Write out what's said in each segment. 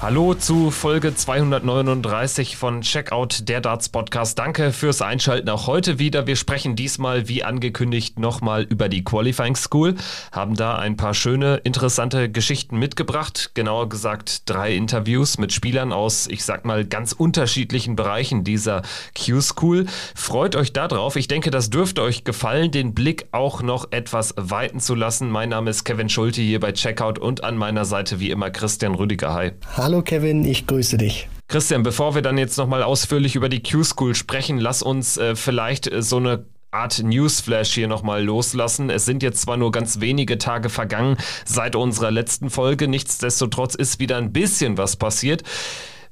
Hallo zu Folge 239 von Checkout der Darts Podcast. Danke fürs Einschalten auch heute wieder. Wir sprechen diesmal wie angekündigt nochmal über die Qualifying School, haben da ein paar schöne, interessante Geschichten mitgebracht. Genauer gesagt drei Interviews mit Spielern aus, ich sag mal, ganz unterschiedlichen Bereichen dieser Q-School. Freut euch darauf. Ich denke, das dürfte euch gefallen, den Blick auch noch etwas weiten zu lassen. Mein Name ist Kevin Schulte hier bei Checkout und an meiner Seite wie immer Christian Rüdiger. Hi. Hallo Kevin, ich grüße dich. Christian, bevor wir dann jetzt nochmal ausführlich über die Q-School sprechen, lass uns äh, vielleicht äh, so eine Art Newsflash hier nochmal loslassen. Es sind jetzt zwar nur ganz wenige Tage vergangen seit unserer letzten Folge, nichtsdestotrotz ist wieder ein bisschen was passiert.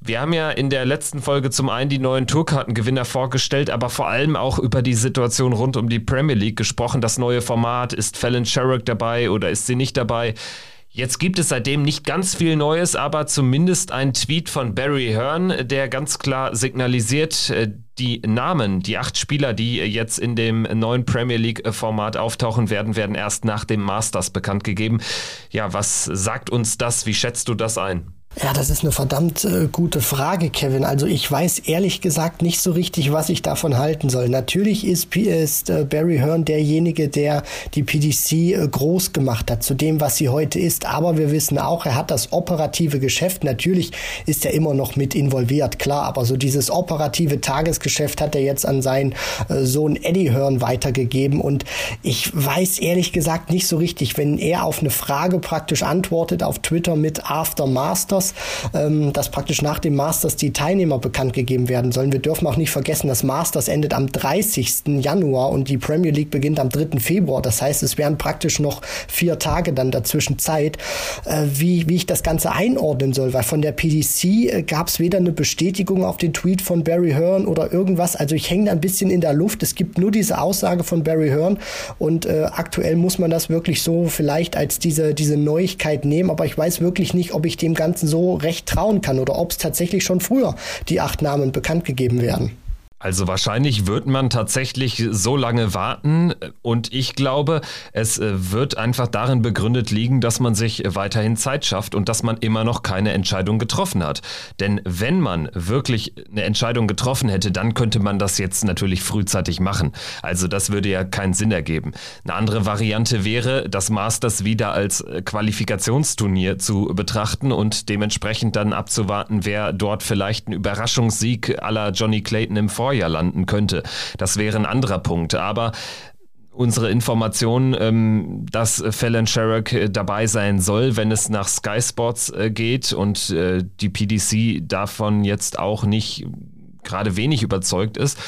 Wir haben ja in der letzten Folge zum einen die neuen Tourkartengewinner vorgestellt, aber vor allem auch über die Situation rund um die Premier League gesprochen. Das neue Format, ist Fallon Sherrock dabei oder ist sie nicht dabei? Jetzt gibt es seitdem nicht ganz viel Neues, aber zumindest ein Tweet von Barry Hearn, der ganz klar signalisiert, äh, die Namen, die acht Spieler, die jetzt in dem neuen Premier League-Format auftauchen werden, werden erst nach dem Masters bekannt gegeben. Ja, was sagt uns das? Wie schätzt du das ein? Ja, das ist eine verdammt äh, gute Frage, Kevin. Also ich weiß ehrlich gesagt nicht so richtig, was ich davon halten soll. Natürlich ist, ist äh, Barry Hearn derjenige, der die PDC äh, groß gemacht hat zu dem, was sie heute ist. Aber wir wissen auch, er hat das operative Geschäft. Natürlich ist er immer noch mit involviert, klar. Aber so dieses operative Tagesgeschäft hat er jetzt an seinen äh, Sohn Eddie Hearn weitergegeben. Und ich weiß ehrlich gesagt nicht so richtig, wenn er auf eine Frage praktisch antwortet auf Twitter mit After Masters Masters, ähm, dass praktisch nach dem Masters die Teilnehmer bekannt gegeben werden sollen. Wir dürfen auch nicht vergessen, das Masters endet am 30. Januar und die Premier League beginnt am 3. Februar. Das heißt, es wären praktisch noch vier Tage dann dazwischen Zeit, äh, wie, wie ich das Ganze einordnen soll, weil von der PDC äh, gab es weder eine Bestätigung auf den Tweet von Barry Hearn oder irgendwas. Also ich hänge da ein bisschen in der Luft. Es gibt nur diese Aussage von Barry Hearn und äh, aktuell muss man das wirklich so vielleicht als diese, diese Neuigkeit nehmen, aber ich weiß wirklich nicht, ob ich dem Ganzen so so recht trauen kann oder ob es tatsächlich schon früher die acht Namen bekannt gegeben werden. Also wahrscheinlich wird man tatsächlich so lange warten und ich glaube, es äh, wird einfach darin begründet liegen, dass man sich weiterhin Zeit schafft und dass man immer noch keine Entscheidung getroffen hat. Denn wenn man wirklich eine Entscheidung getroffen hätte, dann könnte man das jetzt natürlich frühzeitig machen. Also das würde ja keinen Sinn ergeben. Eine andere Variante wäre, das Masters wieder als Qualifikationsturnier zu betrachten und dementsprechend dann abzuwarten, wer dort vielleicht einen Überraschungssieg aller Johnny Clayton im Vor Vorjahr landen könnte. Das wäre ein anderer Punkt. Aber unsere Information, ähm, dass Fallon Sherrock äh, dabei sein soll, wenn es nach Sky Sports äh, geht und äh, die PDC davon jetzt auch nicht gerade wenig überzeugt ist.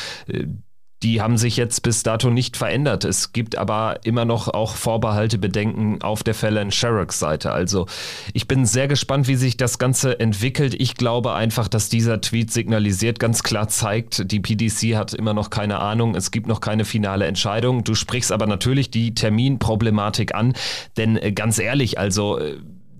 Die haben sich jetzt bis dato nicht verändert. Es gibt aber immer noch auch Vorbehalte, Bedenken auf der Fallon Sherrocks Seite. Also ich bin sehr gespannt, wie sich das Ganze entwickelt. Ich glaube einfach, dass dieser Tweet signalisiert, ganz klar zeigt, die PDC hat immer noch keine Ahnung. Es gibt noch keine finale Entscheidung. Du sprichst aber natürlich die Terminproblematik an. Denn äh, ganz ehrlich, also äh,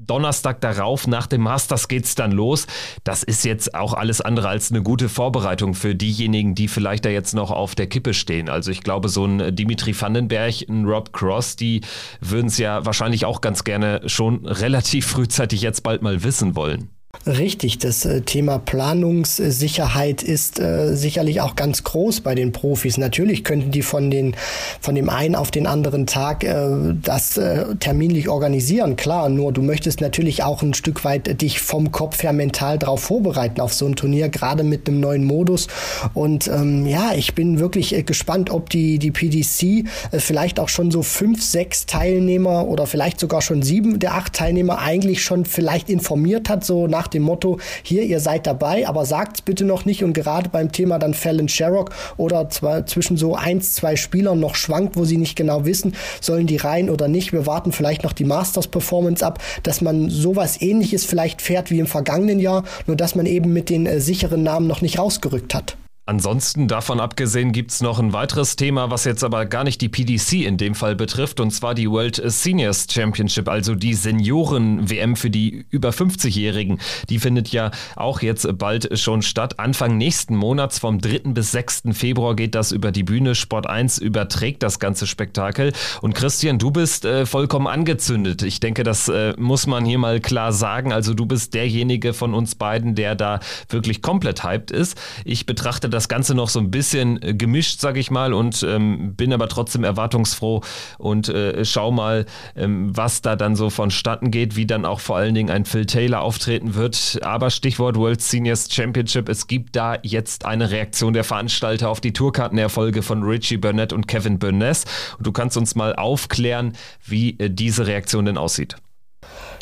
Donnerstag darauf, nach dem Masters geht's dann los. Das ist jetzt auch alles andere als eine gute Vorbereitung für diejenigen, die vielleicht da jetzt noch auf der Kippe stehen. Also ich glaube, so ein Dimitri Vandenberg, ein Rob Cross, die würden es ja wahrscheinlich auch ganz gerne schon relativ frühzeitig jetzt bald mal wissen wollen. Richtig, das äh, Thema Planungssicherheit ist äh, sicherlich auch ganz groß bei den Profis. Natürlich könnten die von, den, von dem einen auf den anderen Tag äh, das äh, terminlich organisieren, klar. Nur du möchtest natürlich auch ein Stück weit dich vom Kopf her mental darauf vorbereiten auf so ein Turnier, gerade mit einem neuen Modus. Und ähm, ja, ich bin wirklich äh, gespannt, ob die, die PDC äh, vielleicht auch schon so fünf, sechs Teilnehmer oder vielleicht sogar schon sieben der acht Teilnehmer eigentlich schon vielleicht informiert hat, so nach dem dem Motto, hier, ihr seid dabei, aber sagt's bitte noch nicht und gerade beim Thema dann Fallon Sherrock oder zwar zwischen so eins, zwei Spielern noch schwankt, wo sie nicht genau wissen, sollen die rein oder nicht. Wir warten vielleicht noch die Masters-Performance ab, dass man sowas ähnliches vielleicht fährt wie im vergangenen Jahr, nur dass man eben mit den äh, sicheren Namen noch nicht rausgerückt hat. Ansonsten davon abgesehen gibt es noch ein weiteres Thema, was jetzt aber gar nicht die PDC in dem Fall betrifft, und zwar die World Seniors Championship, also die Senioren-WM für die über 50-Jährigen. Die findet ja auch jetzt bald schon statt. Anfang nächsten Monats, vom 3. bis 6. Februar geht das über die Bühne. Sport 1 überträgt das ganze Spektakel. Und Christian, du bist äh, vollkommen angezündet. Ich denke, das äh, muss man hier mal klar sagen. Also du bist derjenige von uns beiden, der da wirklich komplett hyped ist. Ich betrachte das das Ganze noch so ein bisschen äh, gemischt, sag ich mal, und ähm, bin aber trotzdem erwartungsfroh und äh, schau mal, ähm, was da dann so vonstatten geht, wie dann auch vor allen Dingen ein Phil Taylor auftreten wird. Aber Stichwort World Seniors Championship, es gibt da jetzt eine Reaktion der Veranstalter auf die Tourkartenerfolge von Richie Burnett und Kevin Burness. Und du kannst uns mal aufklären, wie äh, diese Reaktion denn aussieht.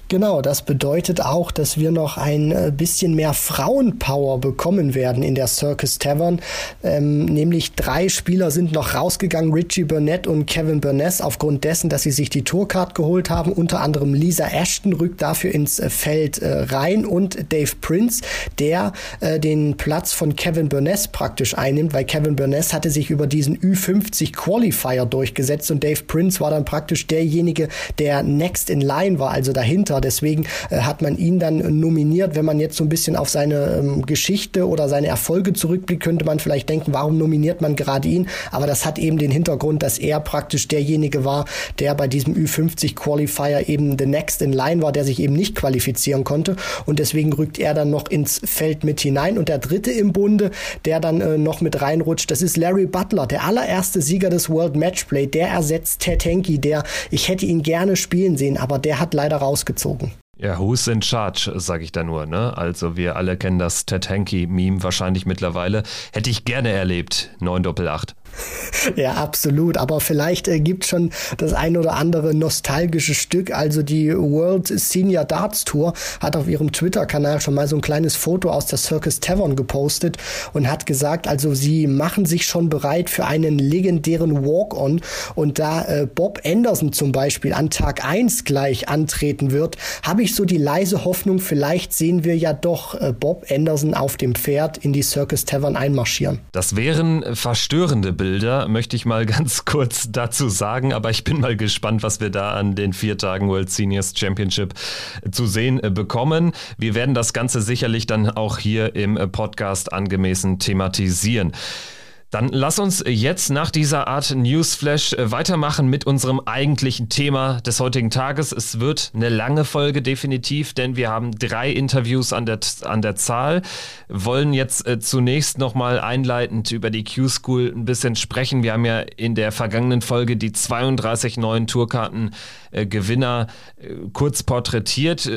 Genau, das bedeutet auch, dass wir noch ein äh, bisschen mehr Frauenpower bekommen werden in der Circus Tavern. Ähm, nämlich drei Spieler sind noch rausgegangen, Richie Burnett und Kevin Burness, aufgrund dessen, dass sie sich die Tourcard geholt haben. Unter anderem Lisa Ashton rückt dafür ins äh, Feld äh, rein und Dave Prince, der äh, den Platz von Kevin Burness praktisch einnimmt, weil Kevin Burness hatte sich über diesen Ü50 Qualifier durchgesetzt und Dave Prince war dann praktisch derjenige, der next in line war, also dahinter war. Deswegen äh, hat man ihn dann nominiert. Wenn man jetzt so ein bisschen auf seine ähm, Geschichte oder seine Erfolge zurückblickt, könnte man vielleicht denken, warum nominiert man gerade ihn? Aber das hat eben den Hintergrund, dass er praktisch derjenige war, der bei diesem Ü50 Qualifier eben the next in line war, der sich eben nicht qualifizieren konnte. Und deswegen rückt er dann noch ins Feld mit hinein. Und der dritte im Bunde, der dann äh, noch mit reinrutscht, das ist Larry Butler, der allererste Sieger des World Matchplay. Der ersetzt Ted Henke, der, ich hätte ihn gerne spielen sehen, aber der hat leider rausgezogen gezogen. Ja, who's in charge, sage ich da nur. Ne? Also wir alle kennen das Ted Hanky-Meme wahrscheinlich mittlerweile. Hätte ich gerne erlebt, 9 Doppel 8. Ja, absolut. Aber vielleicht äh, gibt schon das ein oder andere nostalgische Stück. Also die World Senior Darts Tour hat auf ihrem Twitter-Kanal schon mal so ein kleines Foto aus der Circus Tavern gepostet und hat gesagt, also sie machen sich schon bereit für einen legendären Walk-On. Und da äh, Bob Anderson zum Beispiel an Tag 1 gleich antreten wird, habe ich so die leise Hoffnung, vielleicht sehen wir ja doch äh, Bob Anderson auf dem Pferd in die Circus Tavern einmarschieren. Das wären verstörende Bilder Bilder, möchte ich mal ganz kurz dazu sagen. Aber ich bin mal gespannt, was wir da an den vier Tagen World Seniors Championship zu sehen äh, bekommen. Wir werden das Ganze sicherlich dann auch hier im äh, Podcast angemessen thematisieren. Dann lass uns jetzt nach dieser Art Newsflash äh, weitermachen mit unserem eigentlichen Thema des heutigen Tages. Es wird eine lange Folge definitiv, denn wir haben drei Interviews an der, an der Zahl. Wollen jetzt äh, zunächst nochmal einleitend über die Q-School ein bisschen sprechen. Wir haben ja in der vergangenen Folge die 32 neuen Tourkarten äh, kurz porträtiert.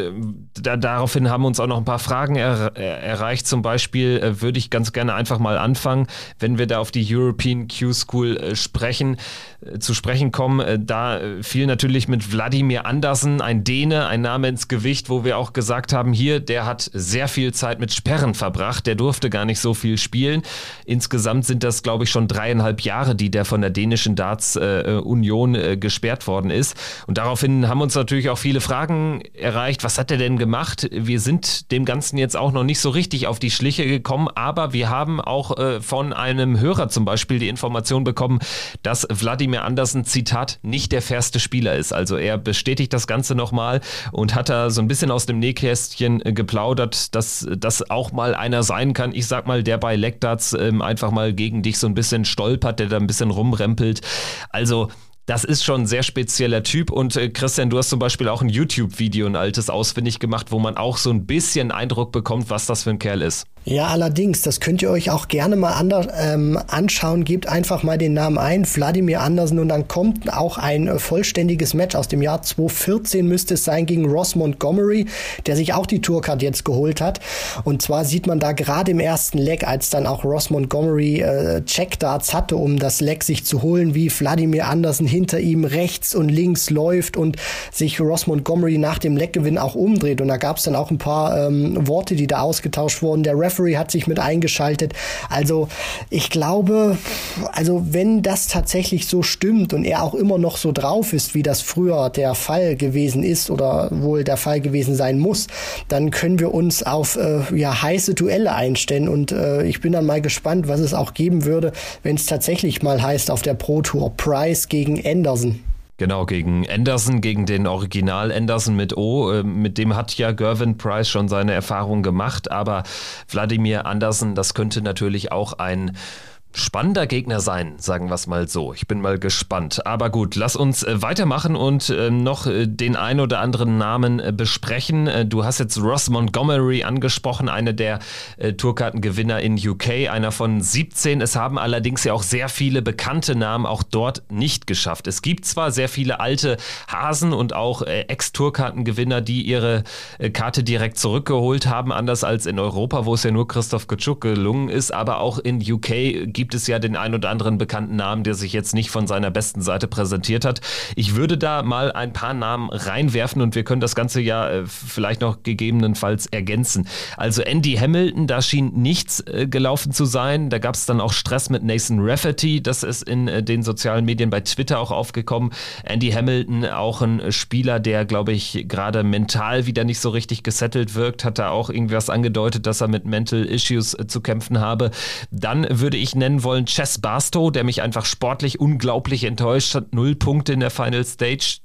Da, daraufhin haben uns auch noch ein paar Fragen er, erreicht. Zum Beispiel würde ich ganz gerne einfach mal anfangen, wenn wir da auf die European Q School äh, sprechen, äh, zu sprechen kommen. Äh, da fiel natürlich mit Wladimir Andersen ein Däne, ein Name ins Gewicht, wo wir auch gesagt haben, hier, der hat sehr viel Zeit mit Sperren verbracht, der durfte gar nicht so viel spielen. Insgesamt sind das, glaube ich, schon dreieinhalb Jahre, die der von der dänischen Darts Union gesperrt worden ist. Und daraufhin haben uns natürlich auch viele Fragen erreicht. Was hat er denn gemacht? Wir sind dem Ganzen jetzt auch noch nicht so richtig auf die Schliche gekommen, aber wir haben auch von einem Hörer Hörer zum Beispiel die Information bekommen, dass Wladimir Andersen, Zitat, nicht der fairste Spieler ist. Also er bestätigt das Ganze nochmal und hat da so ein bisschen aus dem Nähkästchen äh, geplaudert, dass das auch mal einer sein kann, ich sag mal, der bei Lektarts ähm, einfach mal gegen dich so ein bisschen stolpert, der da ein bisschen rumrempelt. Also das ist schon ein sehr spezieller Typ. Und äh, Christian, du hast zum Beispiel auch ein YouTube-Video, ein altes, ausfindig gemacht, wo man auch so ein bisschen Eindruck bekommt, was das für ein Kerl ist. Ja, allerdings, das könnt ihr euch auch gerne mal ander, ähm, anschauen. Gebt einfach mal den Namen ein, Wladimir Andersen, und dann kommt auch ein äh, vollständiges Match aus dem Jahr 2014 müsste es sein gegen Ross Montgomery, der sich auch die Tourcard jetzt geholt hat. Und zwar sieht man da gerade im ersten Leg, als dann auch Ross Montgomery äh, Checkdarts hatte, um das Leg sich zu holen, wie Wladimir Andersen hinter ihm rechts und links läuft und sich Ross Montgomery nach dem Leggewinn auch umdreht. Und da gab es dann auch ein paar ähm, Worte, die da ausgetauscht wurden. Der Referee hat sich mit eingeschaltet. Also ich glaube, also wenn das tatsächlich so stimmt und er auch immer noch so drauf ist, wie das früher der Fall gewesen ist oder wohl der Fall gewesen sein muss, dann können wir uns auf äh, ja heiße Duelle einstellen und äh, ich bin dann mal gespannt, was es auch geben würde, wenn es tatsächlich mal heißt auf der Pro Tour Price gegen Anderson. Genau, gegen Anderson, gegen den Original Anderson mit O. Äh, mit dem hat ja Gervin Price schon seine Erfahrung gemacht, aber Wladimir Anderson, das könnte natürlich auch ein spannender Gegner sein, sagen wir es mal so. Ich bin mal gespannt. Aber gut, lass uns äh, weitermachen und äh, noch äh, den ein oder anderen Namen besprechen. Du hast jetzt Ross Montgomery angesprochen, einer der Tourkartengewinner in UK, einer von 17. Es haben allerdings ja auch sehr viele bekannte Namen auch dort nicht geschafft. Es gibt zwar sehr viele alte Hasen und auch Ex-Tourkartengewinner, die ihre Karte direkt zurückgeholt haben, anders als in Europa, wo es ja nur Christoph Kutschuk gelungen ist, aber auch in UK gibt es ja den ein oder anderen bekannten Namen, der sich jetzt nicht von seiner besten Seite präsentiert hat. Ich würde da mal ein paar Namen reinwerfen und wir können das Ganze ja äh, vielleicht noch gegebenenfalls ergänzen. Also Andy Hamilton, da schien nichts äh, gelaufen zu sein. Da gab es dann auch Stress mit Nathan Rafferty. Das ist in äh, den sozialen Medien bei Twitter auch aufgekommen. Andy Hamilton, auch ein Spieler, der, glaube ich, gerade mental wieder nicht so richtig gesettelt wirkt, hat da auch irgendwas angedeutet, dass er mit Mental Issues zu kämpfen habe. Dann würde ich nennen, nennen wollen Chess Barstow, der mich einfach sportlich unglaublich enttäuscht hat. Null Punkte in der Final Stage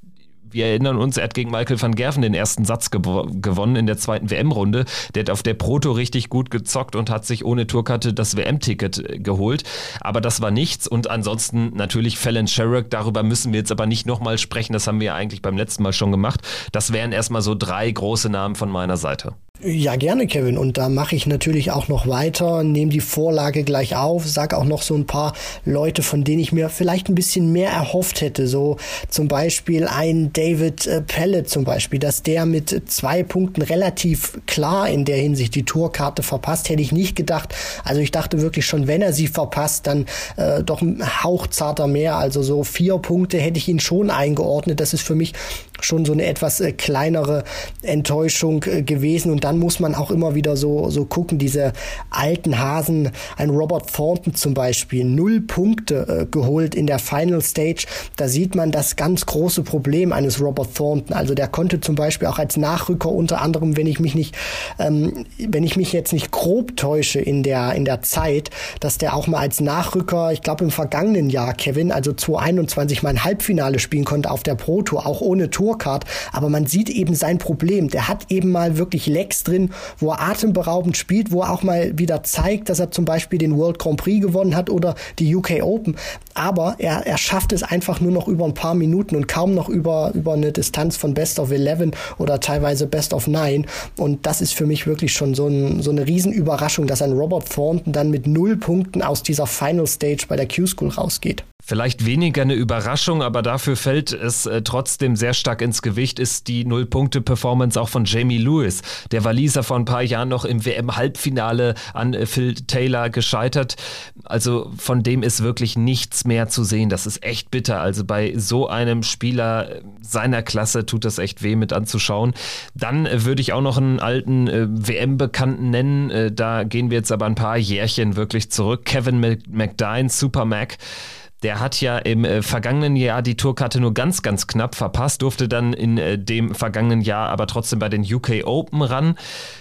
wir erinnern uns, er hat gegen Michael van Gerven den ersten Satz gew gewonnen in der zweiten WM-Runde. Der hat auf der Proto richtig gut gezockt und hat sich ohne Tourkarte das WM-Ticket äh, geholt. Aber das war nichts. Und ansonsten natürlich Fallon Sherrock. Darüber müssen wir jetzt aber nicht nochmal sprechen. Das haben wir ja eigentlich beim letzten Mal schon gemacht. Das wären erstmal so drei große Namen von meiner Seite. Ja, gerne, Kevin. Und da mache ich natürlich auch noch weiter, nehme die Vorlage gleich auf, sag auch noch so ein paar Leute, von denen ich mir vielleicht ein bisschen mehr erhofft hätte. So zum Beispiel ein David äh, Pelle zum Beispiel, dass der mit zwei Punkten relativ klar in der Hinsicht die Tourkarte verpasst, hätte ich nicht gedacht. Also ich dachte wirklich schon, wenn er sie verpasst, dann äh, doch ein hauchzarter mehr. Also so vier Punkte hätte ich ihn schon eingeordnet. Das ist für mich schon so eine etwas äh, kleinere Enttäuschung äh, gewesen. Und dann muss man auch immer wieder so, so gucken, diese alten Hasen, ein Robert Thornton zum Beispiel, null Punkte äh, geholt in der Final Stage. Da sieht man das ganz große Problem eines Robert Thornton. Also der konnte zum Beispiel auch als Nachrücker unter anderem, wenn ich mich nicht, ähm, wenn ich mich jetzt nicht grob täusche in der, in der Zeit, dass der auch mal als Nachrücker, ich glaube im vergangenen Jahr, Kevin, also 2021 mal ein Halbfinale spielen konnte auf der Pro Tour, auch ohne Tour Tourcard, aber man sieht eben sein Problem. Der hat eben mal wirklich Lecks drin, wo er atemberaubend spielt, wo er auch mal wieder zeigt, dass er zum Beispiel den World Grand Prix gewonnen hat oder die UK Open. Aber er, er schafft es einfach nur noch über ein paar Minuten und kaum noch über, über eine Distanz von Best of 11 oder teilweise Best of 9. Und das ist für mich wirklich schon so, ein, so eine Riesenüberraschung, dass ein Robert Thornton dann mit null Punkten aus dieser Final Stage bei der Q-School rausgeht. Vielleicht weniger eine Überraschung, aber dafür fällt es äh, trotzdem sehr stark ins Gewicht, ist die Null-Punkte-Performance auch von Jamie Lewis. Der Waliser vor ein paar Jahren noch im WM-Halbfinale an äh, Phil Taylor gescheitert. Also von dem ist wirklich nichts mehr zu sehen. Das ist echt bitter. Also bei so einem Spieler äh, seiner Klasse tut das echt weh mit anzuschauen. Dann würde ich auch noch einen alten WM-Bekannten nennen. Da gehen wir jetzt aber ein paar Jährchen wirklich zurück. Kevin McDine, Super Mac. Der hat ja im äh, vergangenen Jahr die Tourkarte nur ganz, ganz knapp verpasst, durfte dann in äh, dem vergangenen Jahr aber trotzdem bei den UK Open ran.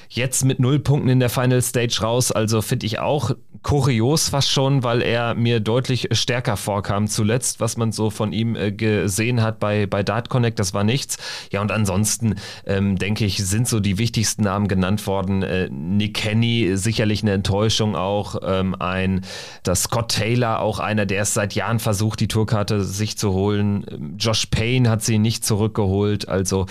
Jetzt mit null Punkten in der Final Stage raus, also finde ich auch kurios fast schon, weil er mir deutlich stärker vorkam zuletzt, was man so von ihm äh, gesehen hat bei, bei Dart Connect, das war nichts. Ja, und ansonsten ähm, denke ich, sind so die wichtigsten Namen genannt worden. Äh, Nick Kenny, sicherlich eine Enttäuschung auch. Ähm, ein, das Scott Taylor, auch einer, der es seit Jahren versucht, die Tourkarte sich zu holen. Josh Payne hat sie nicht zurückgeholt. Also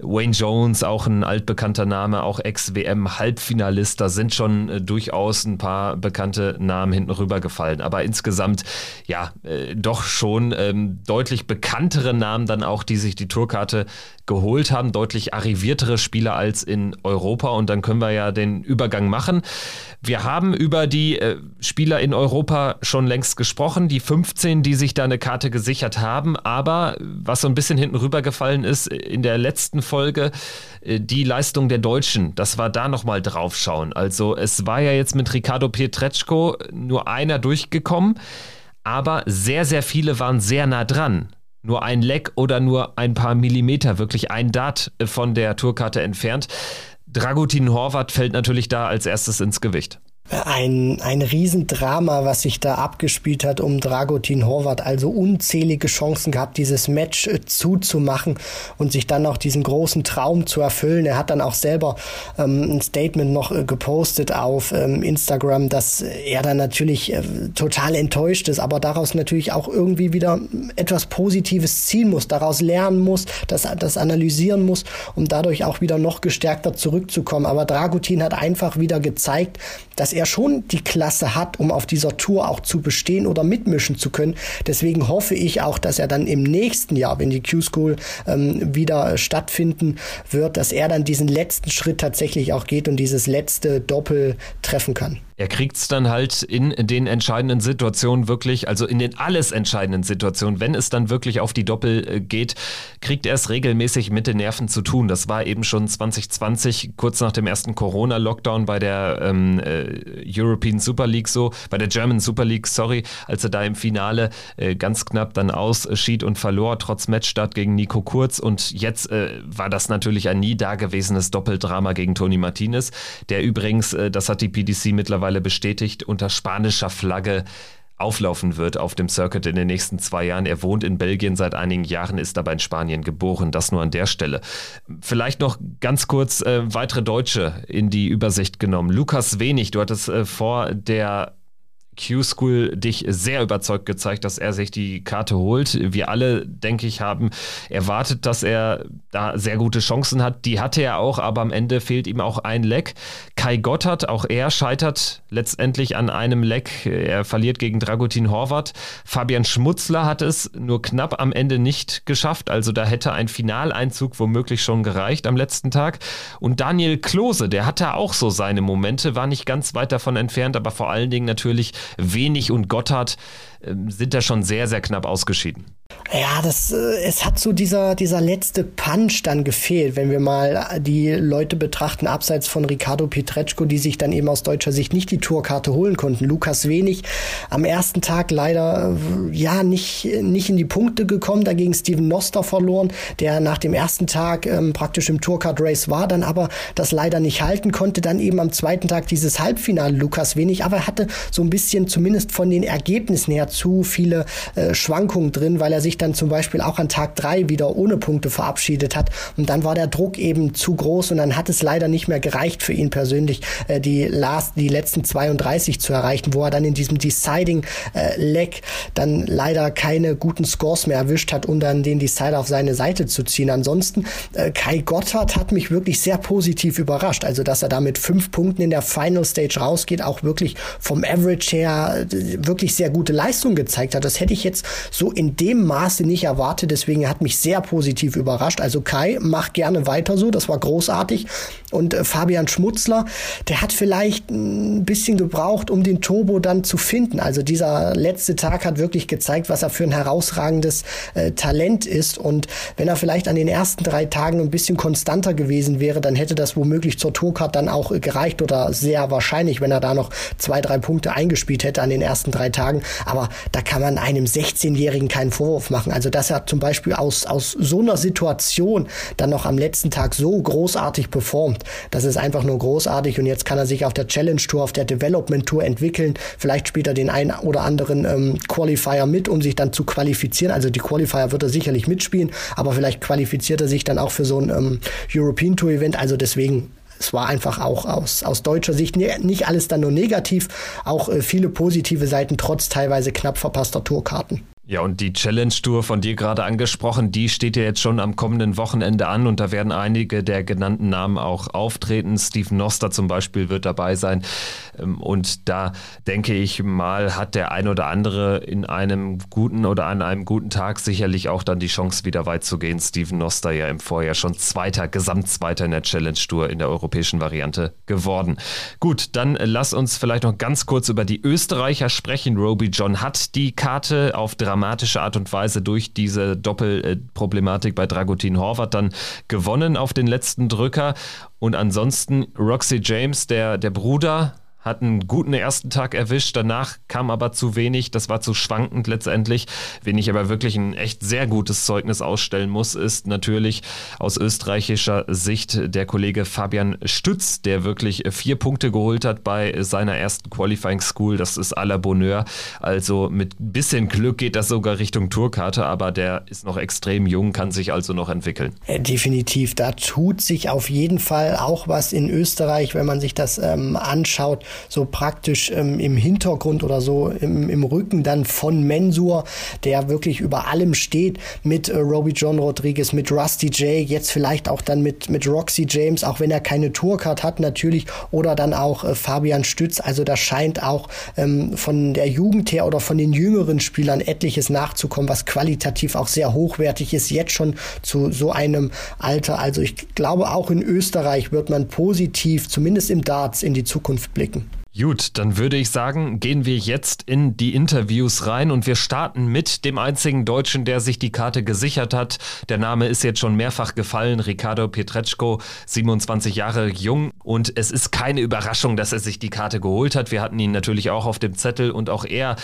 Wayne Jones, auch ein altbekannter Name, auch Ex-WM WM-Halbfinalist. Da sind schon äh, durchaus ein paar bekannte Namen hinten rübergefallen. Aber insgesamt, ja, äh, doch schon ähm, deutlich bekanntere Namen dann auch, die sich die Tourkarte geholt haben. Deutlich arriviertere Spieler als in Europa. Und dann können wir ja den Übergang machen. Wir haben über die äh, Spieler in Europa schon längst gesprochen. Die 15 14, die sich da eine Karte gesichert haben. Aber was so ein bisschen hinten rübergefallen ist, in der letzten Folge, äh, die Leistung der Deutschen, das war da nochmal draufschauen. Also es war ja jetzt mit Ricardo Pietreczko nur einer durchgekommen, aber sehr, sehr viele waren sehr nah dran nur ein Leck oder nur ein paar Millimeter, wirklich ein Dart von der Tourkarte entfernt. Dragutin Horvath fällt natürlich da als erstes ins Gewicht ein, ein Riesendrama, was sich da abgespielt hat um Dragutin Horvath. Also unzählige Chancen gehabt, dieses Match äh, zuzumachen und sich dann auch diesen großen Traum zu erfüllen. Er hat dann auch selber ähm, ein Statement noch äh, gepostet auf ähm, Instagram, dass er dann natürlich äh, total enttäuscht ist, aber daraus natürlich auch irgendwie wieder etwas Positives ziehen muss, daraus lernen muss, das, das analysieren muss, um dadurch auch wieder noch gestärkter zurückzukommen. Aber Dragutin hat einfach wieder gezeigt, dass er schon die Klasse hat, um auf dieser Tour auch zu bestehen oder mitmischen zu können. Deswegen hoffe ich auch, dass er dann im nächsten Jahr, wenn die Q-School ähm, wieder stattfinden wird, dass er dann diesen letzten Schritt tatsächlich auch geht und dieses letzte Doppel treffen kann. Er kriegt es dann halt in den entscheidenden Situationen wirklich, also in den alles entscheidenden Situationen, wenn es dann wirklich auf die Doppel äh, geht, kriegt er es regelmäßig mit den Nerven zu tun. Das war eben schon 2020, kurz nach dem ersten Corona-Lockdown bei der ähm, äh, European Super League so, bei der German Super League, sorry, als er da im Finale äh, ganz knapp dann ausschied und verlor, trotz Matchstart gegen Nico Kurz. Und jetzt äh, war das natürlich ein nie dagewesenes Doppeldrama gegen Tony Martinez, der übrigens, äh, das hat die PDC mittlerweile mittlerweile bestätigt, unter spanischer Flagge auflaufen wird auf dem Circuit in den nächsten zwei Jahren. Er wohnt in Belgien seit einigen Jahren, ist aber in Spanien geboren. Das nur an der Stelle. Vielleicht noch ganz kurz äh, weitere Deutsche in die Übersicht genommen. Lukas Wenig, du hattest äh, vor der Q-School dich sehr überzeugt gezeigt, dass er sich die Karte holt. Wir alle, denke ich, haben erwartet, dass er da sehr gute Chancen hat. Die hatte er auch, aber am Ende fehlt ihm auch ein Leck. Kai Gotthard, auch er scheitert letztendlich an einem Leck. Er verliert gegen Dragutin Horvath. Fabian Schmutzler hat es nur knapp am Ende nicht geschafft. Also da hätte ein Finaleinzug womöglich schon gereicht am letzten Tag. Und Daniel Klose, der hatte auch so seine Momente, war nicht ganz weit davon entfernt, aber vor allen Dingen natürlich Wenig und Gotthard sind da schon sehr, sehr knapp ausgeschieden. Ja, das, äh, es hat so dieser, dieser letzte Punch dann gefehlt, wenn wir mal die Leute betrachten, abseits von Ricardo Pietreczko, die sich dann eben aus deutscher Sicht nicht die Tourkarte holen konnten. Lukas Wenig am ersten Tag leider, äh, ja, nicht, nicht in die Punkte gekommen, da gegen Steven Noster verloren, der nach dem ersten Tag ähm, praktisch im Tourcard Race war, dann aber das leider nicht halten konnte. Dann eben am zweiten Tag dieses Halbfinale Lukas Wenig, aber er hatte so ein bisschen zumindest von den Ergebnissen her zu viele äh, Schwankungen drin, weil er sich dann zum Beispiel auch an Tag drei wieder ohne Punkte verabschiedet hat. Und dann war der Druck eben zu groß und dann hat es leider nicht mehr gereicht für ihn persönlich, äh, die, last, die letzten 32 zu erreichen, wo er dann in diesem Deciding äh, Leg dann leider keine guten Scores mehr erwischt hat, um dann den Decider auf seine Seite zu ziehen. Ansonsten, äh, Kai Gotthard hat mich wirklich sehr positiv überrascht. Also, dass er da mit fünf Punkten in der Final Stage rausgeht, auch wirklich vom Average her äh, wirklich sehr gute Leistung gezeigt hat. Das hätte ich jetzt so in dem Maße nicht erwartet. Deswegen hat mich sehr positiv überrascht. Also Kai, mach gerne weiter so. Das war großartig. Und äh, Fabian Schmutzler, der hat vielleicht ein bisschen gebraucht, um den Turbo dann zu finden. Also dieser letzte Tag hat wirklich gezeigt, was er für ein herausragendes äh, Talent ist. Und wenn er vielleicht an den ersten drei Tagen ein bisschen konstanter gewesen wäre, dann hätte das womöglich zur Tourcard dann auch äh, gereicht oder sehr wahrscheinlich, wenn er da noch zwei, drei Punkte eingespielt hätte an den ersten drei Tagen. Aber da kann man einem 16-Jährigen keinen Vorwurf machen. Also dass er zum Beispiel aus, aus so einer Situation dann noch am letzten Tag so großartig performt, das ist einfach nur großartig und jetzt kann er sich auf der Challenge Tour, auf der Development Tour entwickeln. Vielleicht spielt er den einen oder anderen ähm, Qualifier mit, um sich dann zu qualifizieren. Also die Qualifier wird er sicherlich mitspielen, aber vielleicht qualifiziert er sich dann auch für so ein ähm, European Tour Event. Also deswegen es war einfach auch aus, aus deutscher Sicht nicht alles dann nur negativ, auch äh, viele positive Seiten trotz teilweise knapp verpasster Tourkarten. Ja, und die Challenge Tour von dir gerade angesprochen, die steht ja jetzt schon am kommenden Wochenende an und da werden einige der genannten Namen auch auftreten. Steve Noster zum Beispiel wird dabei sein. Ähm, und da denke ich mal, hat der ein oder andere in einem guten oder an einem guten Tag sicherlich auch dann die Chance, wieder weit zu gehen. Steven Noster ja im Vorjahr schon Zweiter, Gesamtzweiter in der Challenge Tour in der europäischen Variante geworden. Gut, dann lass uns vielleicht noch ganz kurz über die Österreicher sprechen. Roby John hat die Karte auf dramatische dramatische Art und Weise durch diese Doppelproblematik bei Dragutin Horvath dann gewonnen auf den letzten Drücker. Und ansonsten Roxy James, der, der Bruder, hat einen guten ersten Tag erwischt, danach kam aber zu wenig, das war zu schwankend letztendlich. Wen ich aber wirklich ein echt sehr gutes Zeugnis ausstellen muss, ist natürlich aus österreichischer Sicht der Kollege Fabian Stütz, der wirklich vier Punkte geholt hat bei seiner ersten Qualifying School. Das ist à la Bonheur. Also mit ein bisschen Glück geht das sogar Richtung Tourkarte, aber der ist noch extrem jung, kann sich also noch entwickeln. Definitiv, da tut sich auf jeden Fall auch was in Österreich, wenn man sich das ähm, anschaut so praktisch ähm, im Hintergrund oder so im, im Rücken dann von Mensur, der wirklich über allem steht, mit äh, Roby John Rodriguez, mit Rusty J, jetzt vielleicht auch dann mit, mit Roxy James, auch wenn er keine Tourcard hat natürlich, oder dann auch äh, Fabian Stütz. Also da scheint auch ähm, von der Jugend her oder von den jüngeren Spielern etliches nachzukommen, was qualitativ auch sehr hochwertig ist, jetzt schon zu so einem Alter. Also ich glaube, auch in Österreich wird man positiv, zumindest im Darts, in die Zukunft blicken. Gut, dann würde ich sagen, gehen wir jetzt in die Interviews rein und wir starten mit dem einzigen Deutschen, der sich die Karte gesichert hat. Der Name ist jetzt schon mehrfach gefallen, Ricardo Pietreczko, 27 Jahre jung und es ist keine Überraschung, dass er sich die Karte geholt hat. Wir hatten ihn natürlich auch auf dem Zettel und auch er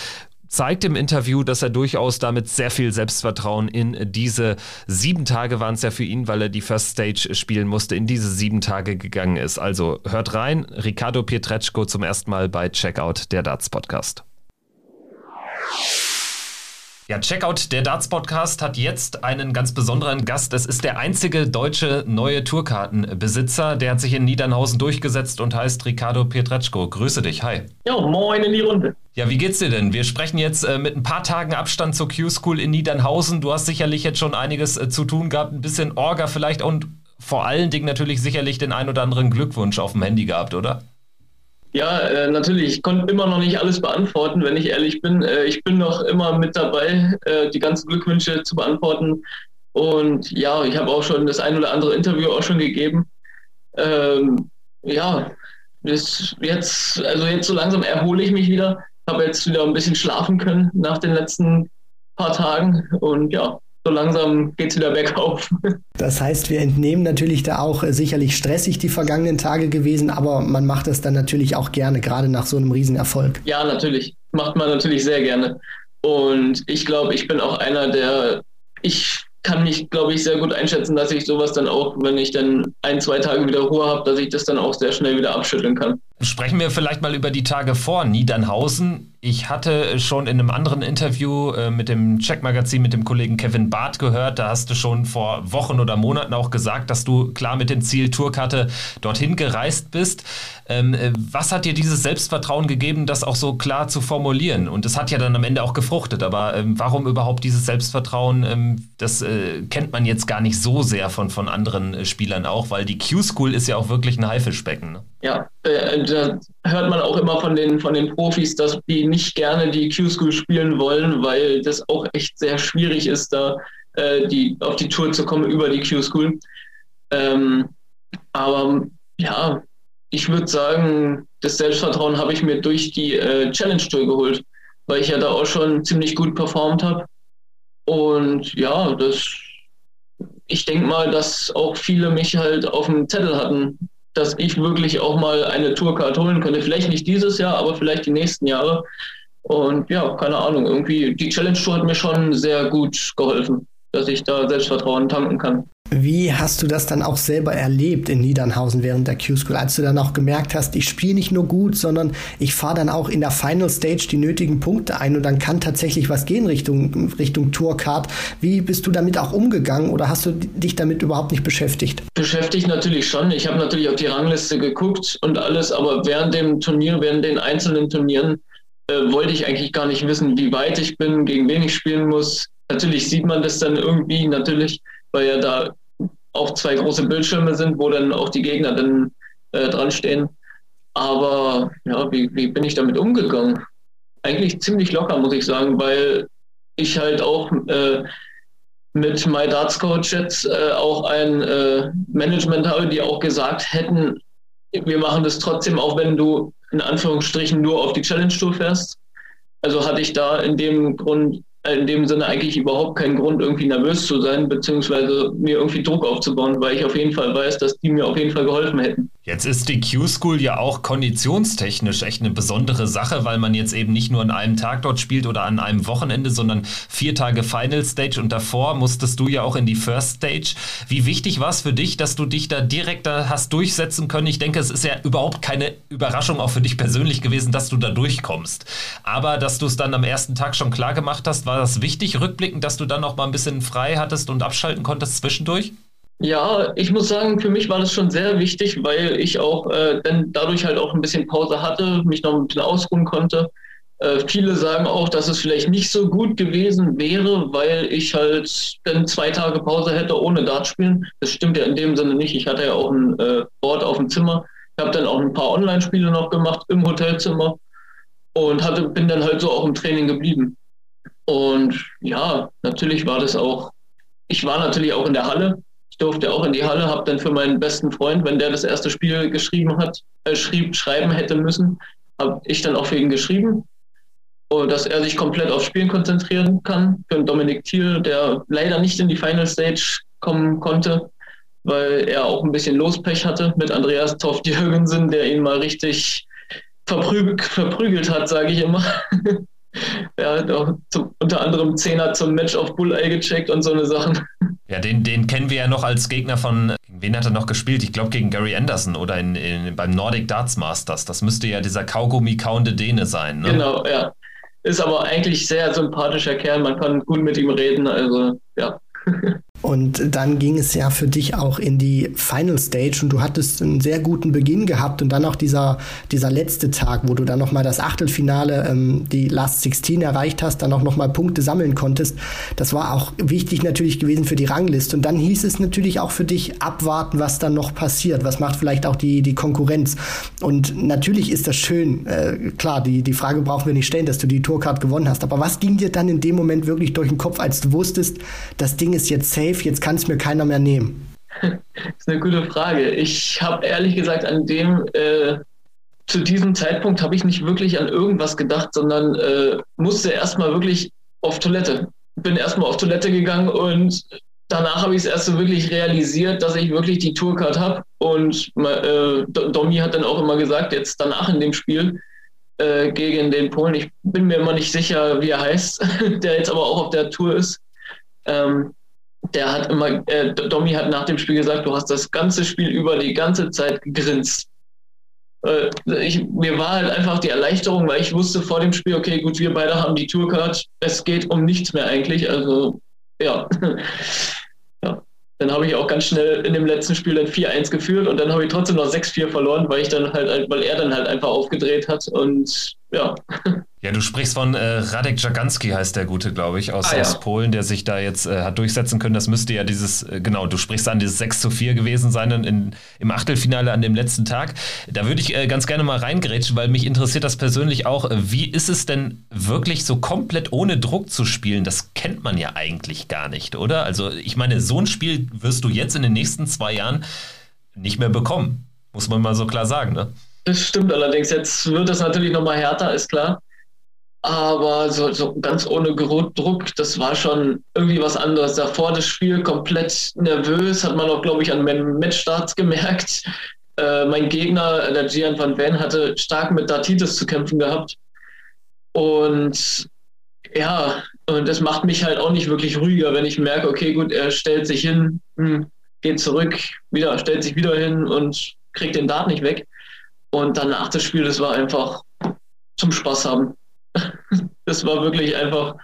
zeigt im Interview, dass er durchaus damit sehr viel Selbstvertrauen in diese sieben Tage waren es ja für ihn, weil er die First Stage spielen musste, in diese sieben Tage gegangen ist. Also hört rein, Ricardo Pietreczko zum ersten Mal bei Checkout, der Darts Podcast. Ja, Checkout, der Darts Podcast hat jetzt einen ganz besonderen Gast. Das ist der einzige deutsche neue Tourkartenbesitzer. Der hat sich in Niedernhausen durchgesetzt und heißt Ricardo Pietreczko. Grüße dich, hi. Ja, moin in die Runde. Ja, wie geht's dir denn? Wir sprechen jetzt äh, mit ein paar Tagen Abstand zur Q-School in Niedernhausen. Du hast sicherlich jetzt schon einiges äh, zu tun gehabt, ein bisschen Orga vielleicht und vor allen Dingen natürlich sicherlich den ein oder anderen Glückwunsch auf dem Handy gehabt, oder? Ja, äh, natürlich. Ich konnte immer noch nicht alles beantworten, wenn ich ehrlich bin. Äh, ich bin noch immer mit dabei, äh, die ganzen Glückwünsche zu beantworten. Und ja, ich habe auch schon das ein oder andere Interview auch schon gegeben. Ähm, ja, das jetzt, also jetzt so langsam erhole ich mich wieder. Habe jetzt wieder ein bisschen schlafen können nach den letzten paar Tagen. Und ja, so langsam geht es wieder bergauf. Das heißt, wir entnehmen natürlich da auch äh, sicherlich stressig die vergangenen Tage gewesen, aber man macht es dann natürlich auch gerne, gerade nach so einem Riesenerfolg. Ja, natürlich. Macht man natürlich sehr gerne. Und ich glaube, ich bin auch einer, der ich kann mich, glaube ich, sehr gut einschätzen, dass ich sowas dann auch, wenn ich dann ein, zwei Tage wieder Ruhe habe, dass ich das dann auch sehr schnell wieder abschütteln kann. Sprechen wir vielleicht mal über die Tage vor Niedernhausen. Ich hatte schon in einem anderen Interview äh, mit dem Check-Magazin mit dem Kollegen Kevin Barth gehört, da hast du schon vor Wochen oder Monaten auch gesagt, dass du klar mit dem Ziel Tourkarte dorthin gereist bist. Ähm, äh, was hat dir dieses Selbstvertrauen gegeben, das auch so klar zu formulieren? Und es hat ja dann am Ende auch gefruchtet, aber ähm, warum überhaupt dieses Selbstvertrauen? Ähm, das äh, kennt man jetzt gar nicht so sehr von, von anderen äh, Spielern auch, weil die Q-School ist ja auch wirklich ein Haifischbecken. Ne? Ja, äh, da hört man auch immer von den, von den Profis, dass die nicht gerne die Q-School spielen wollen, weil das auch echt sehr schwierig ist, da äh, die, auf die Tour zu kommen über die Q-School. Ähm, aber ja, ich würde sagen, das Selbstvertrauen habe ich mir durch die äh, Challenge Tour geholt, weil ich ja da auch schon ziemlich gut performt habe. Und ja, das, ich denke mal, dass auch viele mich halt auf dem Zettel hatten, dass ich wirklich auch mal eine Tourcard holen könnte. Vielleicht nicht dieses Jahr, aber vielleicht die nächsten Jahre. Und ja, keine Ahnung, irgendwie die Challenge Tour hat mir schon sehr gut geholfen, dass ich da Selbstvertrauen tanken kann. Wie hast du das dann auch selber erlebt in Niedernhausen während der Q-School, als du dann auch gemerkt hast, ich spiele nicht nur gut, sondern ich fahre dann auch in der Final Stage die nötigen Punkte ein und dann kann tatsächlich was gehen Richtung, Richtung Tourcard. Wie bist du damit auch umgegangen oder hast du dich damit überhaupt nicht beschäftigt? Beschäftigt natürlich schon. Ich habe natürlich auf die Rangliste geguckt und alles, aber während dem Turnier, während den einzelnen Turnieren äh, wollte ich eigentlich gar nicht wissen, wie weit ich bin, gegen wen ich spielen muss. Natürlich sieht man das dann irgendwie, natürlich, weil ja da auch zwei große Bildschirme sind, wo dann auch die Gegner dann äh, dran stehen. Aber ja, wie, wie bin ich damit umgegangen? Eigentlich ziemlich locker, muss ich sagen, weil ich halt auch äh, mit My Darts Coach jetzt äh, auch ein äh, Management habe, die auch gesagt hätten, wir machen das trotzdem, auch wenn du in Anführungsstrichen nur auf die Challenge Tour fährst. Also hatte ich da in dem Grund in dem Sinne eigentlich überhaupt keinen Grund, irgendwie nervös zu sein, beziehungsweise mir irgendwie Druck aufzubauen, weil ich auf jeden Fall weiß, dass die mir auf jeden Fall geholfen hätten. Jetzt ist die Q-School ja auch konditionstechnisch echt eine besondere Sache, weil man jetzt eben nicht nur an einem Tag dort spielt oder an einem Wochenende, sondern vier Tage Final Stage und davor musstest du ja auch in die First Stage. Wie wichtig war es für dich, dass du dich da direkt da hast durchsetzen können? Ich denke, es ist ja überhaupt keine Überraschung auch für dich persönlich gewesen, dass du da durchkommst. Aber dass du es dann am ersten Tag schon klar gemacht hast, war das wichtig, rückblickend, dass du dann noch mal ein bisschen frei hattest und abschalten konntest zwischendurch? Ja, ich muss sagen, für mich war das schon sehr wichtig, weil ich auch äh, dann dadurch halt auch ein bisschen Pause hatte, mich noch ein bisschen ausruhen konnte. Äh, viele sagen auch, dass es vielleicht nicht so gut gewesen wäre, weil ich halt dann zwei Tage Pause hätte ohne Dart spielen. Das stimmt ja in dem Sinne nicht. Ich hatte ja auch ein äh, Board auf dem Zimmer. Ich habe dann auch ein paar Online-Spiele noch gemacht im Hotelzimmer und hatte, bin dann halt so auch im Training geblieben. Und ja, natürlich war das auch, ich war natürlich auch in der Halle durfte auch in die Halle, habe dann für meinen besten Freund, wenn der das erste Spiel geschrieben hat, äh, schrieb, schreiben hätte müssen, habe ich dann auch für ihn geschrieben, und dass er sich komplett aufs Spielen konzentrieren kann. Für Dominik Thiel, der leider nicht in die Final Stage kommen konnte, weil er auch ein bisschen Lospech hatte mit Andreas Toft Jürgensen, der ihn mal richtig verprügelt, verprügelt hat, sage ich immer. er hat auch zum, unter anderem Zehner zum Match auf Bulleye gecheckt und so eine Sachen. Ja, den, den kennen wir ja noch als Gegner von, wen hat er noch gespielt? Ich glaube gegen Gary Anderson oder in, in, beim Nordic Darts Masters. Das müsste ja dieser Kaugummi-kauende Däne sein, ne? Genau, ja. Ist aber eigentlich sehr sympathischer Kerl, man kann gut mit ihm reden, also ja. Und dann ging es ja für dich auch in die Final Stage und du hattest einen sehr guten Beginn gehabt und dann auch dieser, dieser letzte Tag, wo du dann nochmal das Achtelfinale, ähm, die Last 16 erreicht hast, dann auch nochmal Punkte sammeln konntest. Das war auch wichtig natürlich gewesen für die Rangliste. Und dann hieß es natürlich auch für dich abwarten, was dann noch passiert. Was macht vielleicht auch die, die Konkurrenz? Und natürlich ist das schön, äh, klar, die, die Frage brauchen wir nicht stellen, dass du die Tourcard gewonnen hast. Aber was ging dir dann in dem Moment wirklich durch den Kopf, als du wusstest, das Ding ist jetzt safe? Safe, jetzt kann es mir keiner mehr nehmen? Das ist eine gute Frage. Ich habe ehrlich gesagt an dem, äh, zu diesem Zeitpunkt habe ich nicht wirklich an irgendwas gedacht, sondern äh, musste erstmal wirklich auf Toilette. Bin erstmal auf Toilette gegangen und danach habe ich es erst so wirklich realisiert, dass ich wirklich die Tourcard habe. Und äh, Domi hat dann auch immer gesagt, jetzt danach in dem Spiel äh, gegen den Polen, ich bin mir immer nicht sicher, wie er heißt, der jetzt aber auch auf der Tour ist. Ähm, der hat immer, äh, Domi hat nach dem Spiel gesagt, du hast das ganze Spiel über die ganze Zeit gegrinst. Äh, ich, mir war halt einfach die Erleichterung, weil ich wusste vor dem Spiel, okay, gut, wir beide haben die Tourcard, es geht um nichts mehr eigentlich. Also, ja. ja. Dann habe ich auch ganz schnell in dem letzten Spiel dann 4-1 geführt und dann habe ich trotzdem noch 6-4 verloren, weil ich dann halt, weil er dann halt einfach aufgedreht hat und ja. Ja, du sprichst von äh, Radek Jaganski, heißt der Gute, glaube ich, aus, ah, ja. aus Polen, der sich da jetzt äh, hat durchsetzen können. Das müsste ja dieses, äh, genau, du sprichst an dieses 6 zu 4 gewesen sein in, im Achtelfinale an dem letzten Tag. Da würde ich äh, ganz gerne mal reingrätschen, weil mich interessiert das persönlich auch. Äh, wie ist es denn wirklich so komplett ohne Druck zu spielen? Das kennt man ja eigentlich gar nicht, oder? Also, ich meine, so ein Spiel wirst du jetzt in den nächsten zwei Jahren nicht mehr bekommen. Muss man mal so klar sagen, ne? Das stimmt allerdings. Jetzt wird es natürlich nochmal härter, ist klar. Aber so, so ganz ohne Druck, das war schon irgendwie was anderes. Davor das Spiel komplett nervös, hat man auch, glaube ich, an meinem Matchstarts gemerkt. Äh, mein Gegner, der Gian van Ven, hatte stark mit Datitis zu kämpfen gehabt. Und ja, und das macht mich halt auch nicht wirklich ruhiger, wenn ich merke, okay, gut, er stellt sich hin, hm, geht zurück, wieder, stellt sich wieder hin und kriegt den Dart nicht weg. Und danach das Spiel, das war einfach zum Spaß haben. Das war wirklich einfach,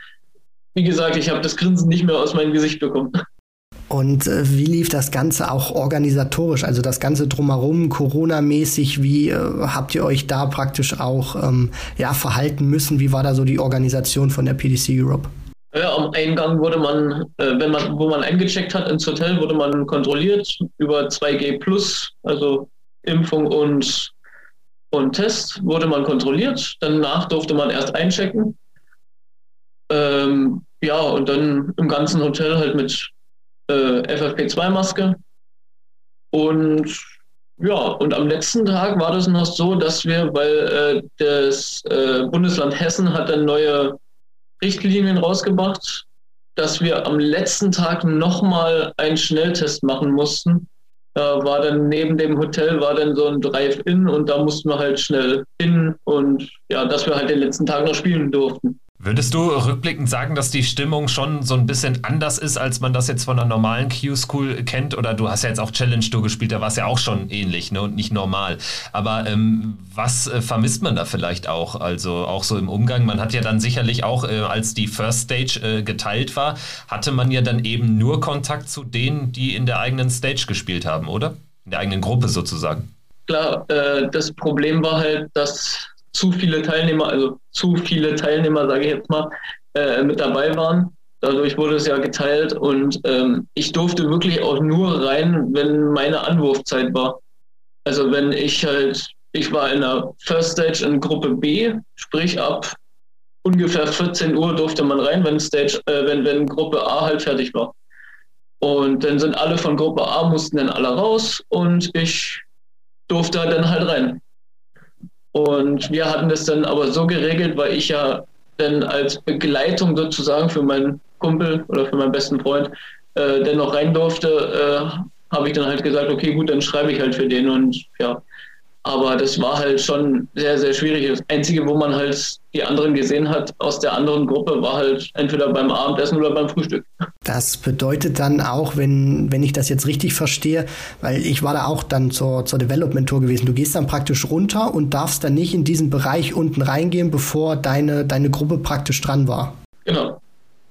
wie gesagt, ich habe das Grinsen nicht mehr aus meinem Gesicht bekommen. Und äh, wie lief das Ganze auch organisatorisch, also das Ganze drumherum, Corona-mäßig, wie äh, habt ihr euch da praktisch auch ähm, ja, verhalten müssen? Wie war da so die Organisation von der PDC Europe? Ja, am Eingang wurde man, äh, wenn man, wo man eingecheckt hat ins Hotel, wurde man kontrolliert über 2G Plus, also Impfung und, und Test wurde man kontrolliert. Danach durfte man erst einchecken. Ähm, ja, und dann im ganzen Hotel halt mit äh, FFP2-Maske. Und ja, und am letzten Tag war das noch so, dass wir, weil äh, das äh, Bundesland Hessen hat dann neue Richtlinien rausgebracht, dass wir am letzten Tag nochmal einen Schnelltest machen mussten. Da war dann neben dem Hotel war dann so ein Drive-In und da mussten wir halt schnell hin und ja, dass wir halt den letzten Tag noch spielen durften. Würdest du rückblickend sagen, dass die Stimmung schon so ein bisschen anders ist, als man das jetzt von einer normalen Q-School kennt? Oder du hast ja jetzt auch Challenge Tour gespielt, da war es ja auch schon ähnlich ne? und nicht normal. Aber ähm, was äh, vermisst man da vielleicht auch? Also auch so im Umgang. Man hat ja dann sicherlich auch, äh, als die First Stage äh, geteilt war, hatte man ja dann eben nur Kontakt zu denen, die in der eigenen Stage gespielt haben, oder? In der eigenen Gruppe sozusagen. Klar, äh, das Problem war halt, dass zu viele Teilnehmer, also zu viele Teilnehmer, sage ich jetzt mal, äh, mit dabei waren. Dadurch wurde es ja geteilt und ähm, ich durfte wirklich auch nur rein, wenn meine Anwurfzeit war. Also wenn ich halt, ich war in der First Stage in Gruppe B, sprich ab ungefähr 14 Uhr durfte man rein, wenn Stage, äh, wenn, wenn Gruppe A halt fertig war. Und dann sind alle von Gruppe A mussten dann alle raus und ich durfte dann halt rein. Und wir hatten das dann aber so geregelt, weil ich ja dann als Begleitung sozusagen für meinen Kumpel oder für meinen besten Freund äh, dann noch rein durfte, äh, habe ich dann halt gesagt, okay, gut, dann schreibe ich halt für den und ja, aber das war halt schon sehr, sehr schwierig. Das Einzige, wo man halt die anderen gesehen hat aus der anderen Gruppe, war halt entweder beim Abendessen oder beim Frühstück. Das bedeutet dann auch, wenn, wenn ich das jetzt richtig verstehe, weil ich war da auch dann zur, zur Development Tour gewesen, du gehst dann praktisch runter und darfst dann nicht in diesen Bereich unten reingehen, bevor deine, deine Gruppe praktisch dran war. Genau.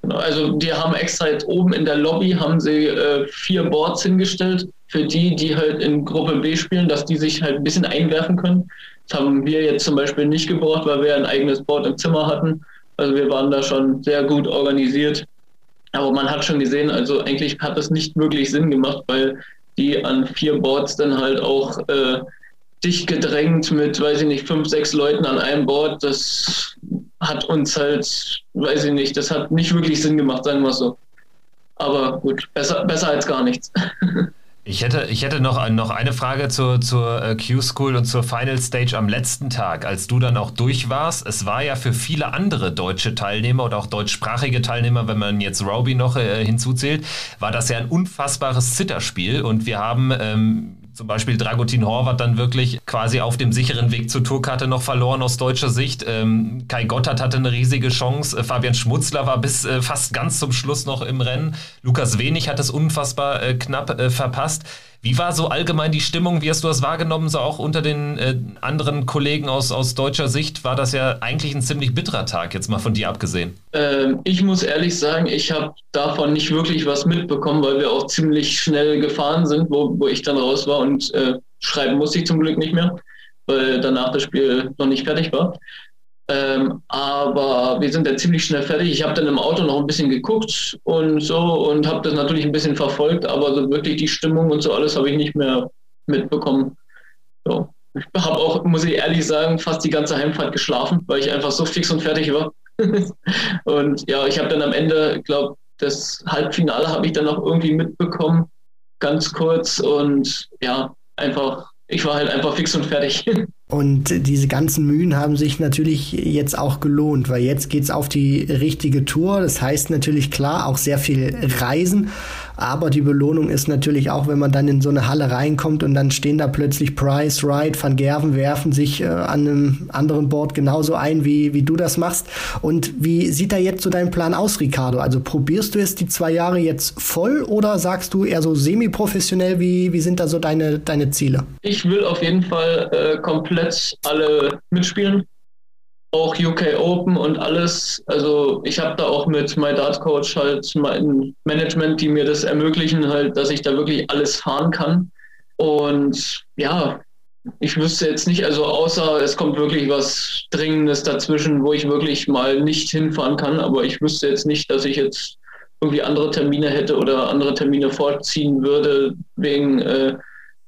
genau. Also die haben extra jetzt oben in der Lobby haben sie äh, vier Boards hingestellt für die, die halt in Gruppe B spielen, dass die sich halt ein bisschen einwerfen können. Das haben wir jetzt zum Beispiel nicht gebraucht, weil wir ein eigenes Board im Zimmer hatten. Also wir waren da schon sehr gut organisiert. Aber man hat schon gesehen, also eigentlich hat das nicht wirklich Sinn gemacht, weil die an vier Boards dann halt auch äh, dicht gedrängt mit, weiß ich nicht, fünf, sechs Leuten an einem Board. Das hat uns halt, weiß ich nicht, das hat nicht wirklich Sinn gemacht, sagen wir es so. Aber gut, besser, besser als gar nichts. Ich hätte, ich hätte noch, noch eine Frage zur, zur äh, Q-School und zur Final Stage am letzten Tag, als du dann auch durch warst. Es war ja für viele andere deutsche Teilnehmer oder auch deutschsprachige Teilnehmer, wenn man jetzt Roby noch äh, hinzuzählt, war das ja ein unfassbares Zitterspiel und wir haben ähm, zum Beispiel Dragutin Horvath dann wirklich quasi auf dem sicheren Weg zur Tourkarte noch verloren aus deutscher Sicht. Ähm, Kai Gotthard hatte eine riesige Chance. Äh, Fabian Schmutzler war bis äh, fast ganz zum Schluss noch im Rennen. Lukas Wenig hat es unfassbar äh, knapp äh, verpasst. Wie war so allgemein die Stimmung? Wie hast du das wahrgenommen, so auch unter den äh, anderen Kollegen aus, aus deutscher Sicht? War das ja eigentlich ein ziemlich bitterer Tag, jetzt mal von dir abgesehen. Ähm, ich muss ehrlich sagen, ich habe davon nicht wirklich was mitbekommen, weil wir auch ziemlich schnell gefahren sind, wo, wo ich dann raus war und äh, schreiben musste ich zum Glück nicht mehr, weil danach das Spiel noch nicht fertig war. Ähm, aber wir sind dann ziemlich schnell fertig. Ich habe dann im Auto noch ein bisschen geguckt und so und habe das natürlich ein bisschen verfolgt, aber so wirklich die Stimmung und so alles habe ich nicht mehr mitbekommen. So. Ich habe auch, muss ich ehrlich sagen, fast die ganze Heimfahrt geschlafen, weil ich einfach so fix und fertig war. und ja, ich habe dann am Ende, ich glaube, das Halbfinale habe ich dann auch irgendwie mitbekommen, ganz kurz und ja, einfach, ich war halt einfach fix und fertig. Und diese ganzen Mühen haben sich natürlich jetzt auch gelohnt, weil jetzt geht's auf die richtige Tour. Das heißt natürlich klar auch sehr viel Reisen. Aber die Belohnung ist natürlich auch, wenn man dann in so eine Halle reinkommt und dann stehen da plötzlich Price, Wright, Van Gerven, werfen sich äh, an einem anderen Board genauso ein, wie, wie du das machst. Und wie sieht da jetzt so dein Plan aus, Ricardo? Also probierst du es die zwei Jahre jetzt voll oder sagst du eher so semi-professionell? Wie, wie sind da so deine, deine Ziele? Ich will auf jeden Fall äh, komplett alle mitspielen. Auch UK Open und alles. Also ich habe da auch mit My Dart Coach halt mein Management, die mir das ermöglichen, halt, dass ich da wirklich alles fahren kann. Und ja, ich wüsste jetzt nicht, also außer es kommt wirklich was Dringendes dazwischen, wo ich wirklich mal nicht hinfahren kann, aber ich wüsste jetzt nicht, dass ich jetzt irgendwie andere Termine hätte oder andere Termine vorziehen würde wegen, äh,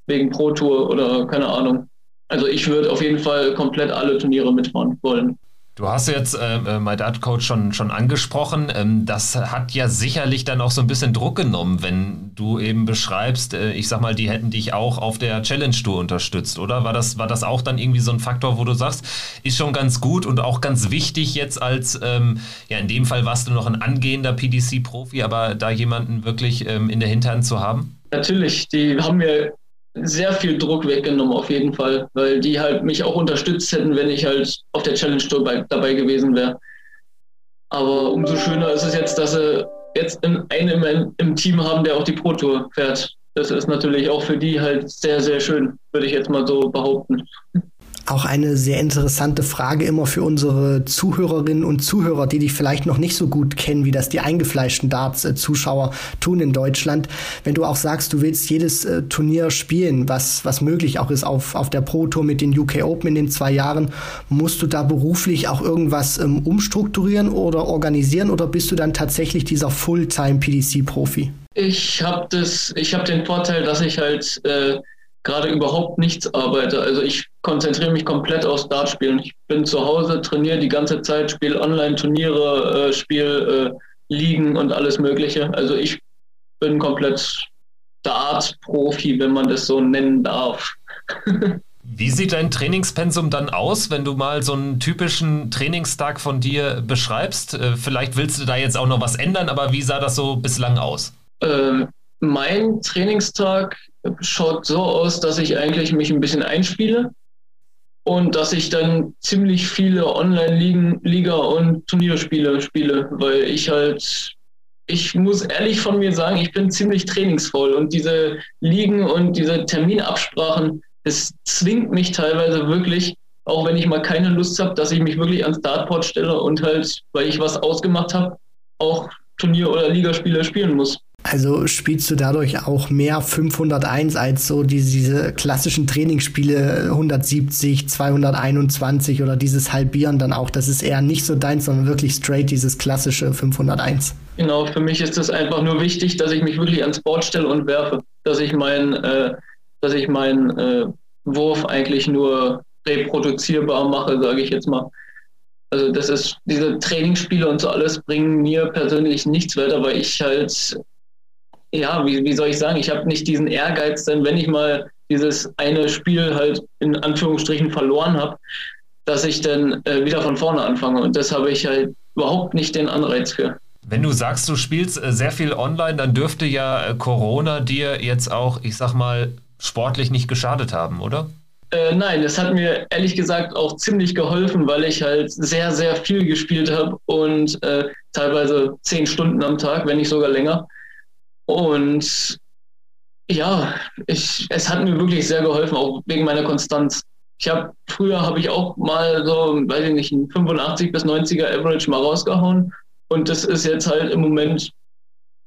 wegen Pro Tour oder keine Ahnung. Also ich würde auf jeden Fall komplett alle Turniere mitfahren wollen. Du hast jetzt äh, äh, My Dad Coach schon, schon angesprochen. Ähm, das hat ja sicherlich dann auch so ein bisschen Druck genommen, wenn du eben beschreibst, äh, ich sag mal, die hätten dich auch auf der Challenge Tour unterstützt, oder? War das, war das auch dann irgendwie so ein Faktor, wo du sagst, ist schon ganz gut und auch ganz wichtig jetzt als, ähm, ja, in dem Fall warst du noch ein angehender PDC-Profi, aber da jemanden wirklich ähm, in der Hinterhand zu haben? Natürlich, die haben mir sehr viel Druck weggenommen, auf jeden Fall, weil die halt mich auch unterstützt hätten, wenn ich halt auf der Challenge Tour bei, dabei gewesen wäre. Aber umso schöner ist es jetzt, dass sie jetzt einen im, im Team haben, der auch die Pro Tour fährt. Das ist natürlich auch für die halt sehr, sehr schön, würde ich jetzt mal so behaupten. Auch eine sehr interessante Frage immer für unsere Zuhörerinnen und Zuhörer, die dich vielleicht noch nicht so gut kennen, wie das die eingefleischten Darts-Zuschauer tun in Deutschland. Wenn du auch sagst, du willst jedes äh, Turnier spielen, was, was möglich auch ist auf, auf der Pro Tour mit den UK Open in den zwei Jahren, musst du da beruflich auch irgendwas ähm, umstrukturieren oder organisieren oder bist du dann tatsächlich dieser Fulltime PDC-Profi? Ich habe das, ich habe den Vorteil, dass ich halt äh, gerade überhaupt nichts arbeite. Also ich konzentriere mich komplett aufs Dartspielen. Ich bin zu Hause, trainiere die ganze Zeit, spiele Online-Turniere, äh, spiele äh, Ligen und alles Mögliche. Also ich bin komplett Dart-Profi, wenn man das so nennen darf. Wie sieht dein Trainingspensum dann aus, wenn du mal so einen typischen Trainingstag von dir beschreibst? Äh, vielleicht willst du da jetzt auch noch was ändern, aber wie sah das so bislang aus? Ähm, mein Trainingstag schaut so aus, dass ich eigentlich mich ein bisschen einspiele und dass ich dann ziemlich viele Online-Liga und Turnierspiele spiele, weil ich halt, ich muss ehrlich von mir sagen, ich bin ziemlich trainingsvoll und diese Ligen und diese Terminabsprachen, das zwingt mich teilweise wirklich, auch wenn ich mal keine Lust habe, dass ich mich wirklich ans Dartboard stelle und halt, weil ich was ausgemacht habe, auch Turnier- oder Ligaspiele spielen muss. Also spielst du dadurch auch mehr 501 als so diese, diese klassischen Trainingsspiele 170, 221 oder dieses Halbieren dann auch. Das ist eher nicht so deins, sondern wirklich straight dieses klassische 501. Genau, für mich ist es einfach nur wichtig, dass ich mich wirklich ans Board stelle und werfe. Dass ich meinen äh, dass äh, Wurf eigentlich nur reproduzierbar mache, sage ich jetzt mal. Also das ist, diese Trainingsspiele und so alles bringen mir persönlich nichts weiter, weil ich halt ja, wie, wie soll ich sagen, ich habe nicht diesen Ehrgeiz, denn wenn ich mal dieses eine Spiel halt in Anführungsstrichen verloren habe, dass ich dann äh, wieder von vorne anfange. Und das habe ich halt überhaupt nicht den Anreiz für. Wenn du sagst, du spielst äh, sehr viel online, dann dürfte ja äh, Corona dir jetzt auch, ich sag mal, sportlich nicht geschadet haben, oder? Äh, nein, es hat mir ehrlich gesagt auch ziemlich geholfen, weil ich halt sehr, sehr viel gespielt habe und äh, teilweise zehn Stunden am Tag, wenn nicht sogar länger. Und ja, ich, es hat mir wirklich sehr geholfen, auch wegen meiner Konstanz. Ich habe früher habe ich auch mal so, weiß ich nicht, ein 85 bis 90er Average mal rausgehauen und das ist jetzt halt im Moment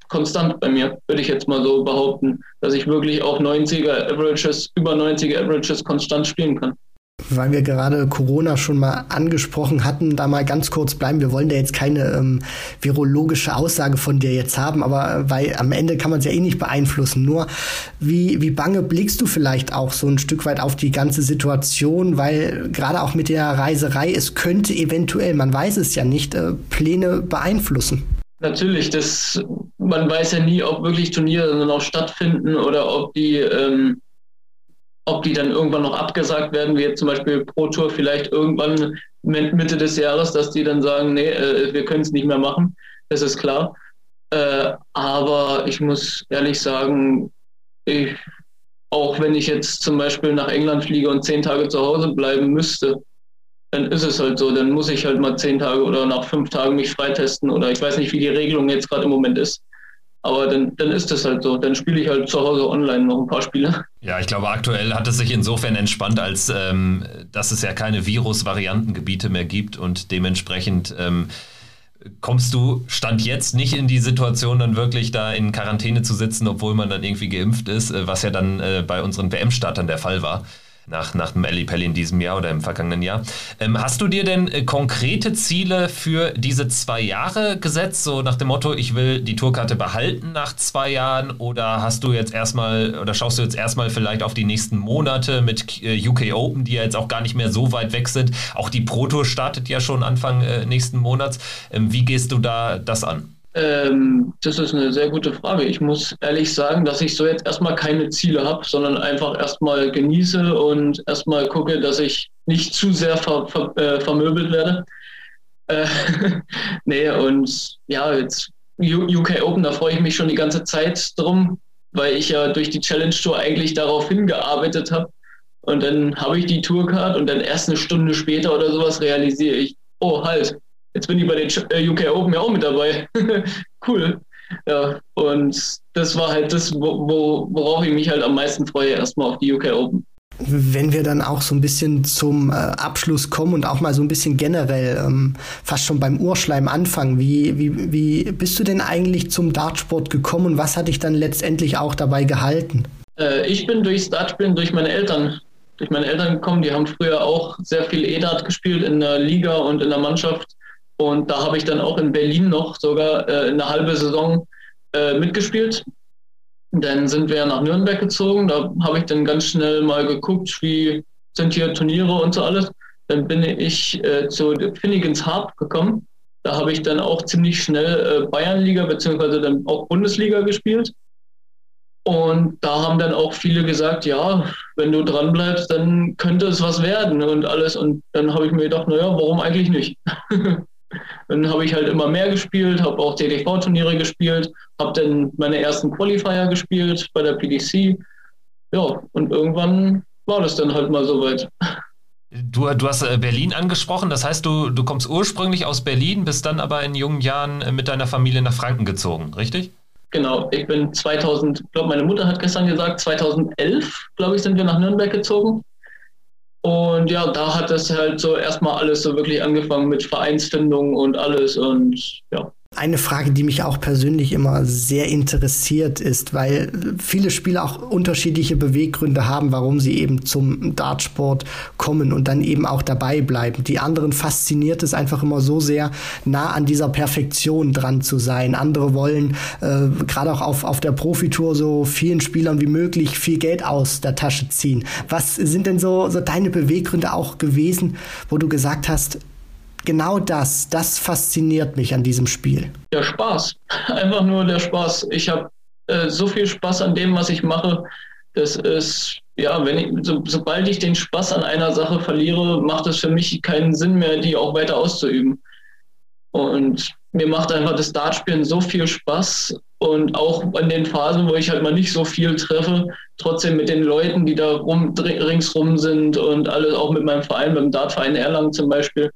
konstant bei mir, würde ich jetzt mal so behaupten, dass ich wirklich auch 90er Averages, über 90er Averages konstant spielen kann weil wir gerade Corona schon mal angesprochen hatten, da mal ganz kurz bleiben. Wir wollen da jetzt keine ähm, virologische Aussage von dir jetzt haben, aber äh, weil am Ende kann man es ja eh nicht beeinflussen. Nur wie, wie bange blickst du vielleicht auch so ein Stück weit auf die ganze Situation, weil gerade auch mit der Reiserei, es könnte eventuell, man weiß es ja nicht, äh, Pläne beeinflussen. Natürlich, das, man weiß ja nie, ob wirklich Turniere noch stattfinden oder ob die ähm, ob die dann irgendwann noch abgesagt werden, wie jetzt zum Beispiel Pro Tour vielleicht irgendwann Mitte des Jahres, dass die dann sagen, nee, äh, wir können es nicht mehr machen. Das ist klar. Äh, aber ich muss ehrlich sagen, ich, auch wenn ich jetzt zum Beispiel nach England fliege und zehn Tage zu Hause bleiben müsste, dann ist es halt so. Dann muss ich halt mal zehn Tage oder nach fünf Tagen mich freitesten oder ich weiß nicht, wie die Regelung jetzt gerade im Moment ist. Aber dann, dann ist das halt so. Dann spiele ich halt zu Hause online noch ein paar Spiele. Ja, ich glaube, aktuell hat es sich insofern entspannt, als ähm, dass es ja keine Virus-Variantengebiete mehr gibt und dementsprechend ähm, kommst du Stand jetzt nicht in die Situation, dann wirklich da in Quarantäne zu sitzen, obwohl man dann irgendwie geimpft ist, äh, was ja dann äh, bei unseren WM-Startern der Fall war nach, nach dem Ali Pelli in diesem Jahr oder im vergangenen Jahr. Ähm, hast du dir denn äh, konkrete Ziele für diese zwei Jahre gesetzt? So nach dem Motto, ich will die Tourkarte behalten nach zwei Jahren oder hast du jetzt erstmal oder schaust du jetzt erstmal vielleicht auf die nächsten Monate mit äh, UK Open, die ja jetzt auch gar nicht mehr so weit weg sind? Auch die Pro Tour startet ja schon Anfang äh, nächsten Monats. Ähm, wie gehst du da das an? Ähm, das ist eine sehr gute Frage. Ich muss ehrlich sagen, dass ich so jetzt erstmal keine Ziele habe, sondern einfach erstmal genieße und erstmal gucke, dass ich nicht zu sehr ver, ver, äh, vermöbelt werde. Äh, nee, und ja, jetzt UK Open, da freue ich mich schon die ganze Zeit drum, weil ich ja durch die Challenge Tour eigentlich darauf hingearbeitet habe. Und dann habe ich die Tourcard und dann erst eine Stunde später oder sowas realisiere ich, oh halt, jetzt bin ich bei den äh, UK Open ja auch mit dabei. cool. Ja, und das war halt das, wo, worauf ich mich halt am meisten freue, erstmal auf die UK Open. Wenn wir dann auch so ein bisschen zum äh, Abschluss kommen und auch mal so ein bisschen generell ähm, fast schon beim Urschleim anfangen, wie, wie, wie bist du denn eigentlich zum Dartsport gekommen und was hat dich dann letztendlich auch dabei gehalten? Äh, ich bin durchs Dartspielen durch meine Eltern, durch meine Eltern gekommen. Die haben früher auch sehr viel E-Dart gespielt in der Liga und in der Mannschaft. Und da habe ich dann auch in Berlin noch sogar äh, eine halbe Saison äh, mitgespielt. Dann sind wir nach Nürnberg gezogen. Da habe ich dann ganz schnell mal geguckt, wie sind hier Turniere und so alles. Dann bin ich äh, zu Finnegans Harp gekommen. Da habe ich dann auch ziemlich schnell äh, Bayernliga beziehungsweise dann auch Bundesliga gespielt. Und da haben dann auch viele gesagt, ja, wenn du dran bleibst, dann könnte es was werden und alles. Und dann habe ich mir gedacht, naja, warum eigentlich nicht? Dann habe ich halt immer mehr gespielt, habe auch TTV-Turniere gespielt, habe dann meine ersten Qualifier gespielt bei der PDC. Ja, und irgendwann war das dann halt mal soweit. Du, du hast äh, Berlin angesprochen, das heißt, du, du kommst ursprünglich aus Berlin, bist dann aber in jungen Jahren äh, mit deiner Familie nach Franken gezogen, richtig? Genau, ich bin 2000, ich glaube, meine Mutter hat gestern gesagt, 2011, glaube ich, sind wir nach Nürnberg gezogen. Und ja, da hat es halt so erstmal alles so wirklich angefangen mit Vereinsfindung und alles und ja. Eine Frage, die mich auch persönlich immer sehr interessiert ist, weil viele Spieler auch unterschiedliche Beweggründe haben, warum sie eben zum Dartsport kommen und dann eben auch dabei bleiben. Die anderen fasziniert es einfach immer so sehr, nah an dieser Perfektion dran zu sein. Andere wollen äh, gerade auch auf, auf der Profitour so vielen Spielern wie möglich viel Geld aus der Tasche ziehen. Was sind denn so, so deine Beweggründe auch gewesen, wo du gesagt hast, genau das, das fasziniert mich an diesem Spiel. Der Spaß, einfach nur der Spaß. Ich habe äh, so viel Spaß an dem, was ich mache. Das ist, ja, wenn ich, so, sobald ich den Spaß an einer Sache verliere, macht es für mich keinen Sinn mehr, die auch weiter auszuüben. Und mir macht einfach das Dartspielen so viel Spaß und auch in den Phasen, wo ich halt mal nicht so viel treffe, trotzdem mit den Leuten, die da rum, ringsrum sind und alles, auch mit meinem Verein, beim Dartverein Erlangen zum Beispiel,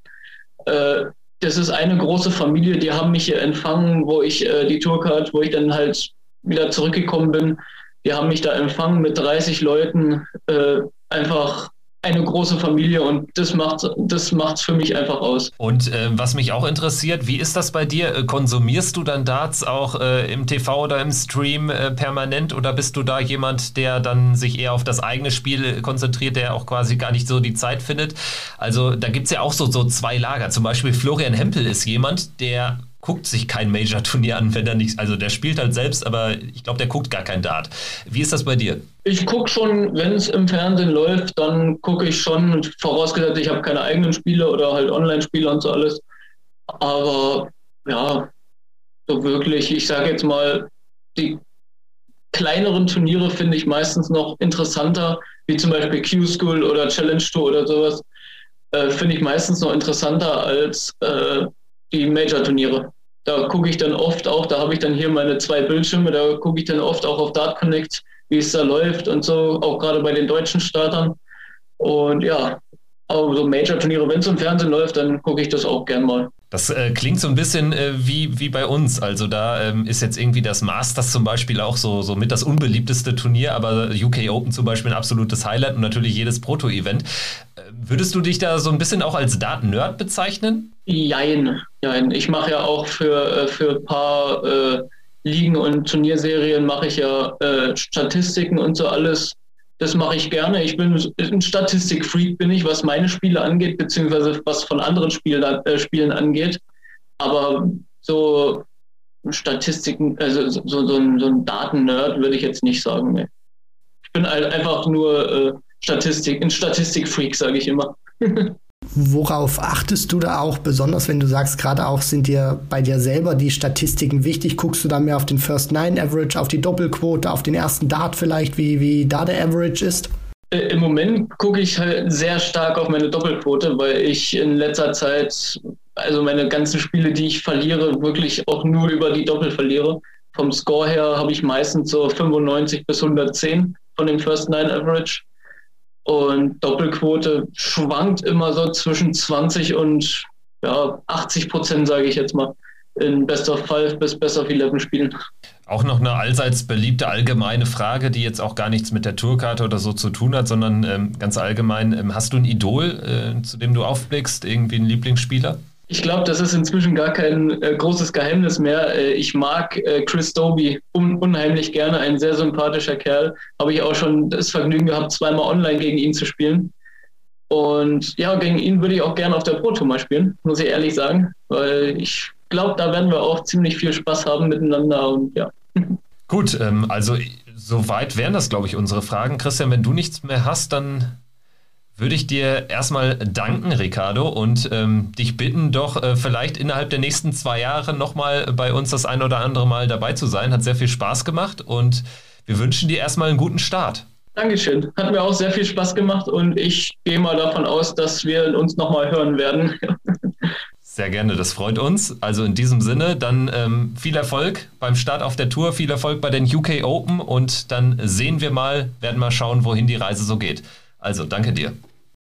äh, das ist eine große Familie, die haben mich hier empfangen, wo ich äh, die Tourcard, wo ich dann halt wieder zurückgekommen bin. Die haben mich da empfangen mit 30 Leuten, äh, einfach eine große Familie und das macht das macht's für mich einfach aus. Und äh, was mich auch interessiert, wie ist das bei dir? Äh, konsumierst du dann Darts auch äh, im TV oder im Stream äh, permanent oder bist du da jemand, der dann sich eher auf das eigene Spiel konzentriert, der auch quasi gar nicht so die Zeit findet? Also da gibt es ja auch so, so zwei Lager. Zum Beispiel Florian Hempel ist jemand, der guckt sich kein Major-Turnier an, wenn er nicht, also der spielt halt selbst, aber ich glaube, der guckt gar kein Dart. Wie ist das bei dir? Ich gucke schon, wenn es im Fernsehen läuft, dann gucke ich schon, vorausgesetzt, ich habe keine eigenen Spiele oder halt Online-Spiele und so alles. Aber ja, so wirklich, ich sage jetzt mal, die kleineren Turniere finde ich meistens noch interessanter, wie zum Beispiel Q-School oder Challenge Tour oder sowas. Äh, finde ich meistens noch interessanter als äh, die Major-Turniere. Da gucke ich dann oft auch, da habe ich dann hier meine zwei Bildschirme, da gucke ich dann oft auch auf Dart Connect, wie es da läuft und so, auch gerade bei den deutschen Startern. Und ja, aber so Major-Turniere, wenn es im Fernsehen läuft, dann gucke ich das auch gern mal. Das äh, klingt so ein bisschen äh, wie, wie bei uns. Also da ähm, ist jetzt irgendwie das Masters zum Beispiel auch so, so mit das unbeliebteste Turnier, aber UK Open zum Beispiel ein absolutes Highlight und natürlich jedes Proto-Event. Äh, würdest du dich da so ein bisschen auch als Daten-Nerd bezeichnen? Jein, jein. Ich mache ja auch für, äh, für ein paar äh, Ligen und Turnierserien mache ich ja äh, Statistiken und so alles das mache ich gerne. Ich bin ein Statistikfreak, bin ich, was meine Spiele angeht, beziehungsweise was von anderen Spiel, äh, Spielen angeht. Aber so Statistiken, also so, so, ein, so ein Daten-Nerd würde ich jetzt nicht sagen. Nee. Ich bin einfach nur äh, Statistik, ein Statistikfreak, sage ich immer. Worauf achtest du da auch, besonders wenn du sagst, gerade auch sind dir bei dir selber die Statistiken wichtig? Guckst du da mehr auf den First Nine Average, auf die Doppelquote, auf den ersten Dart vielleicht, wie, wie da der Average ist? Äh, Im Moment gucke ich halt sehr stark auf meine Doppelquote, weil ich in letzter Zeit, also meine ganzen Spiele, die ich verliere, wirklich auch nur über die Doppel verliere. Vom Score her habe ich meistens so 95 bis 110 von dem First Nine Average. Und Doppelquote schwankt immer so zwischen 20 und ja, 80 Prozent, sage ich jetzt mal, in Best of Five bis Best of Eleven Spielen. Auch noch eine allseits beliebte allgemeine Frage, die jetzt auch gar nichts mit der Tourkarte oder so zu tun hat, sondern ähm, ganz allgemein. Ähm, hast du ein Idol, äh, zu dem du aufblickst, irgendwie einen Lieblingsspieler? Ich glaube, das ist inzwischen gar kein äh, großes Geheimnis mehr. Äh, ich mag äh, Chris Doby un unheimlich gerne, ein sehr sympathischer Kerl. Habe ich auch schon das Vergnügen gehabt, zweimal online gegen ihn zu spielen. Und ja, gegen ihn würde ich auch gerne auf der Pro Tour mal spielen, muss ich ehrlich sagen, weil ich glaube, da werden wir auch ziemlich viel Spaß haben miteinander und ja. Gut, ähm, also soweit wären das, glaube ich, unsere Fragen. Christian, wenn du nichts mehr hast, dann würde ich dir erstmal danken, Ricardo, und ähm, dich bitten, doch äh, vielleicht innerhalb der nächsten zwei Jahre nochmal bei uns das ein oder andere Mal dabei zu sein. Hat sehr viel Spaß gemacht und wir wünschen dir erstmal einen guten Start. Dankeschön. Hat mir auch sehr viel Spaß gemacht und ich gehe mal davon aus, dass wir uns nochmal hören werden. Sehr gerne, das freut uns. Also in diesem Sinne, dann ähm, viel Erfolg beim Start auf der Tour, viel Erfolg bei den UK Open und dann sehen wir mal, werden mal schauen, wohin die Reise so geht. Also danke dir.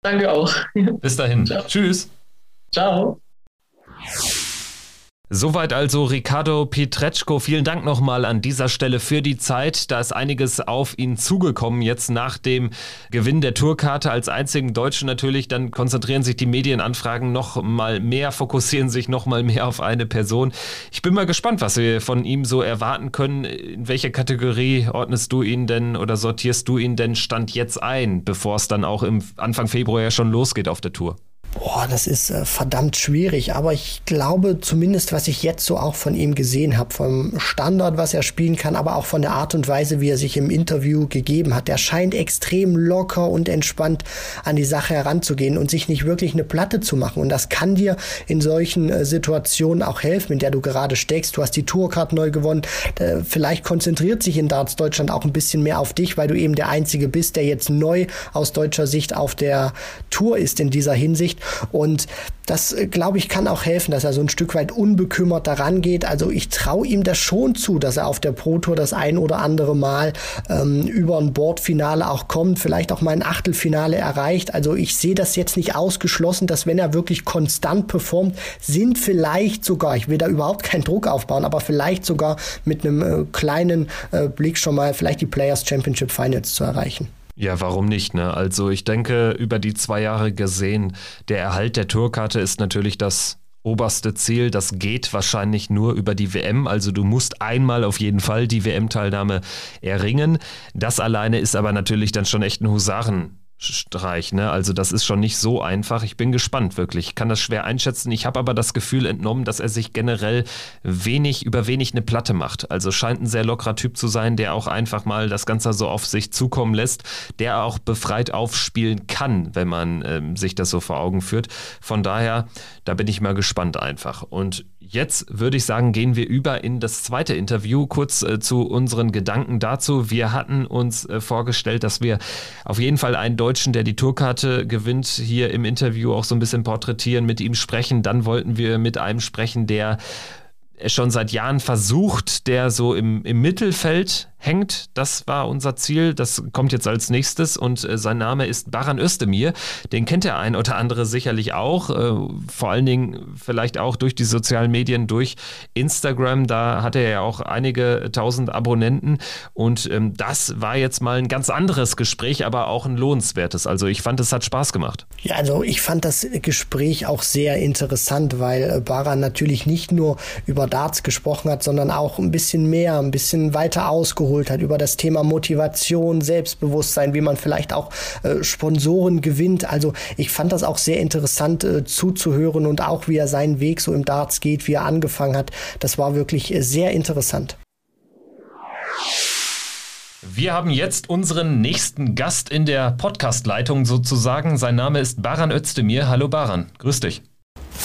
Danke auch. Bis dahin. Ciao. Tschüss. Ciao. Soweit also Ricardo Pietreczko. Vielen Dank nochmal an dieser Stelle für die Zeit. Da ist einiges auf ihn zugekommen jetzt nach dem Gewinn der Tourkarte als einzigen Deutschen natürlich. Dann konzentrieren sich die Medienanfragen noch mal mehr, fokussieren sich noch mal mehr auf eine Person. Ich bin mal gespannt, was wir von ihm so erwarten können. In welche Kategorie ordnest du ihn denn oder sortierst du ihn denn Stand jetzt ein, bevor es dann auch im Anfang Februar ja schon losgeht auf der Tour? Boah, das ist äh, verdammt schwierig, aber ich glaube zumindest, was ich jetzt so auch von ihm gesehen habe, vom Standard, was er spielen kann, aber auch von der Art und Weise, wie er sich im Interview gegeben hat. Der scheint extrem locker und entspannt an die Sache heranzugehen und sich nicht wirklich eine Platte zu machen. Und das kann dir in solchen äh, Situationen auch helfen, in der du gerade steckst. Du hast die Tourcard neu gewonnen. Äh, vielleicht konzentriert sich in Darts Deutschland auch ein bisschen mehr auf dich, weil du eben der Einzige bist, der jetzt neu aus deutscher Sicht auf der Tour ist in dieser Hinsicht. Und das, äh, glaube ich, kann auch helfen, dass er so ein Stück weit unbekümmert daran geht. Also ich traue ihm das schon zu, dass er auf der Pro Tour das ein oder andere Mal ähm, über ein Bordfinale auch kommt, vielleicht auch mal ein Achtelfinale erreicht. Also ich sehe das jetzt nicht ausgeschlossen, dass wenn er wirklich konstant performt, sind vielleicht sogar, ich will da überhaupt keinen Druck aufbauen, aber vielleicht sogar mit einem äh, kleinen äh, Blick schon mal vielleicht die Players Championship Finals zu erreichen. Ja, warum nicht? Ne? Also ich denke, über die zwei Jahre gesehen, der Erhalt der Tourkarte ist natürlich das oberste Ziel. Das geht wahrscheinlich nur über die WM. Also du musst einmal auf jeden Fall die WM-Teilnahme erringen. Das alleine ist aber natürlich dann schon echt ein Husaren. Streich. Ne? Also das ist schon nicht so einfach. Ich bin gespannt, wirklich. Ich kann das schwer einschätzen. Ich habe aber das Gefühl entnommen, dass er sich generell wenig über wenig eine Platte macht. Also scheint ein sehr lockerer Typ zu sein, der auch einfach mal das Ganze so auf sich zukommen lässt, der auch befreit aufspielen kann, wenn man ähm, sich das so vor Augen führt. Von daher, da bin ich mal gespannt einfach. Und Jetzt würde ich sagen, gehen wir über in das zweite Interview. Kurz äh, zu unseren Gedanken dazu. Wir hatten uns äh, vorgestellt, dass wir auf jeden Fall einen Deutschen, der die Tourkarte gewinnt, hier im Interview auch so ein bisschen porträtieren, mit ihm sprechen. Dann wollten wir mit einem sprechen, der schon seit Jahren versucht, der so im, im Mittelfeld hängt. Das war unser Ziel. Das kommt jetzt als nächstes und äh, sein Name ist Baran Özdemir. Den kennt der ein oder andere sicherlich auch. Äh, vor allen Dingen vielleicht auch durch die sozialen Medien, durch Instagram. Da hat er ja auch einige tausend Abonnenten und ähm, das war jetzt mal ein ganz anderes Gespräch, aber auch ein lohnenswertes. Also ich fand, es hat Spaß gemacht. Ja, also ich fand das Gespräch auch sehr interessant, weil äh, Baran natürlich nicht nur über Darts gesprochen hat, sondern auch ein bisschen mehr, ein bisschen weiter ausgeholt hat über das Thema Motivation, Selbstbewusstsein, wie man vielleicht auch äh, Sponsoren gewinnt. Also ich fand das auch sehr interessant äh, zuzuhören und auch wie er seinen Weg so im Darts geht, wie er angefangen hat. Das war wirklich äh, sehr interessant. Wir haben jetzt unseren nächsten Gast in der Podcast-Leitung sozusagen. Sein Name ist Baran Özdemir. Hallo Baran, grüß dich.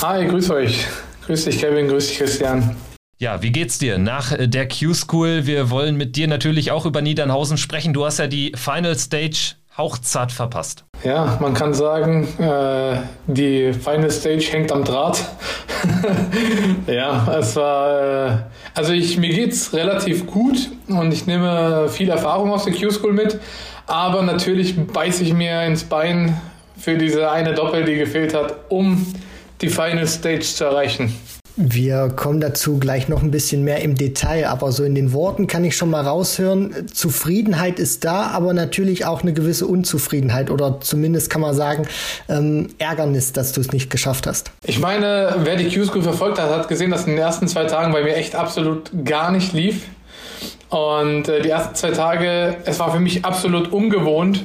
Hi, grüß euch. Grüß dich Kevin, grüß dich Christian. Ja, wie geht's dir nach äh, der Q-School? Wir wollen mit dir natürlich auch über Niedernhausen sprechen. Du hast ja die Final Stage hauchzart verpasst. Ja, man kann sagen, äh, die Final Stage hängt am Draht. ja, es war, äh, also ich, mir geht's relativ gut und ich nehme viel Erfahrung aus der Q-School mit, aber natürlich beiße ich mir ins Bein für diese eine Doppel, die gefehlt hat, um die Final Stage zu erreichen. Wir kommen dazu gleich noch ein bisschen mehr im Detail, aber so in den Worten kann ich schon mal raushören, Zufriedenheit ist da, aber natürlich auch eine gewisse Unzufriedenheit oder zumindest kann man sagen, ähm, Ärgernis, dass du es nicht geschafft hast. Ich meine, wer die Q-School verfolgt hat, hat gesehen, dass in den ersten zwei Tagen bei mir echt absolut gar nicht lief. Und äh, die ersten zwei Tage, es war für mich absolut ungewohnt,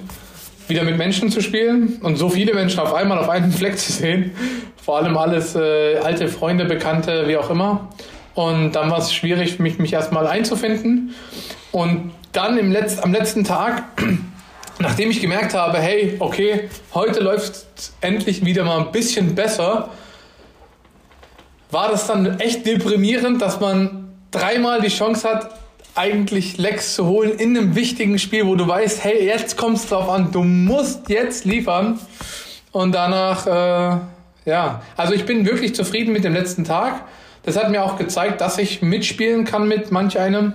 wieder mit Menschen zu spielen und so viele Menschen auf einmal auf einem Fleck zu sehen. Vor allem alles äh, alte Freunde, Bekannte, wie auch immer. Und dann war es schwierig für mich, mich erstmal einzufinden. Und dann im Letz-, am letzten Tag, nachdem ich gemerkt habe, hey, okay, heute läuft endlich wieder mal ein bisschen besser, war das dann echt deprimierend, dass man dreimal die Chance hat, eigentlich Lecks zu holen in einem wichtigen Spiel, wo du weißt, hey, jetzt kommt es drauf an, du musst jetzt liefern. Und danach, äh, ja, also ich bin wirklich zufrieden mit dem letzten Tag. Das hat mir auch gezeigt, dass ich mitspielen kann mit manch einem.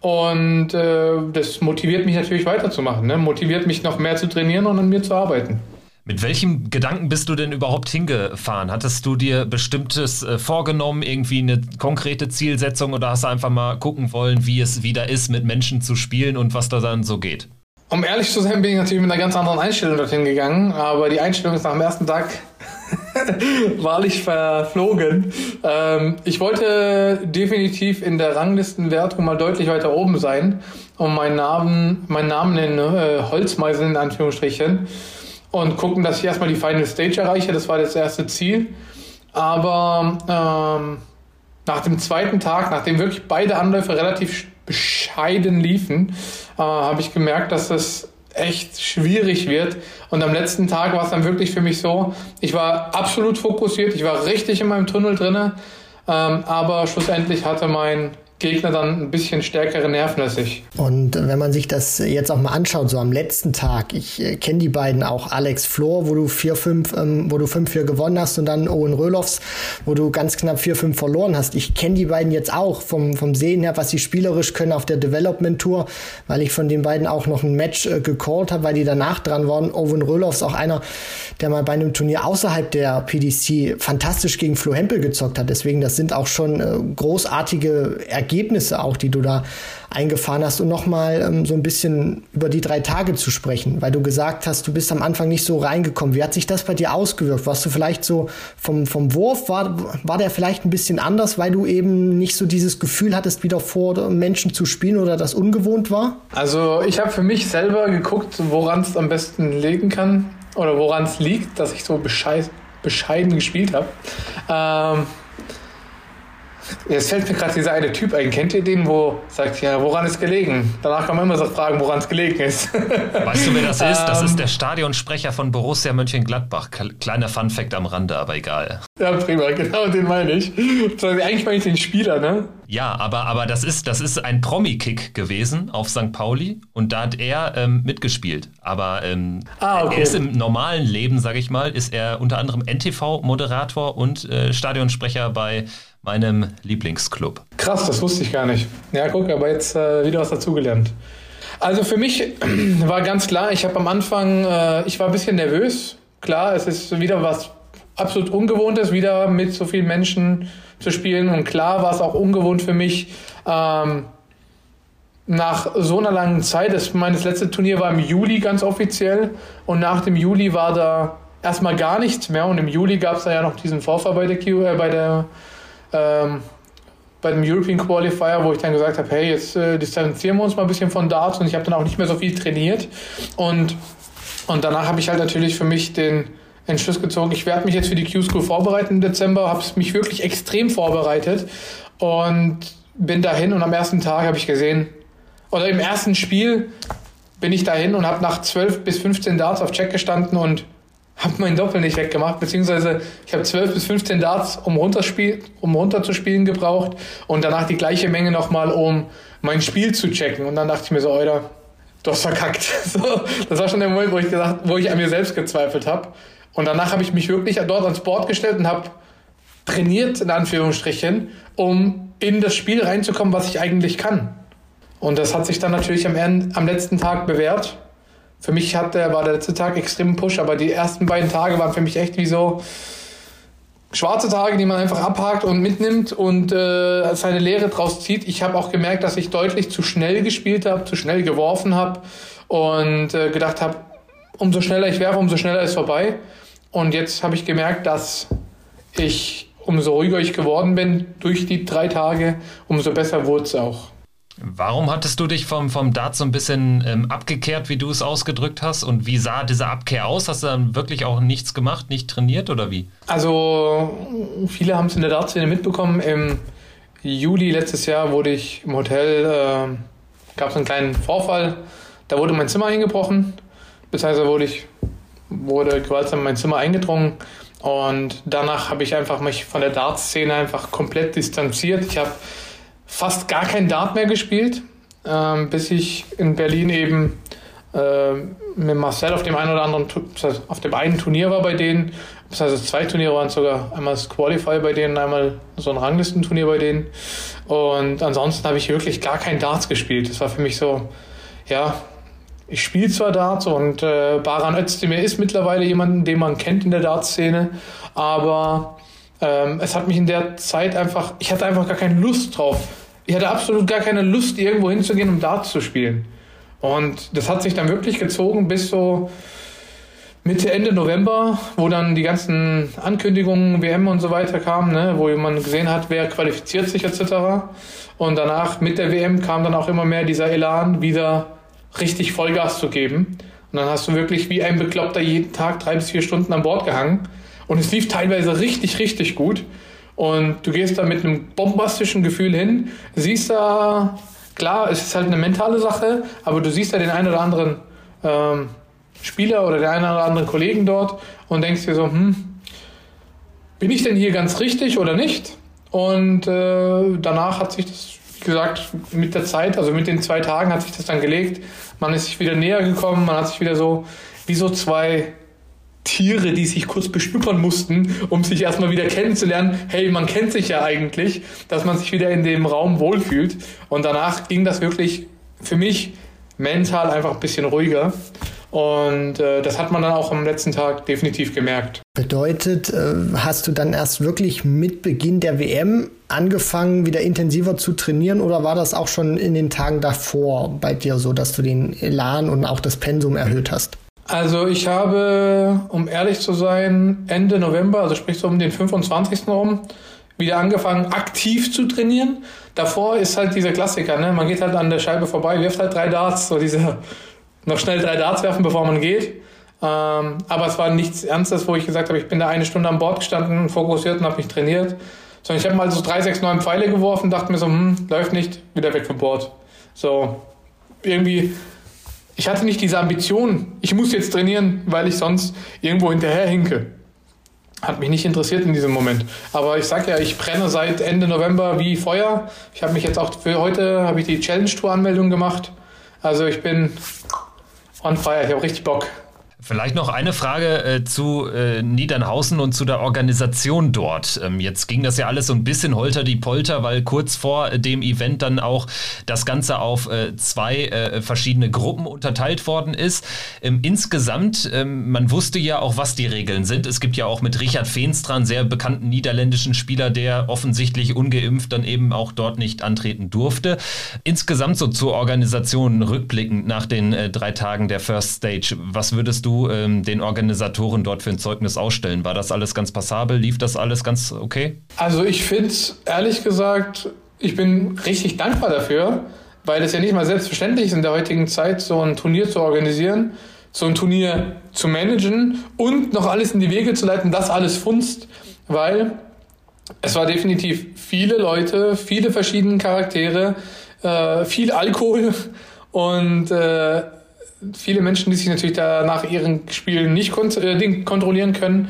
Und äh, das motiviert mich natürlich weiterzumachen, ne? motiviert mich noch mehr zu trainieren und an mir zu arbeiten. Mit welchem Gedanken bist du denn überhaupt hingefahren? Hattest du dir bestimmtes äh, vorgenommen, irgendwie eine konkrete Zielsetzung oder hast du einfach mal gucken wollen, wie es wieder ist, mit Menschen zu spielen und was da dann so geht? Um ehrlich zu sein, bin ich natürlich mit einer ganz anderen Einstellung dorthin gegangen, aber die Einstellung ist nach dem ersten Tag wahrlich verflogen. Ähm, ich wollte definitiv in der Ranglistenwertung mal deutlich weiter oben sein, um meinen Namen, meinen Namen in äh, Holzmeiseln in Anführungsstrichen und gucken, dass ich erstmal die Final Stage erreiche. Das war das erste Ziel. Aber ähm, nach dem zweiten Tag, nachdem wirklich beide Anläufe relativ bescheiden liefen, äh, habe ich gemerkt, dass es echt schwierig wird. Und am letzten Tag war es dann wirklich für mich so, ich war absolut fokussiert, ich war richtig in meinem Tunnel drinne, ähm, aber schlussendlich hatte mein Gegner dann ein bisschen stärkere Nerven als ich. Und wenn man sich das jetzt auch mal anschaut, so am letzten Tag, ich äh, kenne die beiden auch, Alex Flor, wo du 4-5, ähm, wo du 5-4 gewonnen hast und dann Owen Röloffs, wo du ganz knapp 4-5 verloren hast. Ich kenne die beiden jetzt auch vom, vom Sehen her, was sie spielerisch können auf der Development Tour, weil ich von den beiden auch noch ein Match äh, gecallt habe, weil die danach dran waren. Owen Röloffs auch einer, der mal bei einem Turnier außerhalb der PDC fantastisch gegen Flo Hempel gezockt hat. Deswegen, das sind auch schon äh, großartige Ergebnisse Ergebnisse auch, die du da eingefahren hast und nochmal ähm, so ein bisschen über die drei Tage zu sprechen, weil du gesagt hast, du bist am Anfang nicht so reingekommen. Wie hat sich das bei dir ausgewirkt? Warst du vielleicht so vom, vom Wurf, war, war der vielleicht ein bisschen anders, weil du eben nicht so dieses Gefühl hattest, wieder vor Menschen zu spielen oder das ungewohnt war? Also ich habe für mich selber geguckt, woran es am besten liegen kann oder woran es liegt, dass ich so bescheiden gespielt habe. Ähm, Jetzt fällt mir gerade dieser eine Typ ein. Kennt ihr den, wo sagt, ja, woran ist gelegen? Danach kann man immer so fragen, woran es gelegen ist. Weißt du, wer das ist? Das ist ähm. der Stadionsprecher von Borussia Mönchengladbach. Kleiner Funfact am Rande, aber egal. Ja, prima, genau den meine ich. Eigentlich meine ich den Spieler, ne? Ja, aber, aber das, ist, das ist ein Promi-Kick gewesen auf St. Pauli und da hat er ähm, mitgespielt. Aber ähm, ah, okay. er ist im normalen Leben, sage ich mal, ist er unter anderem NTV-Moderator und äh, Stadionsprecher bei meinem Lieblingsclub. Krass, das wusste ich gar nicht. Ja, guck, aber jetzt äh, wieder was dazugelernt. Also für mich war ganz klar, ich habe am Anfang, äh, ich war ein bisschen nervös. Klar, es ist wieder was absolut Ungewohntes, wieder mit so vielen Menschen zu spielen. Und klar war es auch ungewohnt für mich, ähm, nach so einer langen Zeit, das, mein letzte Turnier war im Juli ganz offiziell und nach dem Juli war da erstmal gar nichts mehr und im Juli gab es da ja noch diesen Vorfall bei der, Q, äh, bei der ähm, bei dem European Qualifier, wo ich dann gesagt habe, hey, jetzt äh, distanzieren wir uns mal ein bisschen von Darts und ich habe dann auch nicht mehr so viel trainiert. Und, und danach habe ich halt natürlich für mich den Entschluss gezogen, ich werde mich jetzt für die Q-School vorbereiten im Dezember, habe mich wirklich extrem vorbereitet und bin dahin und am ersten Tag habe ich gesehen, oder im ersten Spiel bin ich dahin und habe nach 12 bis 15 Darts auf Check gestanden und habe meinen Doppel nicht weggemacht, beziehungsweise ich habe 12 bis 15 Darts, um, um runterzuspielen gebraucht und danach die gleiche Menge nochmal, um mein Spiel zu checken. Und dann dachte ich mir so, Alter, du hast verkackt. So, das war schon der Moment, wo ich, gesagt, wo ich an mir selbst gezweifelt habe. Und danach habe ich mich wirklich dort ans Board gestellt und habe trainiert, in Anführungsstrichen, um in das Spiel reinzukommen, was ich eigentlich kann. Und das hat sich dann natürlich am, am letzten Tag bewährt. Für mich hat war der letzte Tag extrem Push, aber die ersten beiden Tage waren für mich echt wie so schwarze Tage, die man einfach abhakt und mitnimmt und äh, seine Lehre draus zieht. Ich habe auch gemerkt, dass ich deutlich zu schnell gespielt habe, zu schnell geworfen habe und äh, gedacht habe, umso schneller ich werfe, umso schneller ist vorbei. Und jetzt habe ich gemerkt, dass ich, umso ruhiger ich geworden bin durch die drei Tage, umso besser wurde es auch. Warum hattest du dich vom, vom Dart so ein bisschen ähm, abgekehrt, wie du es ausgedrückt hast? Und wie sah diese Abkehr aus? Hast du dann wirklich auch nichts gemacht, nicht trainiert oder wie? Also, viele haben es in der Dart-Szene mitbekommen. Im Juli letztes Jahr wurde ich im Hotel, äh, gab es einen kleinen Vorfall. Da wurde mein Zimmer eingebrochen, beziehungsweise wurde ich wurde gewaltsam in mein Zimmer eingedrungen und danach habe ich einfach mich von der Dart-Szene einfach komplett distanziert. Ich habe fast gar kein Dart mehr gespielt, ähm, bis ich in Berlin eben äh, mit Marcel auf dem einen oder anderen, auf dem einen Turnier war bei denen. Das heißt, zwei Turniere waren sogar einmal das Qualify bei denen, einmal so ein Ranglistenturnier bei denen. Und ansonsten habe ich wirklich gar kein Darts gespielt. Das war für mich so, ja, ich spiele zwar Darts und äh, Baran Özdemir ist mittlerweile jemanden, den man kennt in der Darts-Szene, aber ähm, es hat mich in der Zeit einfach, ich hatte einfach gar keine Lust drauf. Ich hatte absolut gar keine Lust, irgendwo hinzugehen, um Darts zu spielen. Und das hat sich dann wirklich gezogen bis so Mitte, Ende November, wo dann die ganzen Ankündigungen, WM und so weiter kamen, ne, wo man gesehen hat, wer qualifiziert sich etc. Und danach mit der WM kam dann auch immer mehr dieser Elan, wieder richtig Vollgas zu geben. Und dann hast du wirklich wie ein Bekloppter jeden Tag drei bis vier Stunden an Bord gehangen. Und es lief teilweise richtig, richtig gut. Und du gehst da mit einem bombastischen Gefühl hin, siehst da, klar, es ist halt eine mentale Sache, aber du siehst da den einen oder anderen ähm, Spieler oder den einen oder anderen Kollegen dort und denkst dir so, hm, bin ich denn hier ganz richtig oder nicht? Und äh, danach hat sich das, wie gesagt, mit der Zeit, also mit den zwei Tagen hat sich das dann gelegt. Man ist sich wieder näher gekommen, man hat sich wieder so wie so zwei Tiere, die sich kurz beschnuppern mussten, um sich erstmal wieder kennenzulernen. Hey, man kennt sich ja eigentlich, dass man sich wieder in dem Raum wohlfühlt. Und danach ging das wirklich für mich mental einfach ein bisschen ruhiger. Und äh, das hat man dann auch am letzten Tag definitiv gemerkt. Bedeutet, äh, hast du dann erst wirklich mit Beginn der WM angefangen, wieder intensiver zu trainieren oder war das auch schon in den Tagen davor bei dir so, dass du den Elan und auch das Pensum erhöht hast? Also ich habe, um ehrlich zu sein, Ende November, also sprich so um den 25. rum, wieder angefangen, aktiv zu trainieren. Davor ist halt dieser Klassiker, ne? Man geht halt an der Scheibe vorbei, wirft halt drei Darts, so diese noch schnell drei Darts werfen, bevor man geht. Ähm, aber es war nichts Ernstes, wo ich gesagt habe, ich bin da eine Stunde an Bord gestanden, fokussiert und habe mich trainiert. Sondern ich habe mal so drei, sechs, neun Pfeile geworfen, dachte mir so, hm, läuft nicht, wieder weg vom Bord. So, irgendwie ich hatte nicht diese Ambition, ich muss jetzt trainieren, weil ich sonst irgendwo hinterher hinke. hat mich nicht interessiert in diesem Moment. Aber ich sag ja, ich brenne seit Ende November wie Feuer. Ich habe mich jetzt auch für heute habe ich die Challenge Tour Anmeldung gemacht. Also ich bin on fire. Ich habe richtig Bock. Vielleicht noch eine Frage äh, zu äh, Niedernhausen und zu der Organisation dort. Ähm, jetzt ging das ja alles so ein bisschen holter die Polter, weil kurz vor dem Event dann auch das Ganze auf äh, zwei äh, verschiedene Gruppen unterteilt worden ist. Ähm, insgesamt, ähm, man wusste ja auch, was die Regeln sind. Es gibt ja auch mit Richard Feenstra einen sehr bekannten niederländischen Spieler, der offensichtlich ungeimpft dann eben auch dort nicht antreten durfte. Insgesamt so zur Organisation rückblickend nach den äh, drei Tagen der First Stage, was würdest du ähm, den Organisatoren dort für ein Zeugnis ausstellen? War das alles ganz passabel? Lief das alles ganz okay? Also ich finde ehrlich gesagt, ich bin richtig dankbar dafür, weil es ja nicht mal selbstverständlich ist in der heutigen Zeit, so ein Turnier zu organisieren, so ein Turnier zu managen und noch alles in die Wege zu leiten, das alles funzt, weil es war definitiv viele Leute, viele verschiedene Charaktere, äh, viel Alkohol und äh, viele Menschen, die sich natürlich da nach ihren Spielen nicht kont äh, kontrollieren können.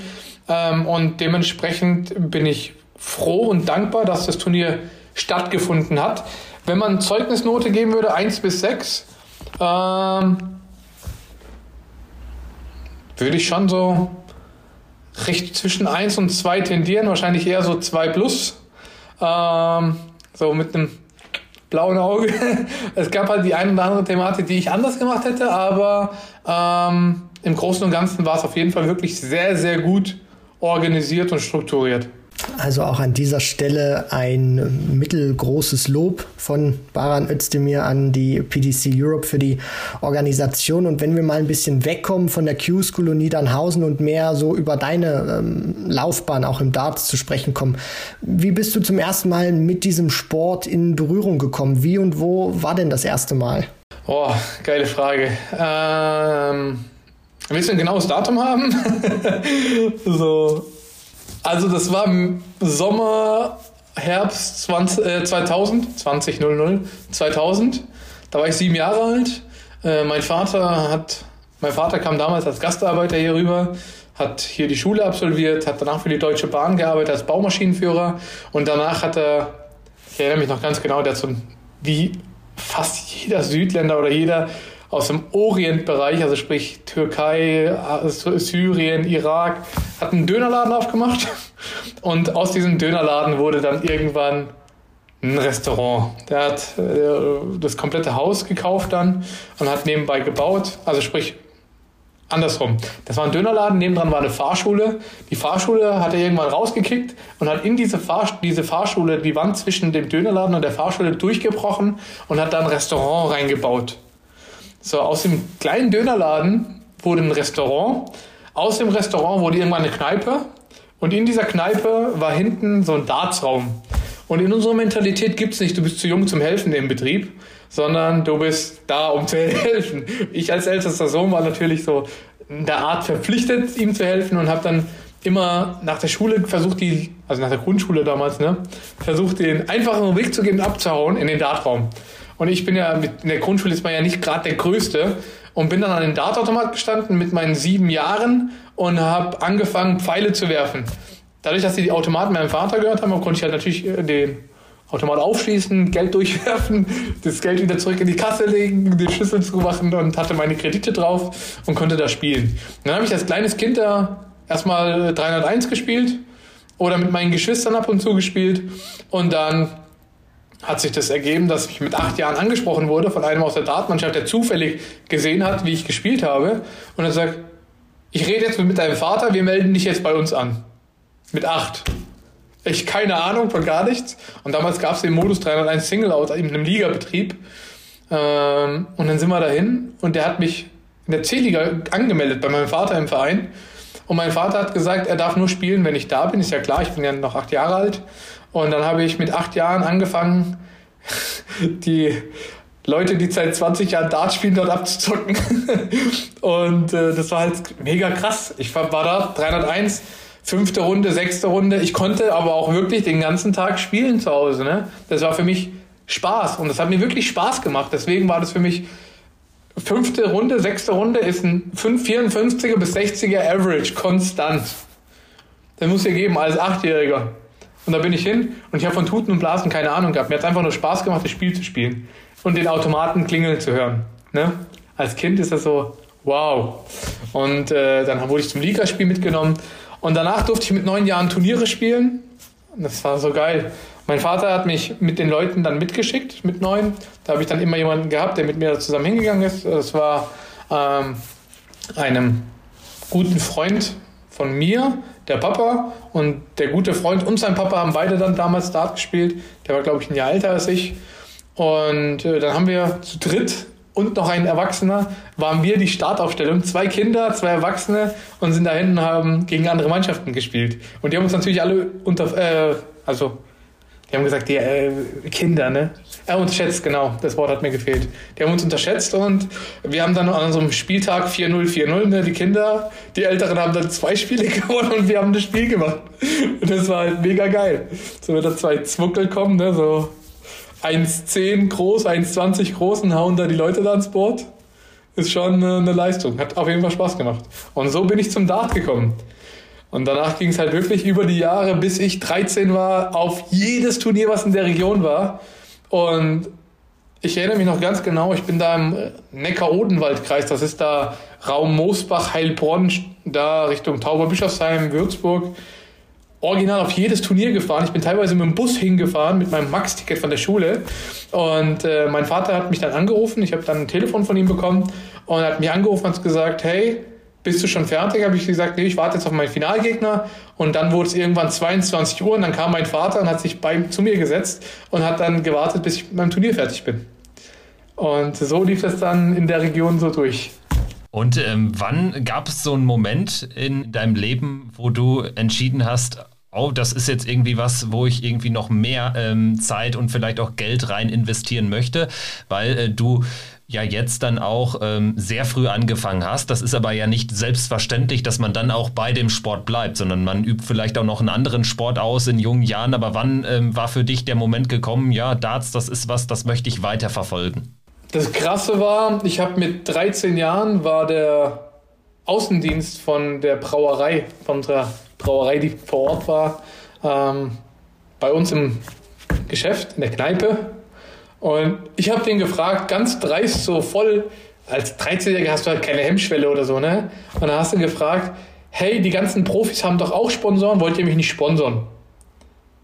Ähm, und dementsprechend bin ich froh und dankbar, dass das Turnier stattgefunden hat. Wenn man Zeugnisnote geben würde, 1 bis 6, ähm, würde ich schon so recht zwischen 1 und 2 tendieren, wahrscheinlich eher so 2 plus. Ähm, so mit einem blauen Auge. Es gab halt die eine oder andere Thematik, die ich anders gemacht hätte, aber ähm, im Großen und Ganzen war es auf jeden Fall wirklich sehr, sehr gut organisiert und strukturiert. Also auch an dieser Stelle ein mittelgroßes Lob von Baran Özdemir an die PDC Europe für die Organisation. Und wenn wir mal ein bisschen wegkommen von der Q-School und Niedernhausen und mehr so über deine ähm, Laufbahn auch im Darts zu sprechen kommen, wie bist du zum ersten Mal mit diesem Sport in Berührung gekommen? Wie und wo war denn das erste Mal? Oh, geile Frage. Ähm, willst du ein genaues Datum haben? so also das war im Sommer, Herbst 20, äh, 2000, 2000, 2000. Da war ich sieben Jahre alt. Äh, mein Vater hat, mein Vater kam damals als Gastarbeiter hier rüber, hat hier die Schule absolviert, hat danach für die Deutsche Bahn gearbeitet als Baumaschinenführer und danach hat er, ich erinnere mich noch ganz genau, dazu, wie fast jeder Südländer oder jeder aus dem Orientbereich, also sprich Türkei, Syrien, Irak, hat einen Dönerladen aufgemacht und aus diesem Dönerladen wurde dann irgendwann ein Restaurant. Der hat äh, das komplette Haus gekauft dann und hat nebenbei gebaut, also sprich andersrum. Das war ein Dönerladen, nebendran war eine Fahrschule. Die Fahrschule hat er irgendwann rausgekickt und hat in diese, Fahr diese Fahrschule die Wand zwischen dem Dönerladen und der Fahrschule durchgebrochen und hat da ein Restaurant reingebaut. So, aus dem kleinen Dönerladen wurde ein Restaurant. Aus dem Restaurant wurde irgendwann eine Kneipe. Und in dieser Kneipe war hinten so ein Dartsraum. Und in unserer Mentalität gibt es nicht, du bist zu jung zum Helfen im Betrieb, sondern du bist da, um zu helfen. Ich als ältester Sohn war natürlich so in der Art verpflichtet, ihm zu helfen und habe dann immer nach der Schule versucht, die, also nach der Grundschule damals, ne, versucht, den einfachen Weg zu gehen abzuhauen in den Dartraum. Und ich bin ja, mit, in der Grundschule ist man ja nicht gerade der Größte und bin dann an den Dartautomat gestanden mit meinen sieben Jahren und habe angefangen, Pfeile zu werfen. Dadurch, dass sie die Automaten meinem Vater gehört haben, konnte ich halt natürlich äh, den Automat aufschließen, Geld durchwerfen, das Geld wieder zurück in die Kasse legen, den Schlüssel zumachen und hatte meine Kredite drauf und konnte da spielen. Und dann habe ich als kleines Kind da erstmal 301 gespielt oder mit meinen Geschwistern ab und zu gespielt und dann hat sich das ergeben, dass ich mit acht Jahren angesprochen wurde von einem aus der Dartmannschaft, der zufällig gesehen hat, wie ich gespielt habe. Und er sagt, ich rede jetzt mit deinem Vater, wir melden dich jetzt bei uns an. Mit acht. Ich keine Ahnung von gar nichts. Und damals gab es den Modus 301 Single-Out in einem Ligabetrieb. Ähm, und dann sind wir dahin und der hat mich in der C-Liga angemeldet bei meinem Vater im Verein. Und mein Vater hat gesagt, er darf nur spielen, wenn ich da bin. Ist ja klar, ich bin ja noch acht Jahre alt. Und dann habe ich mit acht Jahren angefangen, die Leute, die seit 20 Jahren Dart spielen, dort abzuzocken. und äh, das war halt mega krass. Ich war, da 301, fünfte Runde, sechste Runde. Ich konnte aber auch wirklich den ganzen Tag spielen zu Hause. Ne? Das war für mich Spaß und das hat mir wirklich Spaß gemacht. Deswegen war das für mich fünfte Runde, sechste Runde ist ein 54er bis 60er Average konstant. Den muss dir geben als Achtjähriger. Und da bin ich hin und ich habe von Tuten und Blasen keine Ahnung gehabt. Mir hat es einfach nur Spaß gemacht, das Spiel zu spielen und den Automaten klingeln zu hören. Ne? Als Kind ist das so, wow. Und äh, dann wurde ich zum Ligaspiel mitgenommen und danach durfte ich mit neun Jahren Turniere spielen. Das war so geil. Mein Vater hat mich mit den Leuten dann mitgeschickt, mit neun. Da habe ich dann immer jemanden gehabt, der mit mir zusammen hingegangen ist. Das war ähm, einem guten Freund von mir, der Papa und der gute Freund und sein Papa haben beide dann damals Dart gespielt. Der war, glaube ich, ein Jahr älter als ich. Und äh, dann haben wir zu dritt und noch ein Erwachsener, waren wir die Startaufstellung. Zwei Kinder, zwei Erwachsene und sind da hinten haben gegen andere Mannschaften gespielt. Und die haben uns natürlich alle unter, äh, also die haben gesagt, die äh, Kinder, ne? Äh, unterschätzt, genau, das Wort hat mir gefehlt. Die haben uns unterschätzt und wir haben dann an unserem Spieltag 4-0, 4-0, ne? Die Kinder, die Älteren haben dann zwei Spiele gewonnen und wir haben das Spiel gemacht. Und das war halt mega geil. So, wenn da zwei Zwuckel kommen, ne? So 1,10 groß, 1,20 groß und hauen da die Leute da ins Board. Ist schon eine Leistung. Hat auf jeden Fall Spaß gemacht. Und so bin ich zum Dart gekommen. Und danach ging es halt wirklich über die Jahre, bis ich 13 war, auf jedes Turnier, was in der Region war. Und ich erinnere mich noch ganz genau, ich bin da im Neckar-Odenwald-Kreis, das ist da Raum Moosbach, Heilbronn, da Richtung Tauberbischofsheim, Würzburg original auf jedes Turnier gefahren. Ich bin teilweise mit dem Bus hingefahren, mit meinem Max-Ticket von der Schule. Und äh, mein Vater hat mich dann angerufen. Ich habe dann ein Telefon von ihm bekommen und hat mich angerufen und gesagt, hey, bist du schon fertig? Habe ich gesagt, nee, ich warte jetzt auf meinen Finalgegner. Und dann wurde es irgendwann 22 Uhr und dann kam mein Vater und hat sich bei, zu mir gesetzt und hat dann gewartet, bis ich mit meinem Turnier fertig bin. Und so lief das dann in der Region so durch. Und ähm, wann gab es so einen Moment in deinem Leben, wo du entschieden hast, oh, das ist jetzt irgendwie was, wo ich irgendwie noch mehr ähm, Zeit und vielleicht auch Geld rein investieren möchte, weil äh, du ja jetzt dann auch ähm, sehr früh angefangen hast. Das ist aber ja nicht selbstverständlich, dass man dann auch bei dem Sport bleibt, sondern man übt vielleicht auch noch einen anderen Sport aus in jungen Jahren. Aber wann ähm, war für dich der Moment gekommen, ja, Darts, das ist was, das möchte ich weiterverfolgen? Das Krasse war, ich habe mit 13 Jahren war der Außendienst von der Brauerei, von unserer Brauerei, die vor Ort war, ähm, bei uns im Geschäft, in der Kneipe. Und ich habe den gefragt, ganz dreist, so voll, als 13-Jähriger hast du halt keine Hemmschwelle oder so, ne? Und dann hast du gefragt, hey, die ganzen Profis haben doch auch Sponsoren, wollt ihr mich nicht sponsern?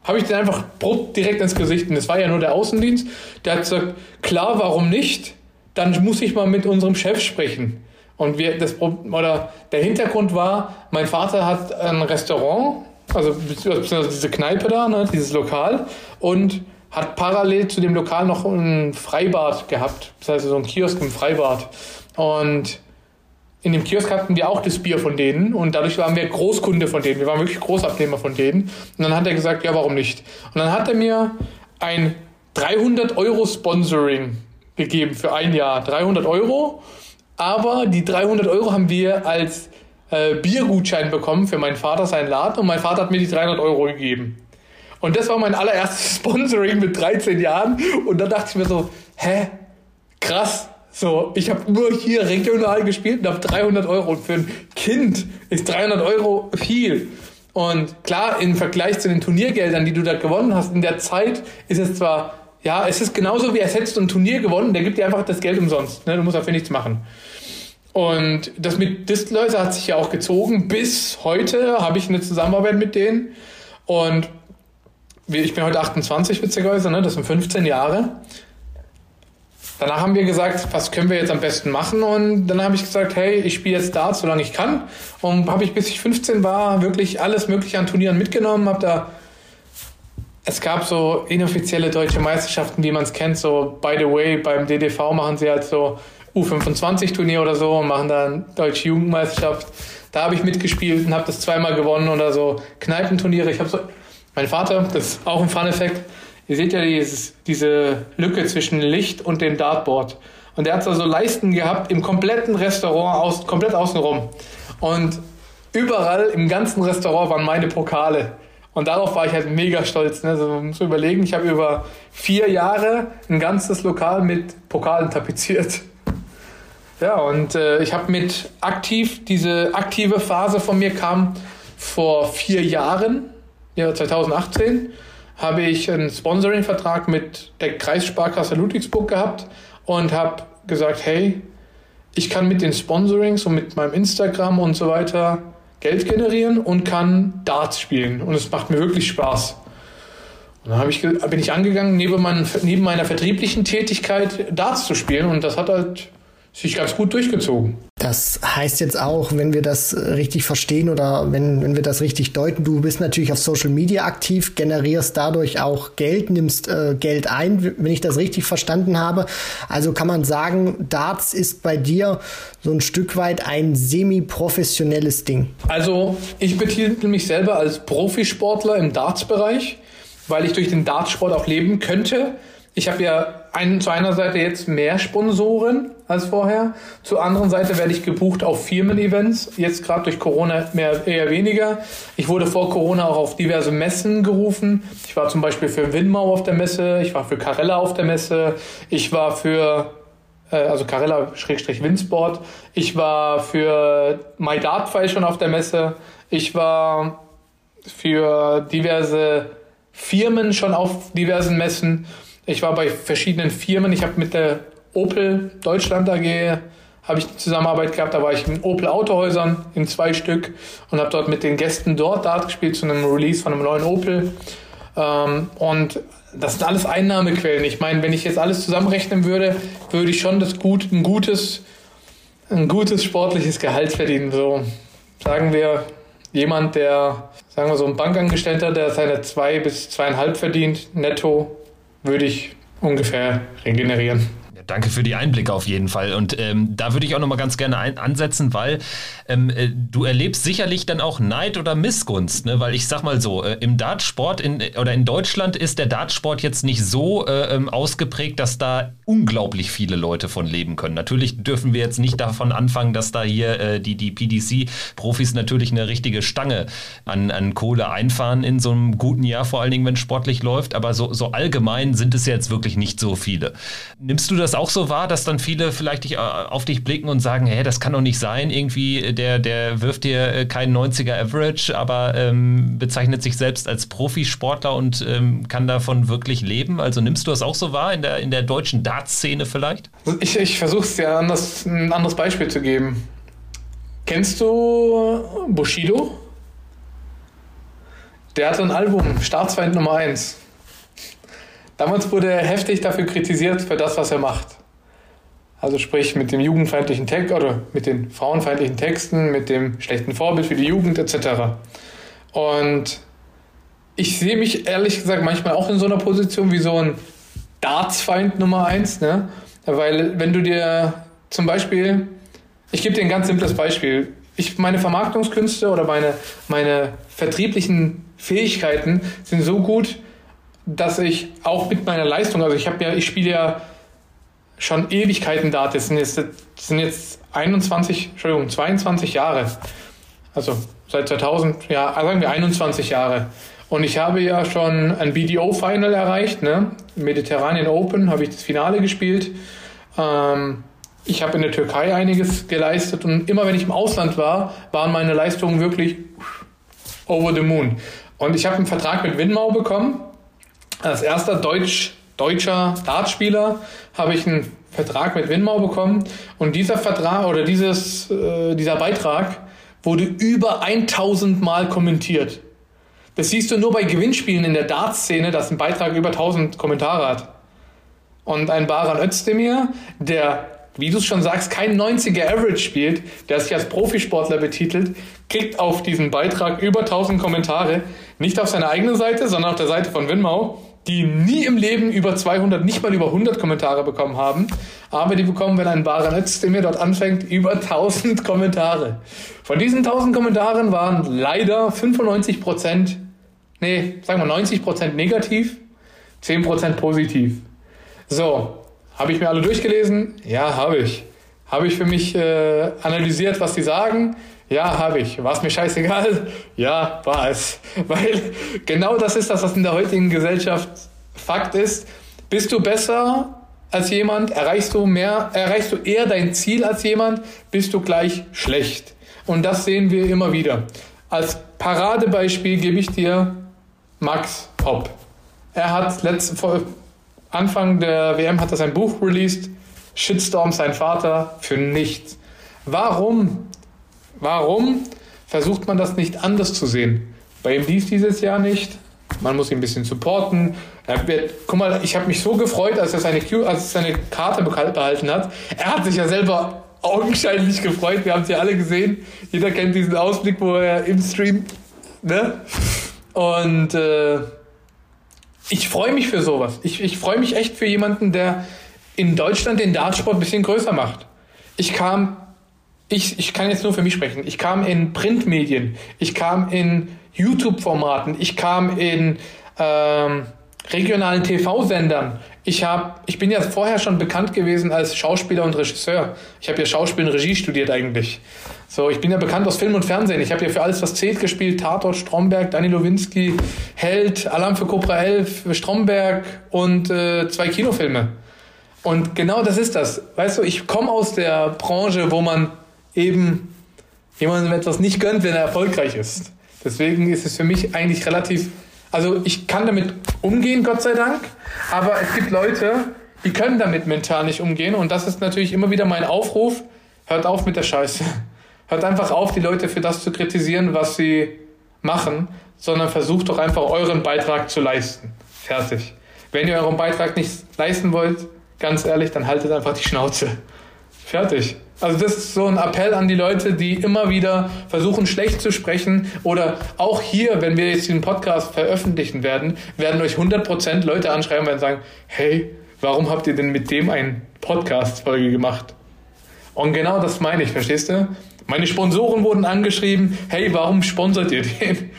habe ich den einfach direkt ins Gesicht. Und es war ja nur der Außendienst. Der hat gesagt, klar, warum nicht? Dann muss ich mal mit unserem Chef sprechen. Und wir, das, oder der Hintergrund war, mein Vater hat ein Restaurant, also diese Kneipe da, ne, dieses Lokal, und hat parallel zu dem Lokal noch ein Freibad gehabt. Das heißt, so ein Kiosk im Freibad. Und in dem Kiosk hatten wir auch das Bier von denen und dadurch waren wir Großkunde von denen. Wir waren wirklich Großabnehmer von denen. Und dann hat er gesagt, ja, warum nicht? Und dann hat er mir ein 300 Euro Sponsoring gegeben für ein Jahr. 300 Euro. Aber die 300 Euro haben wir als äh, Biergutschein bekommen für meinen Vater, seinen Laden. Und mein Vater hat mir die 300 Euro gegeben. Und das war mein allererstes Sponsoring mit 13 Jahren. Und da dachte ich mir so, hä? Krass so, ich habe nur hier regional gespielt und habe 300 Euro. Und für ein Kind ist 300 Euro viel. Und klar, im Vergleich zu den Turniergeldern, die du da gewonnen hast, in der Zeit ist es zwar, ja, es ist genauso wie als hättest du ein Turnier gewonnen, der gibt dir einfach das Geld umsonst. Ne? Du musst dafür nichts machen. Und das mit Distlöser hat sich ja auch gezogen. Bis heute habe ich eine Zusammenarbeit mit denen. Und ich bin heute 28, witzigerweise, ne? das sind 15 Jahre. Danach haben wir gesagt, was können wir jetzt am besten machen? Und dann habe ich gesagt, hey, ich spiele jetzt Darts, solange ich kann. Und habe ich, bis ich 15 war, wirklich alles Mögliche an Turnieren mitgenommen. Habe da, es gab so inoffizielle deutsche Meisterschaften, wie man es kennt. So, by the way, beim DDV machen sie halt so U25-Turnier oder so und machen dann deutsche Jugendmeisterschaft. Da habe ich mitgespielt und habe das zweimal gewonnen oder so Kneipenturniere. Ich habe so, mein Vater, das ist auch ein Fun-Effekt, Ihr seht ja dieses, diese Lücke zwischen Licht und dem Dartboard. Und er hat also Leisten gehabt im kompletten Restaurant, aus, komplett außenrum. Und überall im ganzen Restaurant waren meine Pokale. Und darauf war ich halt mega stolz. Ne? Also, man muss überlegen, ich habe über vier Jahre ein ganzes Lokal mit Pokalen tapeziert. Ja, und äh, ich habe mit aktiv, diese aktive Phase von mir kam vor vier Jahren, ja 2018, habe ich einen Sponsoring-Vertrag mit der Kreissparkasse Ludwigsburg gehabt und habe gesagt, hey, ich kann mit den Sponsorings und mit meinem Instagram und so weiter Geld generieren und kann Darts spielen. Und es macht mir wirklich Spaß. Und dann ich, bin ich angegangen, neben, mein, neben meiner vertrieblichen Tätigkeit Darts zu spielen. Und das hat halt sich ganz gut durchgezogen. Das heißt jetzt auch, wenn wir das richtig verstehen oder wenn, wenn wir das richtig deuten, du bist natürlich auf Social Media aktiv, generierst dadurch auch Geld, nimmst äh, Geld ein, wenn ich das richtig verstanden habe. Also kann man sagen, Darts ist bei dir so ein Stück weit ein semi-professionelles Ding. Also ich betitel mich selber als Profisportler im Darts-Bereich, weil ich durch den Dartsport auch leben könnte. Ich habe ja ein, zu einer Seite jetzt mehr Sponsoren als vorher. Zur anderen Seite werde ich gebucht auf Firmen-Events. Jetzt gerade durch Corona mehr, eher weniger. Ich wurde vor Corona auch auf diverse Messen gerufen. Ich war zum Beispiel für Winmau auf der Messe. Ich war für Carella auf der Messe. Ich war für äh, also Carella-Windsport. Ich war für My Dartfly schon auf der Messe. Ich war für diverse Firmen schon auf diversen Messen. Ich war bei verschiedenen Firmen. Ich habe mit der Opel Deutschland AG habe ich Zusammenarbeit gehabt. Da war ich in Opel Autohäusern in zwei Stück und habe dort mit den Gästen dort Dart gespielt zu einem Release von einem neuen Opel. Ähm, und das sind alles Einnahmequellen. Ich meine, wenn ich jetzt alles zusammenrechnen würde, würde ich schon das gut, ein gutes, ein gutes sportliches Gehalt verdienen. So sagen wir jemand, der, sagen wir so ein Bankangestellter, der seine zwei bis zweieinhalb verdient, netto, würde ich ungefähr regenerieren. Danke für die Einblicke auf jeden Fall. Und ähm, da würde ich auch nochmal ganz gerne ein, ansetzen, weil ähm, äh, du erlebst sicherlich dann auch Neid oder Missgunst, ne? Weil ich sag mal so, äh, im Dartsport in, oder in Deutschland ist der Dartsport jetzt nicht so äh, ähm, ausgeprägt, dass da unglaublich viele Leute von leben können. Natürlich dürfen wir jetzt nicht davon anfangen, dass da hier äh, die, die PDC-Profis natürlich eine richtige Stange an, an Kohle einfahren in so einem guten Jahr, vor allen Dingen, wenn es sportlich läuft. Aber so, so allgemein sind es jetzt wirklich nicht so viele. Nimmst du das auch so wahr, dass dann viele vielleicht dich, äh, auf dich blicken und sagen, hey, das kann doch nicht sein, irgendwie, der, der wirft dir äh, keinen 90er Average, aber ähm, bezeichnet sich selbst als Profisportler und ähm, kann davon wirklich leben? Also nimmst du das auch so wahr in der, in der deutschen Dartszene vielleicht? Ich, ich versuche es ja anders, ein anderes Beispiel zu geben. Kennst du Bushido? Der hatte ein Album, Staatsfeind Nummer 1. Damals wurde er heftig dafür kritisiert, für das, was er macht. Also sprich mit dem jugendfeindlichen Text oder mit den frauenfeindlichen Texten, mit dem schlechten Vorbild für die Jugend etc. Und ich sehe mich ehrlich gesagt manchmal auch in so einer Position wie so ein Dartsfeind Nummer eins, ne? Weil wenn du dir zum Beispiel, ich gebe dir ein ganz simples Beispiel. Ich, meine Vermarktungskünste oder meine, meine vertrieblichen Fähigkeiten sind so gut, dass ich auch mit meiner Leistung, also ich habe ja, ich spiele ja schon Ewigkeiten Dart, das sind jetzt, das sind jetzt 21, Entschuldigung, 22 Jahre. Also seit 2000, ja, sagen wir 21 Jahre. Und ich habe ja schon ein BDO-Final erreicht, ne? Mediterranean Open habe ich das Finale gespielt. Ähm, ich habe in der Türkei einiges geleistet und immer wenn ich im Ausland war, waren meine Leistungen wirklich over the moon. Und ich habe einen Vertrag mit Winmau bekommen als erster Deutsch, deutscher Dartspieler habe ich einen Vertrag mit Winmau bekommen und dieser Vertrag oder dieses, äh, dieser Beitrag wurde über 1000 Mal kommentiert. Das siehst du nur bei Gewinnspielen in der Dartszene, dass ein Beitrag über 1000 Kommentare hat. Und ein Baran Özdemir, der, wie du es schon sagst, kein 90er Average spielt, der sich als Profisportler betitelt, kriegt auf diesen Beitrag über 1000 Kommentare. Nicht auf seiner eigenen Seite, sondern auf der Seite von Winmau die nie im Leben über 200, nicht mal über 100 Kommentare bekommen haben. Aber die bekommen, wenn ein wahrer Netz, der mir dort anfängt, über 1000 Kommentare. Von diesen 1000 Kommentaren waren leider 95 Prozent, nee, sagen wir 90 Prozent negativ, 10 Prozent positiv. So, habe ich mir alle durchgelesen? Ja, habe ich. Habe ich für mich äh, analysiert, was die sagen? Ja, habe ich. War es mir scheißegal? Ja, war es. Weil genau das ist das, was in der heutigen Gesellschaft Fakt ist. Bist du besser als jemand? Erreichst du mehr? Erreichst du eher dein Ziel als jemand? Bist du gleich schlecht? Und das sehen wir immer wieder. Als Paradebeispiel gebe ich dir Max Hopp. Er hat letzt, vor Anfang der WM hat er sein Buch released, Shitstorm sein Vater für nichts. Warum? Warum versucht man das nicht anders zu sehen? Bei ihm lief dieses Jahr nicht. Man muss ihn ein bisschen supporten. Wird, guck mal, ich habe mich so gefreut, als er seine, Q, als er seine Karte behalten hat. Er hat sich ja selber augenscheinlich gefreut. Wir haben es ja alle gesehen. Jeder kennt diesen Ausblick, wo er im Stream. Ne? Und äh, ich freue mich für sowas. Ich, ich freue mich echt für jemanden, der in Deutschland den Dartsport ein bisschen größer macht. Ich kam, ich, ich kann jetzt nur für mich sprechen, ich kam in Printmedien, ich kam in YouTube-Formaten, ich kam in ähm, regionalen TV-Sendern. Ich, hab, ich bin ja vorher schon bekannt gewesen als Schauspieler und Regisseur. Ich habe ja Schauspiel und Regie studiert eigentlich. So, ich bin ja bekannt aus Film und Fernsehen. Ich habe ja für alles, was zählt, gespielt. Tatort, Stromberg, Dani Lowinski, Held, Alarm für Cobra 11, Stromberg und äh, zwei Kinofilme. Und genau das ist das. Weißt du, ich komme aus der Branche, wo man eben jemandem etwas nicht gönnt, wenn er erfolgreich ist. Deswegen ist es für mich eigentlich relativ also ich kann damit umgehen, Gott sei Dank, aber es gibt Leute, die können damit mental nicht umgehen und das ist natürlich immer wieder mein Aufruf, hört auf mit der Scheiße. Hört einfach auf, die Leute für das zu kritisieren, was sie machen, sondern versucht doch einfach euren Beitrag zu leisten. Fertig. Wenn ihr euren Beitrag nicht leisten wollt, ganz ehrlich, dann haltet einfach die Schnauze. Fertig. Also das ist so ein Appell an die Leute, die immer wieder versuchen, schlecht zu sprechen. Oder auch hier, wenn wir jetzt den Podcast veröffentlichen werden, werden euch 100% Leute anschreiben und sagen, hey, warum habt ihr denn mit dem eine Podcast-Folge gemacht? Und genau das meine ich, verstehst du? Meine Sponsoren wurden angeschrieben, hey, warum sponsert ihr den?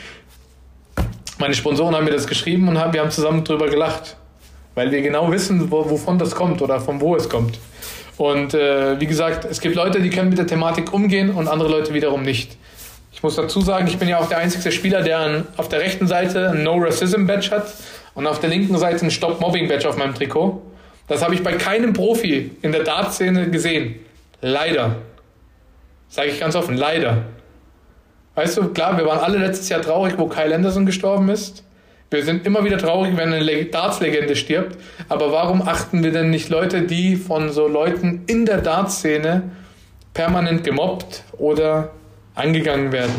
Meine Sponsoren haben mir das geschrieben und wir haben zusammen drüber gelacht. Weil wir genau wissen, wovon das kommt oder von wo es kommt. Und äh, wie gesagt, es gibt Leute, die können mit der Thematik umgehen und andere Leute wiederum nicht. Ich muss dazu sagen, ich bin ja auch der einzige Spieler, der an, auf der rechten Seite ein No Racism Badge hat und auf der linken Seite ein Stop Mobbing Badge auf meinem Trikot. Das habe ich bei keinem Profi in der Dartszene gesehen. Leider. Sage ich ganz offen, leider. Weißt du, klar, wir waren alle letztes Jahr traurig, wo Kyle Anderson gestorben ist. Wir sind immer wieder traurig, wenn eine Darts-Legende stirbt. Aber warum achten wir denn nicht Leute, die von so Leuten in der Darts-Szene permanent gemobbt oder angegangen werden?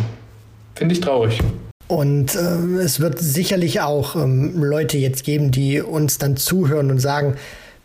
Finde ich traurig. Und äh, es wird sicherlich auch ähm, Leute jetzt geben, die uns dann zuhören und sagen,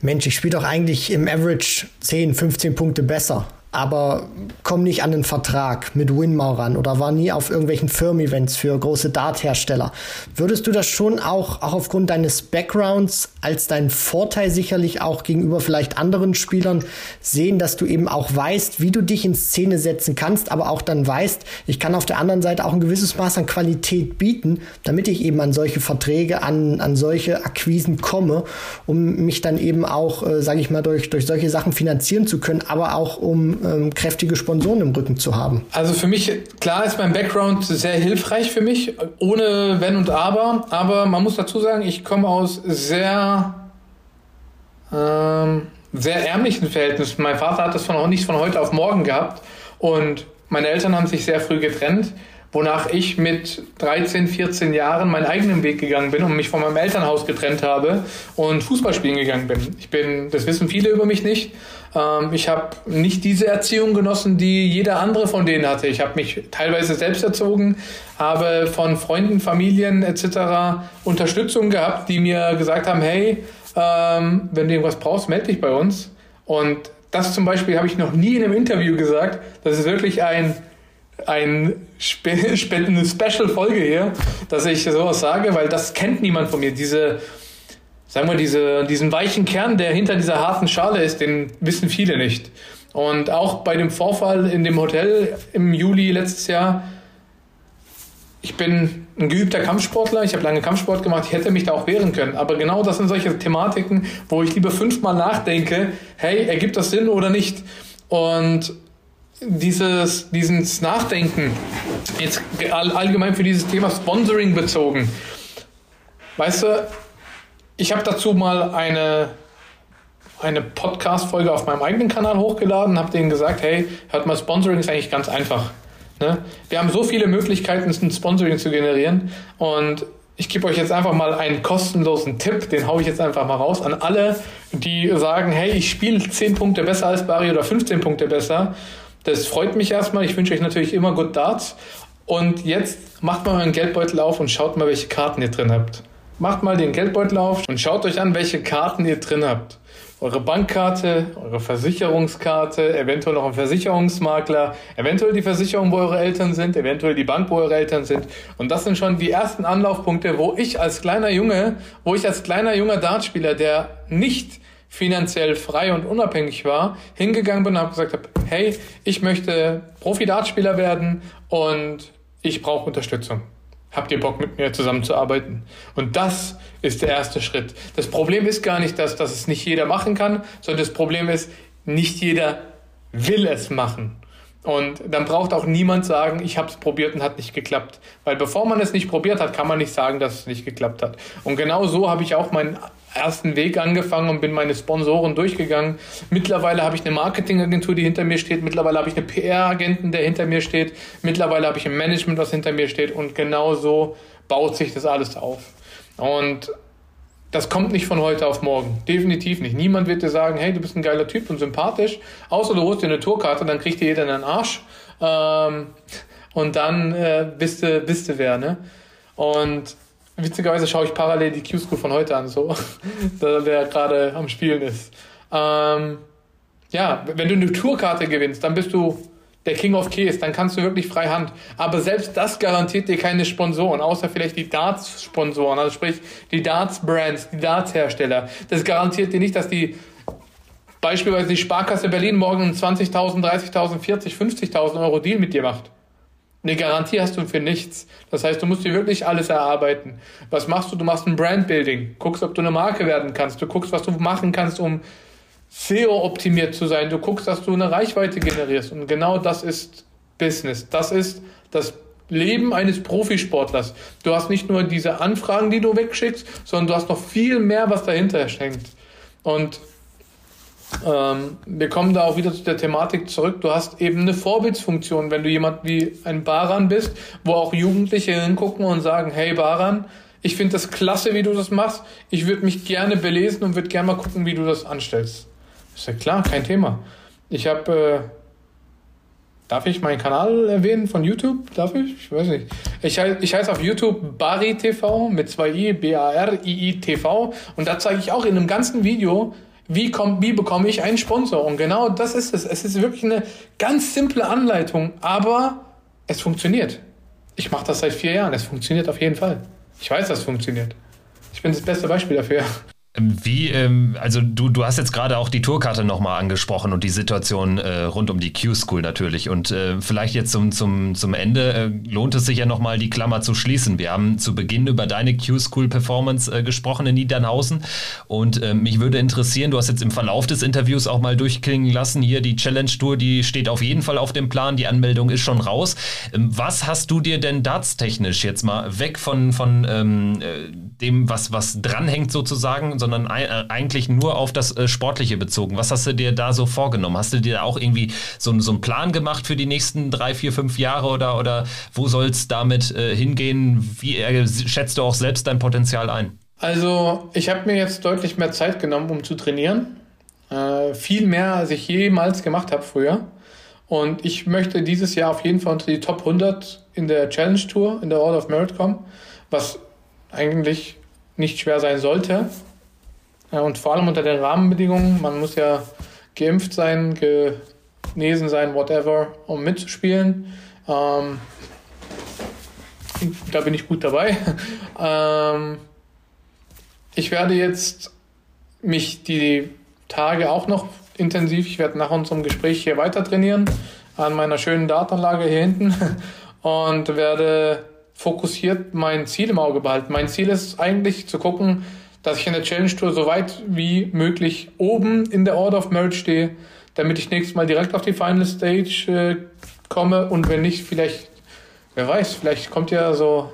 Mensch, ich spiele doch eigentlich im Average 10, 15 Punkte besser aber komm nicht an den Vertrag mit Winmau ran oder war nie auf irgendwelchen Firmen-Events für große Dart-Hersteller. Würdest du das schon auch, auch aufgrund deines Backgrounds als deinen Vorteil sicherlich auch gegenüber vielleicht anderen Spielern sehen, dass du eben auch weißt, wie du dich in Szene setzen kannst, aber auch dann weißt, ich kann auf der anderen Seite auch ein gewisses Maß an Qualität bieten, damit ich eben an solche Verträge, an, an solche Akquisen komme, um mich dann eben auch, äh, sage ich mal, durch, durch solche Sachen finanzieren zu können, aber auch um ähm, kräftige Sponsoren im Rücken zu haben. Also für mich, klar ist mein Background sehr hilfreich für mich, ohne Wenn und Aber, aber man muss dazu sagen, ich komme aus sehr, ähm, sehr ärmlichen Verhältnissen. Mein Vater hat das von, nicht von heute auf morgen gehabt und meine Eltern haben sich sehr früh getrennt wonach ich mit 13, 14 Jahren meinen eigenen Weg gegangen bin und mich von meinem Elternhaus getrennt habe und Fußball spielen gegangen bin. Ich bin, das wissen viele über mich nicht, ähm, ich habe nicht diese Erziehung genossen, die jeder andere von denen hatte. Ich habe mich teilweise selbst erzogen, habe von Freunden, Familien etc. Unterstützung gehabt, die mir gesagt haben, hey, ähm, wenn du irgendwas brauchst, melde dich bei uns. Und das zum Beispiel habe ich noch nie in einem Interview gesagt. Das ist wirklich ein ein Spe eine Special-Folge hier, dass ich sowas sage, weil das kennt niemand von mir. Diese sagen wir, diese, diesen weichen Kern, der hinter dieser harten Schale ist, den wissen viele nicht. Und auch bei dem Vorfall in dem Hotel im Juli letztes Jahr, ich bin ein geübter Kampfsportler, ich habe lange Kampfsport gemacht, ich hätte mich da auch wehren können. Aber genau das sind solche Thematiken, wo ich lieber fünfmal nachdenke, hey, ergibt das Sinn oder nicht? Und dieses, dieses Nachdenken, jetzt allgemein für dieses Thema Sponsoring bezogen, weißt du, ich habe dazu mal eine, eine Podcast-Folge auf meinem eigenen Kanal hochgeladen, habe denen gesagt, hey, hört mal, Sponsoring ist eigentlich ganz einfach. Ne? Wir haben so viele Möglichkeiten, ein Sponsoring zu generieren und ich gebe euch jetzt einfach mal einen kostenlosen Tipp, den haue ich jetzt einfach mal raus an alle, die sagen, hey, ich spiele 10 Punkte besser als Barry oder 15 Punkte besser. Das freut mich erstmal. Ich wünsche euch natürlich immer Good Darts. Und jetzt macht mal euren Geldbeutel auf und schaut mal, welche Karten ihr drin habt. Macht mal den Geldbeutel auf und schaut euch an, welche Karten ihr drin habt eure Bankkarte, eure Versicherungskarte, eventuell noch ein Versicherungsmakler, eventuell die Versicherung, wo eure Eltern sind, eventuell die Bank, wo eure Eltern sind. Und das sind schon die ersten Anlaufpunkte, wo ich als kleiner Junge, wo ich als kleiner junger Dartspieler, der nicht finanziell frei und unabhängig war, hingegangen bin und habe gesagt, hab, hey, ich möchte Profi-Dartspieler werden und ich brauche Unterstützung. Habt ihr Bock mit mir zusammenzuarbeiten? Und das ist der erste Schritt. Das Problem ist gar nicht, dass, dass es nicht jeder machen kann, sondern das Problem ist, nicht jeder will es machen. Und dann braucht auch niemand sagen, ich habe es probiert und hat nicht geklappt. Weil bevor man es nicht probiert hat, kann man nicht sagen, dass es nicht geklappt hat. Und genau so habe ich auch meinen ersten Weg angefangen und bin meine Sponsoren durchgegangen. Mittlerweile habe ich eine Marketingagentur, die hinter mir steht. Mittlerweile habe ich eine PR-Agenten, der hinter mir steht. Mittlerweile habe ich ein Management, was hinter mir steht. Und genau so baut sich das alles auf. Und das kommt nicht von heute auf morgen. Definitiv nicht. Niemand wird dir sagen, hey, du bist ein geiler Typ und sympathisch. Außer du holst dir eine Tourkarte, dann kriegt dir jeder einen Arsch. Ähm, und dann äh, bist, du, bist du wer, ne? Und witzigerweise schaue ich parallel die Q-School von heute an, so, der gerade am Spielen ist. Ähm, ja, wenn du eine Tourkarte gewinnst, dann bist du der King of Keys, dann kannst du wirklich frei Hand. Aber selbst das garantiert dir keine Sponsoren, außer vielleicht die Darts-Sponsoren, also sprich die Darts-Brands, die Darts-Hersteller. Das garantiert dir nicht, dass die beispielsweise die Sparkasse Berlin morgen 20.000, 30.000, 40, 50.000 Euro Deal mit dir macht. Eine Garantie hast du für nichts. Das heißt, du musst dir wirklich alles erarbeiten. Was machst du? Du machst ein Brandbuilding. Guckst, ob du eine Marke werden kannst. Du guckst, was du machen kannst, um SEO-optimiert zu sein. Du guckst, dass du eine Reichweite generierst. Und genau das ist Business. Das ist das Leben eines Profisportlers. Du hast nicht nur diese Anfragen, die du wegschickst, sondern du hast noch viel mehr, was dahinter hängt. Und ähm, wir kommen da auch wieder zu der Thematik zurück. Du hast eben eine Vorbildsfunktion, wenn du jemand wie ein Baran bist, wo auch Jugendliche hingucken und sagen, hey Baran, ich finde das klasse, wie du das machst. Ich würde mich gerne belesen und würde gerne mal gucken, wie du das anstellst. Ist ja klar, kein Thema. Ich habe, äh, darf ich meinen Kanal erwähnen von YouTube? Darf ich? Ich weiß nicht. Ich, ich heiße auf YouTube Bari TV mit zwei i, B-A-R-I-I TV und da zeige ich auch in einem ganzen Video, wie, komm, wie bekomme ich einen Sponsor? Und genau das ist es. Es ist wirklich eine ganz simple Anleitung, aber es funktioniert. Ich mache das seit vier Jahren. Es funktioniert auf jeden Fall. Ich weiß, dass es funktioniert. Ich bin das beste Beispiel dafür. Wie, ähm, also du, du hast jetzt gerade auch die Tourkarte nochmal angesprochen und die Situation äh, rund um die Q-School natürlich. Und äh, vielleicht jetzt zum, zum, zum Ende äh, lohnt es sich ja nochmal die Klammer zu schließen. Wir haben zu Beginn über deine Q-School-Performance äh, gesprochen in Niedernhausen. Und äh, mich würde interessieren, du hast jetzt im Verlauf des Interviews auch mal durchklingen lassen, hier die Challenge-Tour, die steht auf jeden Fall auf dem Plan, die Anmeldung ist schon raus. Ähm, was hast du dir denn dartstechnisch jetzt mal weg von, von ähm, äh, dem, was, was dranhängt sozusagen, sondern äh, eigentlich nur auf das äh, Sportliche bezogen. Was hast du dir da so vorgenommen? Hast du dir da auch irgendwie so, so einen Plan gemacht für die nächsten drei, vier, fünf Jahre oder, oder wo soll es damit äh, hingehen? Wie schätzt du auch selbst dein Potenzial ein? Also ich habe mir jetzt deutlich mehr Zeit genommen, um zu trainieren. Äh, viel mehr, als ich jemals gemacht habe früher. Und ich möchte dieses Jahr auf jeden Fall unter die Top 100 in der Challenge Tour, in der Order of Merit kommen, was eigentlich nicht schwer sein sollte. Und vor allem unter den Rahmenbedingungen. Man muss ja geimpft sein, genesen sein, whatever, um mitzuspielen. Ähm, da bin ich gut dabei. Ähm, ich werde jetzt mich die Tage auch noch intensiv, ich werde nach unserem Gespräch hier weiter trainieren, an meiner schönen Datanlage hier hinten und werde fokussiert mein Ziel im Auge behalten. Mein Ziel ist eigentlich zu gucken, dass ich in der Challenge Tour so weit wie möglich oben in der Order of Merit stehe, damit ich nächstes Mal direkt auf die Final Stage äh, komme. Und wenn nicht, vielleicht, wer weiß, vielleicht kommt ja so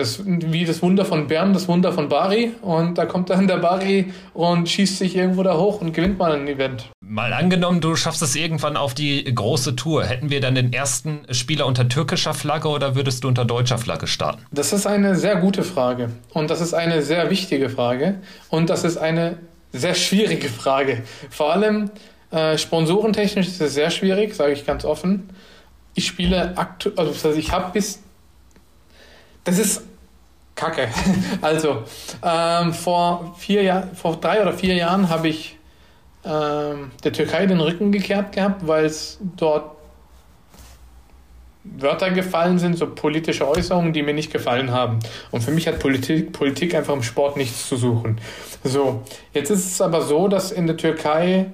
das, wie das Wunder von Bern, das Wunder von Bari. Und da kommt dann der Bari und schießt sich irgendwo da hoch und gewinnt mal ein Event. Mal angenommen, du schaffst es irgendwann auf die große Tour. Hätten wir dann den ersten Spieler unter türkischer Flagge oder würdest du unter deutscher Flagge starten? Das ist eine sehr gute Frage. Und das ist eine sehr wichtige Frage. Und das ist eine sehr schwierige Frage. Vor allem äh, sponsorentechnisch ist es sehr schwierig, sage ich ganz offen. Ich spiele aktuell, also ich habe bis das ist Kacke. Also, ähm, vor, vier Jahr, vor drei oder vier Jahren habe ich ähm, der Türkei den Rücken gekehrt gehabt, weil es dort Wörter gefallen sind, so politische Äußerungen, die mir nicht gefallen haben. Und für mich hat Politik, Politik einfach im Sport nichts zu suchen. So, jetzt ist es aber so, dass in der Türkei,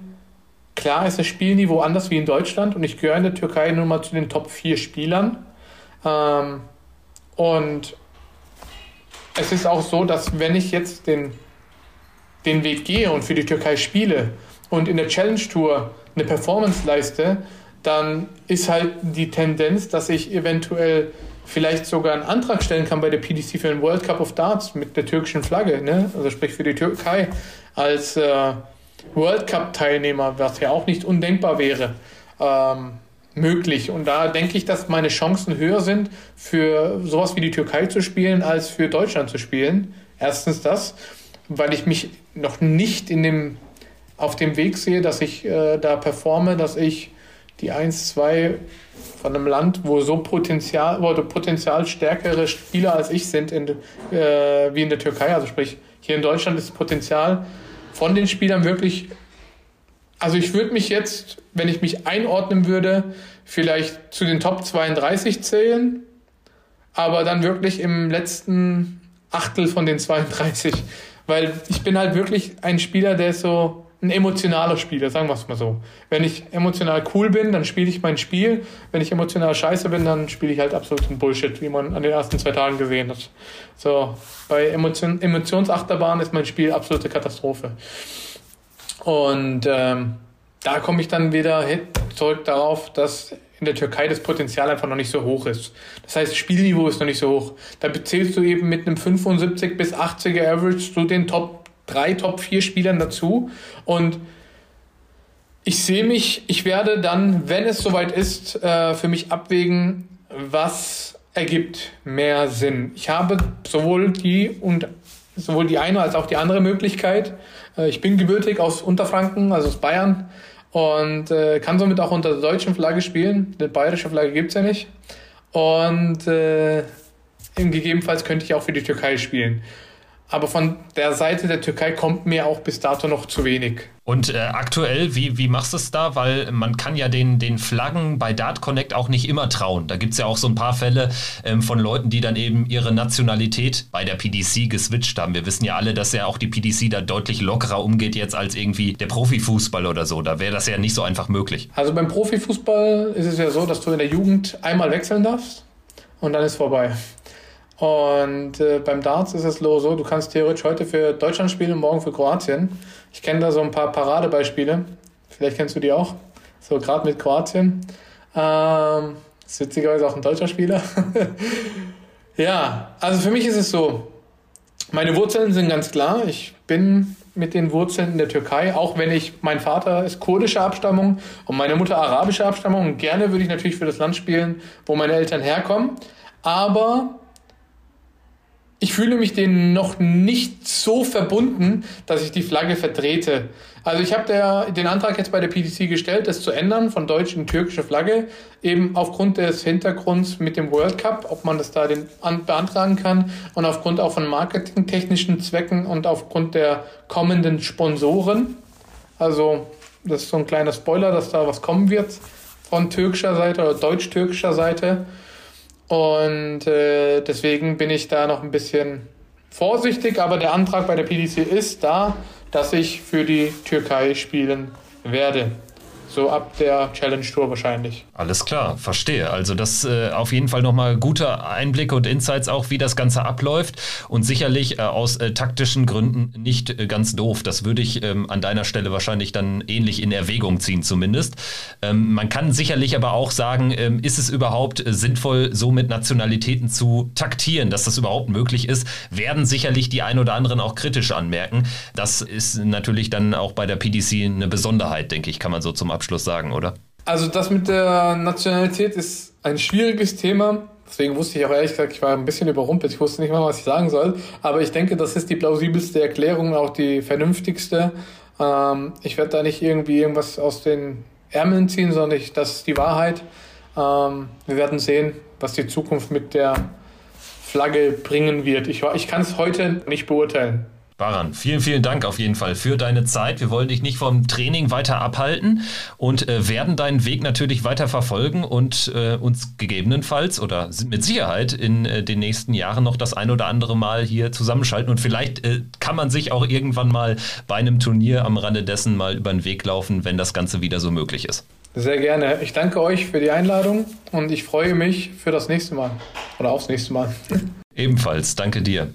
klar ist das Spielniveau anders wie in Deutschland und ich gehöre in der Türkei nun mal zu den Top 4 Spielern. Ähm, und es ist auch so, dass wenn ich jetzt den, den Weg gehe und für die Türkei spiele und in der Challenge Tour eine Performance leiste, dann ist halt die Tendenz, dass ich eventuell vielleicht sogar einen Antrag stellen kann bei der PDC für den World Cup of Darts mit der türkischen Flagge, ne? also sprich für die Türkei als äh, World Cup Teilnehmer, was ja auch nicht undenkbar wäre. Ähm, möglich. Und da denke ich, dass meine Chancen höher sind, für sowas wie die Türkei zu spielen, als für Deutschland zu spielen. Erstens das, weil ich mich noch nicht in dem, auf dem Weg sehe, dass ich äh, da performe, dass ich die 1, 2 von einem Land, wo so Potenzial, wo Potenzial stärkere Spieler als ich sind, in, äh, wie in der Türkei. Also sprich, hier in Deutschland ist das Potenzial von den Spielern wirklich also ich würde mich jetzt, wenn ich mich einordnen würde, vielleicht zu den Top 32 zählen, aber dann wirklich im letzten Achtel von den 32. Weil ich bin halt wirklich ein Spieler, der ist so ein emotionaler Spieler, sagen wir es mal so. Wenn ich emotional cool bin, dann spiele ich mein Spiel. Wenn ich emotional scheiße bin, dann spiele ich halt absoluten Bullshit, wie man an den ersten zwei Tagen gesehen hat. So, bei Emotion, Emotionsachterbahn ist mein Spiel absolute Katastrophe. Und ähm, da komme ich dann wieder zurück darauf, dass in der Türkei das Potenzial einfach noch nicht so hoch ist. Das heißt, Spielniveau ist noch nicht so hoch. Da zählst du eben mit einem 75 bis 80er Average zu den Top 3, Top 4 Spielern dazu. Und ich sehe mich, ich werde dann, wenn es soweit ist, äh, für mich abwägen, was ergibt mehr Sinn. Ich habe sowohl die und sowohl die eine als auch die andere Möglichkeit. Äh, ich bin gebürtig aus Unterfranken, also aus Bayern und äh, kann somit auch unter der deutschen Flagge spielen. Eine bayerische Flagge gibt es ja nicht. Und äh, gegebenenfalls könnte ich auch für die Türkei spielen. Aber von der Seite der Türkei kommt mir auch bis dato noch zu wenig. Und äh, aktuell, wie, wie machst du es da? Weil man kann ja den, den Flaggen bei Dart Connect auch nicht immer trauen. Da gibt es ja auch so ein paar Fälle ähm, von Leuten, die dann eben ihre Nationalität bei der PDC geswitcht haben. Wir wissen ja alle, dass ja auch die PDC da deutlich lockerer umgeht jetzt als irgendwie der Profifußball oder so. Da wäre das ja nicht so einfach möglich. Also beim Profifußball ist es ja so, dass du in der Jugend einmal wechseln darfst und dann ist vorbei. Und äh, beim Darts ist es so, du kannst theoretisch heute für Deutschland spielen und morgen für Kroatien. Ich kenne da so ein paar Paradebeispiele. Vielleicht kennst du die auch. So gerade mit Kroatien. Ähm, ist witzigerweise auch ein deutscher Spieler. ja, also für mich ist es so, meine Wurzeln sind ganz klar. Ich bin mit den Wurzeln in der Türkei, auch wenn ich, mein Vater ist kurdischer Abstammung und meine Mutter arabischer Abstammung. Und gerne würde ich natürlich für das Land spielen, wo meine Eltern herkommen. Aber ich fühle mich denen noch nicht so verbunden, dass ich die Flagge vertrete. Also ich habe den Antrag jetzt bei der PDC gestellt, das zu ändern von deutsch in türkische Flagge, eben aufgrund des Hintergrunds mit dem World Cup, ob man das da den, an, beantragen kann und aufgrund auch von marketingtechnischen Zwecken und aufgrund der kommenden Sponsoren. Also das ist so ein kleiner Spoiler, dass da was kommen wird von türkischer Seite oder deutsch-türkischer Seite. Und äh, deswegen bin ich da noch ein bisschen vorsichtig, aber der Antrag bei der PDC ist da, dass ich für die Türkei spielen werde. So ab der Challenge Tour wahrscheinlich. Alles klar, verstehe. Also das äh, auf jeden Fall nochmal gute Einblicke und Insights auch, wie das Ganze abläuft und sicherlich äh, aus äh, taktischen Gründen nicht äh, ganz doof. Das würde ich ähm, an deiner Stelle wahrscheinlich dann ähnlich in Erwägung ziehen zumindest. Ähm, man kann sicherlich aber auch sagen, ähm, ist es überhaupt äh, sinnvoll, so mit Nationalitäten zu taktieren, dass das überhaupt möglich ist, werden sicherlich die ein oder anderen auch kritisch anmerken. Das ist natürlich dann auch bei der PDC eine Besonderheit, denke ich, kann man so zum Abschluss Abschluss sagen, oder? Also das mit der Nationalität ist ein schwieriges Thema. Deswegen wusste ich auch ehrlich gesagt, ich war ein bisschen überrumpelt. Ich wusste nicht mal, was ich sagen soll. Aber ich denke, das ist die plausibelste Erklärung, auch die vernünftigste. Ähm, ich werde da nicht irgendwie irgendwas aus den Ärmeln ziehen, sondern ich, das ist die Wahrheit. Ähm, wir werden sehen, was die Zukunft mit der Flagge bringen wird. Ich, ich kann es heute nicht beurteilen. Baran, vielen, vielen Dank auf jeden Fall für deine Zeit. Wir wollen dich nicht vom Training weiter abhalten und äh, werden deinen Weg natürlich weiter verfolgen und äh, uns gegebenenfalls oder mit Sicherheit in äh, den nächsten Jahren noch das ein oder andere Mal hier zusammenschalten. Und vielleicht äh, kann man sich auch irgendwann mal bei einem Turnier am Rande dessen mal über den Weg laufen, wenn das Ganze wieder so möglich ist. Sehr gerne. Ich danke euch für die Einladung und ich freue mich für das nächste Mal oder aufs nächste Mal. Ebenfalls, danke dir.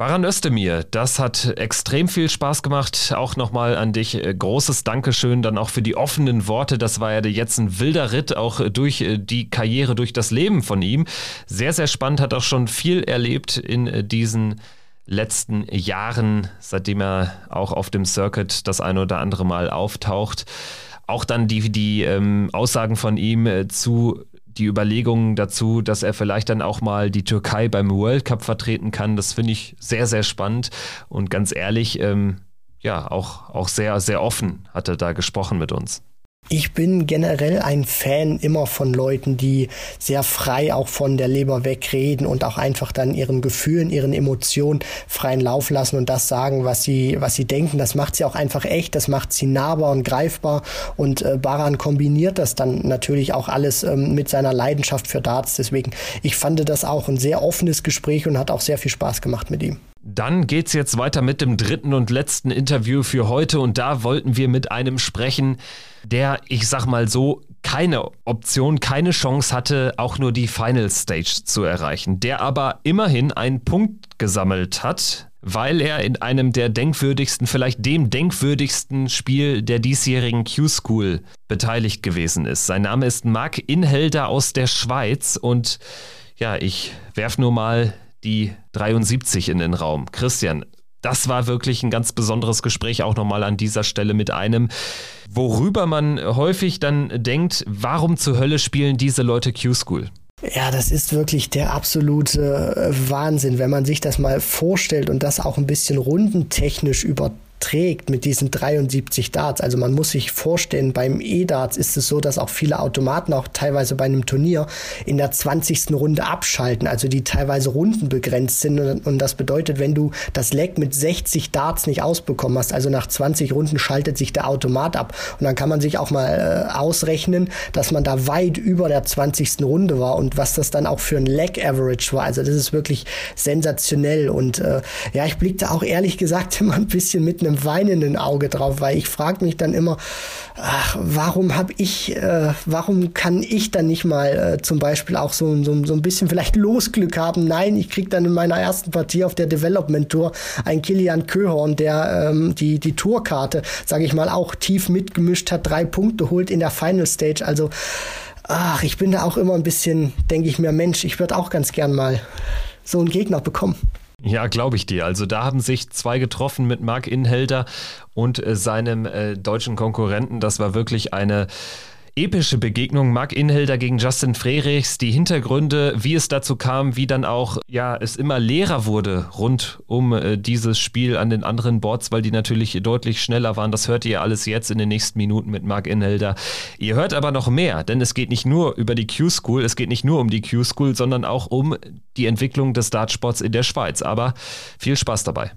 Baran Özdemir, das hat extrem viel Spaß gemacht. Auch nochmal an dich äh, großes Dankeschön, dann auch für die offenen Worte. Das war ja jetzt ein wilder Ritt, auch äh, durch äh, die Karriere, durch das Leben von ihm. Sehr, sehr spannend, hat auch schon viel erlebt in diesen letzten Jahren, seitdem er auch auf dem Circuit das eine oder andere Mal auftaucht. Auch dann die, die ähm, Aussagen von ihm äh, zu die Überlegungen dazu, dass er vielleicht dann auch mal die Türkei beim World Cup vertreten kann, das finde ich sehr, sehr spannend. Und ganz ehrlich, ähm, ja, auch, auch sehr, sehr offen hat er da gesprochen mit uns. Ich bin generell ein Fan immer von Leuten, die sehr frei auch von der Leber wegreden und auch einfach dann ihren Gefühlen, ihren Emotionen freien Lauf lassen und das sagen, was sie, was sie denken. Das macht sie auch einfach echt, das macht sie nahbar und greifbar und äh, Baran kombiniert das dann natürlich auch alles ähm, mit seiner Leidenschaft für Darts. Deswegen, ich fand das auch ein sehr offenes Gespräch und hat auch sehr viel Spaß gemacht mit ihm. Dann geht's jetzt weiter mit dem dritten und letzten Interview für heute. Und da wollten wir mit einem sprechen, der, ich sag mal so, keine Option, keine Chance hatte, auch nur die Final Stage zu erreichen, der aber immerhin einen Punkt gesammelt hat, weil er in einem der denkwürdigsten, vielleicht dem denkwürdigsten Spiel der diesjährigen Q-School beteiligt gewesen ist. Sein Name ist Marc Inhelder aus der Schweiz. Und ja, ich werf nur mal die 73 in den Raum. Christian, das war wirklich ein ganz besonderes Gespräch, auch nochmal an dieser Stelle mit einem, worüber man häufig dann denkt, warum zur Hölle spielen diese Leute Q-School? Ja, das ist wirklich der absolute äh, Wahnsinn, wenn man sich das mal vorstellt und das auch ein bisschen rundentechnisch über trägt mit diesen 73 Darts. Also man muss sich vorstellen, beim E-Darts ist es so, dass auch viele Automaten auch teilweise bei einem Turnier in der 20. Runde abschalten, also die teilweise rundenbegrenzt sind. Und, das bedeutet, wenn du das Leck mit 60 Darts nicht ausbekommen hast, also nach 20 Runden schaltet sich der Automat ab. Und dann kann man sich auch mal äh, ausrechnen, dass man da weit über der 20. Runde war und was das dann auch für ein Leg Average war. Also das ist wirklich sensationell. Und äh, ja, ich blickte auch ehrlich gesagt immer ein bisschen mit einem einem weinenden Auge drauf, weil ich frage mich dann immer, ach, warum habe ich, äh, warum kann ich dann nicht mal äh, zum Beispiel auch so, so, so ein bisschen vielleicht Losglück haben? Nein, ich krieg dann in meiner ersten Partie auf der Development Tour einen Kilian Köhorn, der ähm, die, die Tourkarte, sage ich mal, auch tief mitgemischt hat, drei Punkte holt in der Final Stage. Also, ach, ich bin da auch immer ein bisschen, denke ich mir, Mensch, ich würde auch ganz gern mal so einen Gegner bekommen. Ja, glaube ich dir. Also da haben sich zwei getroffen mit Marc Inhelder und äh, seinem äh, deutschen Konkurrenten. Das war wirklich eine epische Begegnung. Marc Inhelder gegen Justin Frerichs, die Hintergründe, wie es dazu kam, wie dann auch ja es immer leerer wurde rund um äh, dieses Spiel an den anderen Boards, weil die natürlich deutlich schneller waren. Das hört ihr alles jetzt in den nächsten Minuten mit Marc Inhelder. Ihr hört aber noch mehr, denn es geht nicht nur über die Q-School, es geht nicht nur um die Q-School, sondern auch um die Entwicklung des Dartsports in der Schweiz. Aber viel Spaß dabei.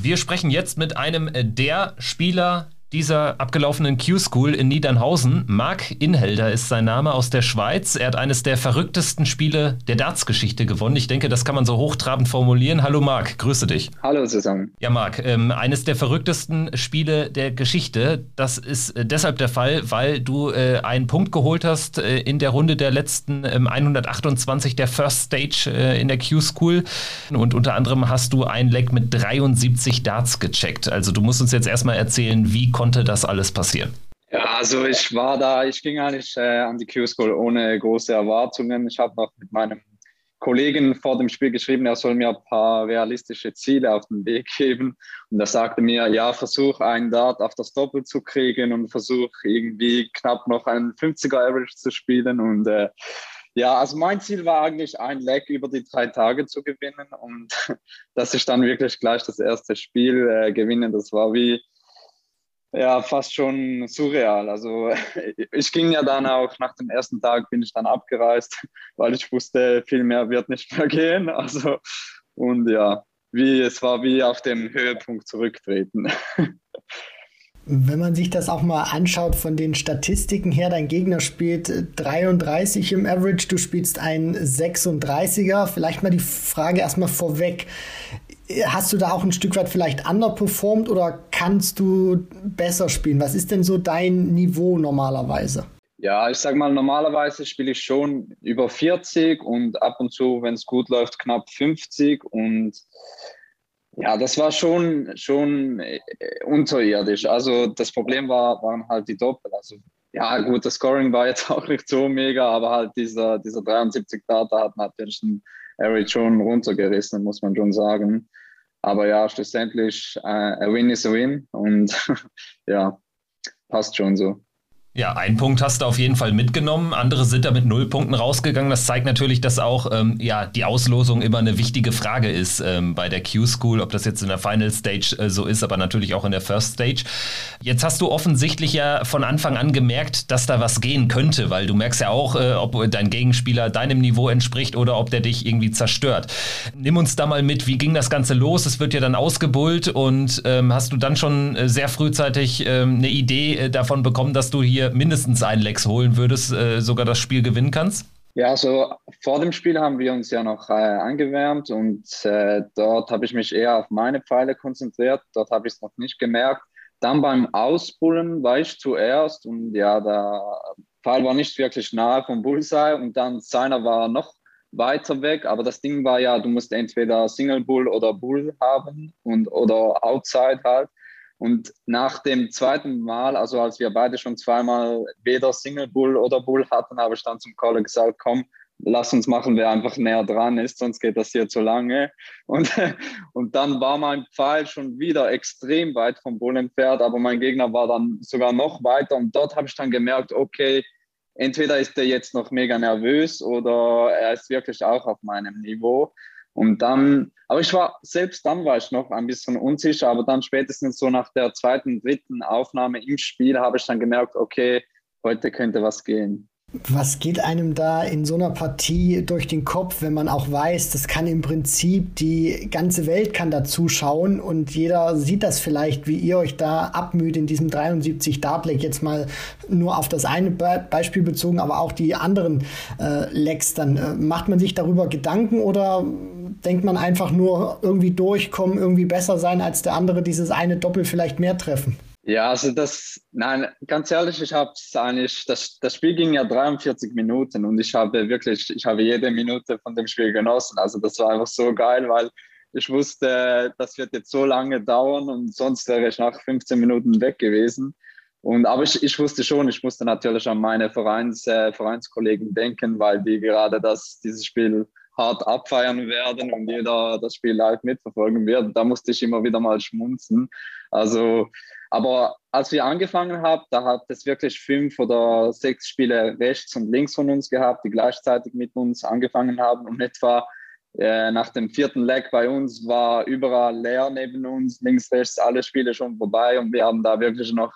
Wir sprechen jetzt mit einem der Spieler, dieser abgelaufenen Q-School in Niedernhausen. Marc Inhelder ist sein Name aus der Schweiz. Er hat eines der verrücktesten Spiele der Darts-Geschichte gewonnen. Ich denke, das kann man so hochtrabend formulieren. Hallo Marc, grüße dich. Hallo zusammen. Ja, Marc, ähm, eines der verrücktesten Spiele der Geschichte. Das ist äh, deshalb der Fall, weil du äh, einen Punkt geholt hast äh, in der Runde der letzten äh, 128 der First Stage äh, in der Q-School. Und unter anderem hast du ein Leck mit 73 Darts gecheckt. Also du musst uns jetzt erstmal erzählen, wie konnte das alles passieren? Ja, also ich war da, ich ging eigentlich äh, an die Q-School ohne große Erwartungen. Ich habe noch mit meinem Kollegen vor dem Spiel geschrieben, er soll mir ein paar realistische Ziele auf den Weg geben. Und er sagte mir, ja, versuch einen Dart auf das Doppel zu kriegen und versuch irgendwie knapp noch einen 50er Average zu spielen. Und äh, ja, also mein Ziel war eigentlich, ein Leg über die drei Tage zu gewinnen und dass ich dann wirklich gleich das erste Spiel äh, gewinne. Das war wie, ja, fast schon surreal. Also ich ging ja dann auch nach dem ersten Tag bin ich dann abgereist, weil ich wusste, viel mehr wird nicht mehr gehen. Also und ja, wie es war wie auf dem Höhepunkt zurücktreten. Wenn man sich das auch mal anschaut von den Statistiken her, dein Gegner spielt 33 im Average, du spielst einen 36er. Vielleicht mal die Frage erstmal vorweg hast du da auch ein Stück weit vielleicht underperformed oder kannst du besser spielen? Was ist denn so dein Niveau normalerweise? Ja, ich sag mal, normalerweise spiele ich schon über 40 und ab und zu, wenn es gut läuft, knapp 50 und ja, das war schon, schon äh, unterirdisch. Also das Problem war, waren halt die Doppel. Also ja, gut, das Scoring war jetzt auch nicht so mega, aber halt dieser, dieser 73 Data hat natürlich ein Eric schon runtergerissen, muss man schon sagen. Aber ja, schlussendlich, äh, a win is a win und ja, passt schon so. Ja, einen Punkt hast du auf jeden Fall mitgenommen. Andere sind da mit null Punkten rausgegangen. Das zeigt natürlich, dass auch ähm, ja, die Auslosung immer eine wichtige Frage ist ähm, bei der Q-School, ob das jetzt in der Final Stage äh, so ist, aber natürlich auch in der First Stage. Jetzt hast du offensichtlich ja von Anfang an gemerkt, dass da was gehen könnte, weil du merkst ja auch, äh, ob dein Gegenspieler deinem Niveau entspricht oder ob der dich irgendwie zerstört. Nimm uns da mal mit, wie ging das Ganze los? Es wird ja dann ausgebullt und ähm, hast du dann schon äh, sehr frühzeitig ähm, eine Idee äh, davon bekommen, dass du hier dir mindestens einen Lex holen würdest, äh, sogar das Spiel gewinnen kannst? Ja, also vor dem Spiel haben wir uns ja noch äh, angewärmt und äh, dort habe ich mich eher auf meine Pfeile konzentriert. Dort habe ich es noch nicht gemerkt. Dann beim Ausbullen war ich zuerst und ja, der Pfeil war nicht wirklich nahe vom Bullseye und dann seiner war noch weiter weg. Aber das Ding war ja, du musst entweder Single Bull oder Bull haben und oder Outside halt. Und nach dem zweiten Mal, also als wir beide schon zweimal weder Single Bull oder Bull hatten, habe ich dann zum Caller gesagt, komm, lass uns machen, wer einfach näher dran ist, sonst geht das hier zu lange. Und, und dann war mein Pfeil schon wieder extrem weit vom Bull entfernt, aber mein Gegner war dann sogar noch weiter. Und dort habe ich dann gemerkt, okay, entweder ist er jetzt noch mega nervös oder er ist wirklich auch auf meinem Niveau. Und dann, aber ich war, selbst dann war ich noch ein bisschen unsicher, aber dann spätestens so nach der zweiten, dritten Aufnahme im Spiel habe ich dann gemerkt, okay, heute könnte was gehen. Was geht einem da in so einer Partie durch den Kopf, wenn man auch weiß, das kann im Prinzip die ganze Welt kann da zuschauen und jeder sieht das vielleicht, wie ihr euch da abmüht in diesem 73 Dartleg jetzt mal nur auf das eine Be Beispiel bezogen, aber auch die anderen äh, Lecks dann. Äh, macht man sich darüber Gedanken oder denkt man einfach nur irgendwie durchkommen, irgendwie besser sein als der andere, dieses eine Doppel vielleicht mehr treffen? Ja, also das, nein, ganz ehrlich, ich habe es eigentlich, das, das Spiel ging ja 43 Minuten und ich habe wirklich, ich habe jede Minute von dem Spiel genossen. Also das war einfach so geil, weil ich wusste, das wird jetzt so lange dauern und sonst wäre ich nach 15 Minuten weg gewesen. Und, aber ich, ich wusste schon, ich musste natürlich an meine Vereins, äh, Vereinskollegen denken, weil die gerade das, dieses Spiel hart abfeiern werden und jeder das Spiel live mitverfolgen wird. Da musste ich immer wieder mal schmunzen. Also aber als wir angefangen haben, da hat es wirklich fünf oder sechs Spiele rechts und links von uns gehabt, die gleichzeitig mit uns angefangen haben. Und etwa äh, nach dem vierten Leg bei uns war überall leer neben uns, links, rechts, alle Spiele schon vorbei. Und wir haben da wirklich noch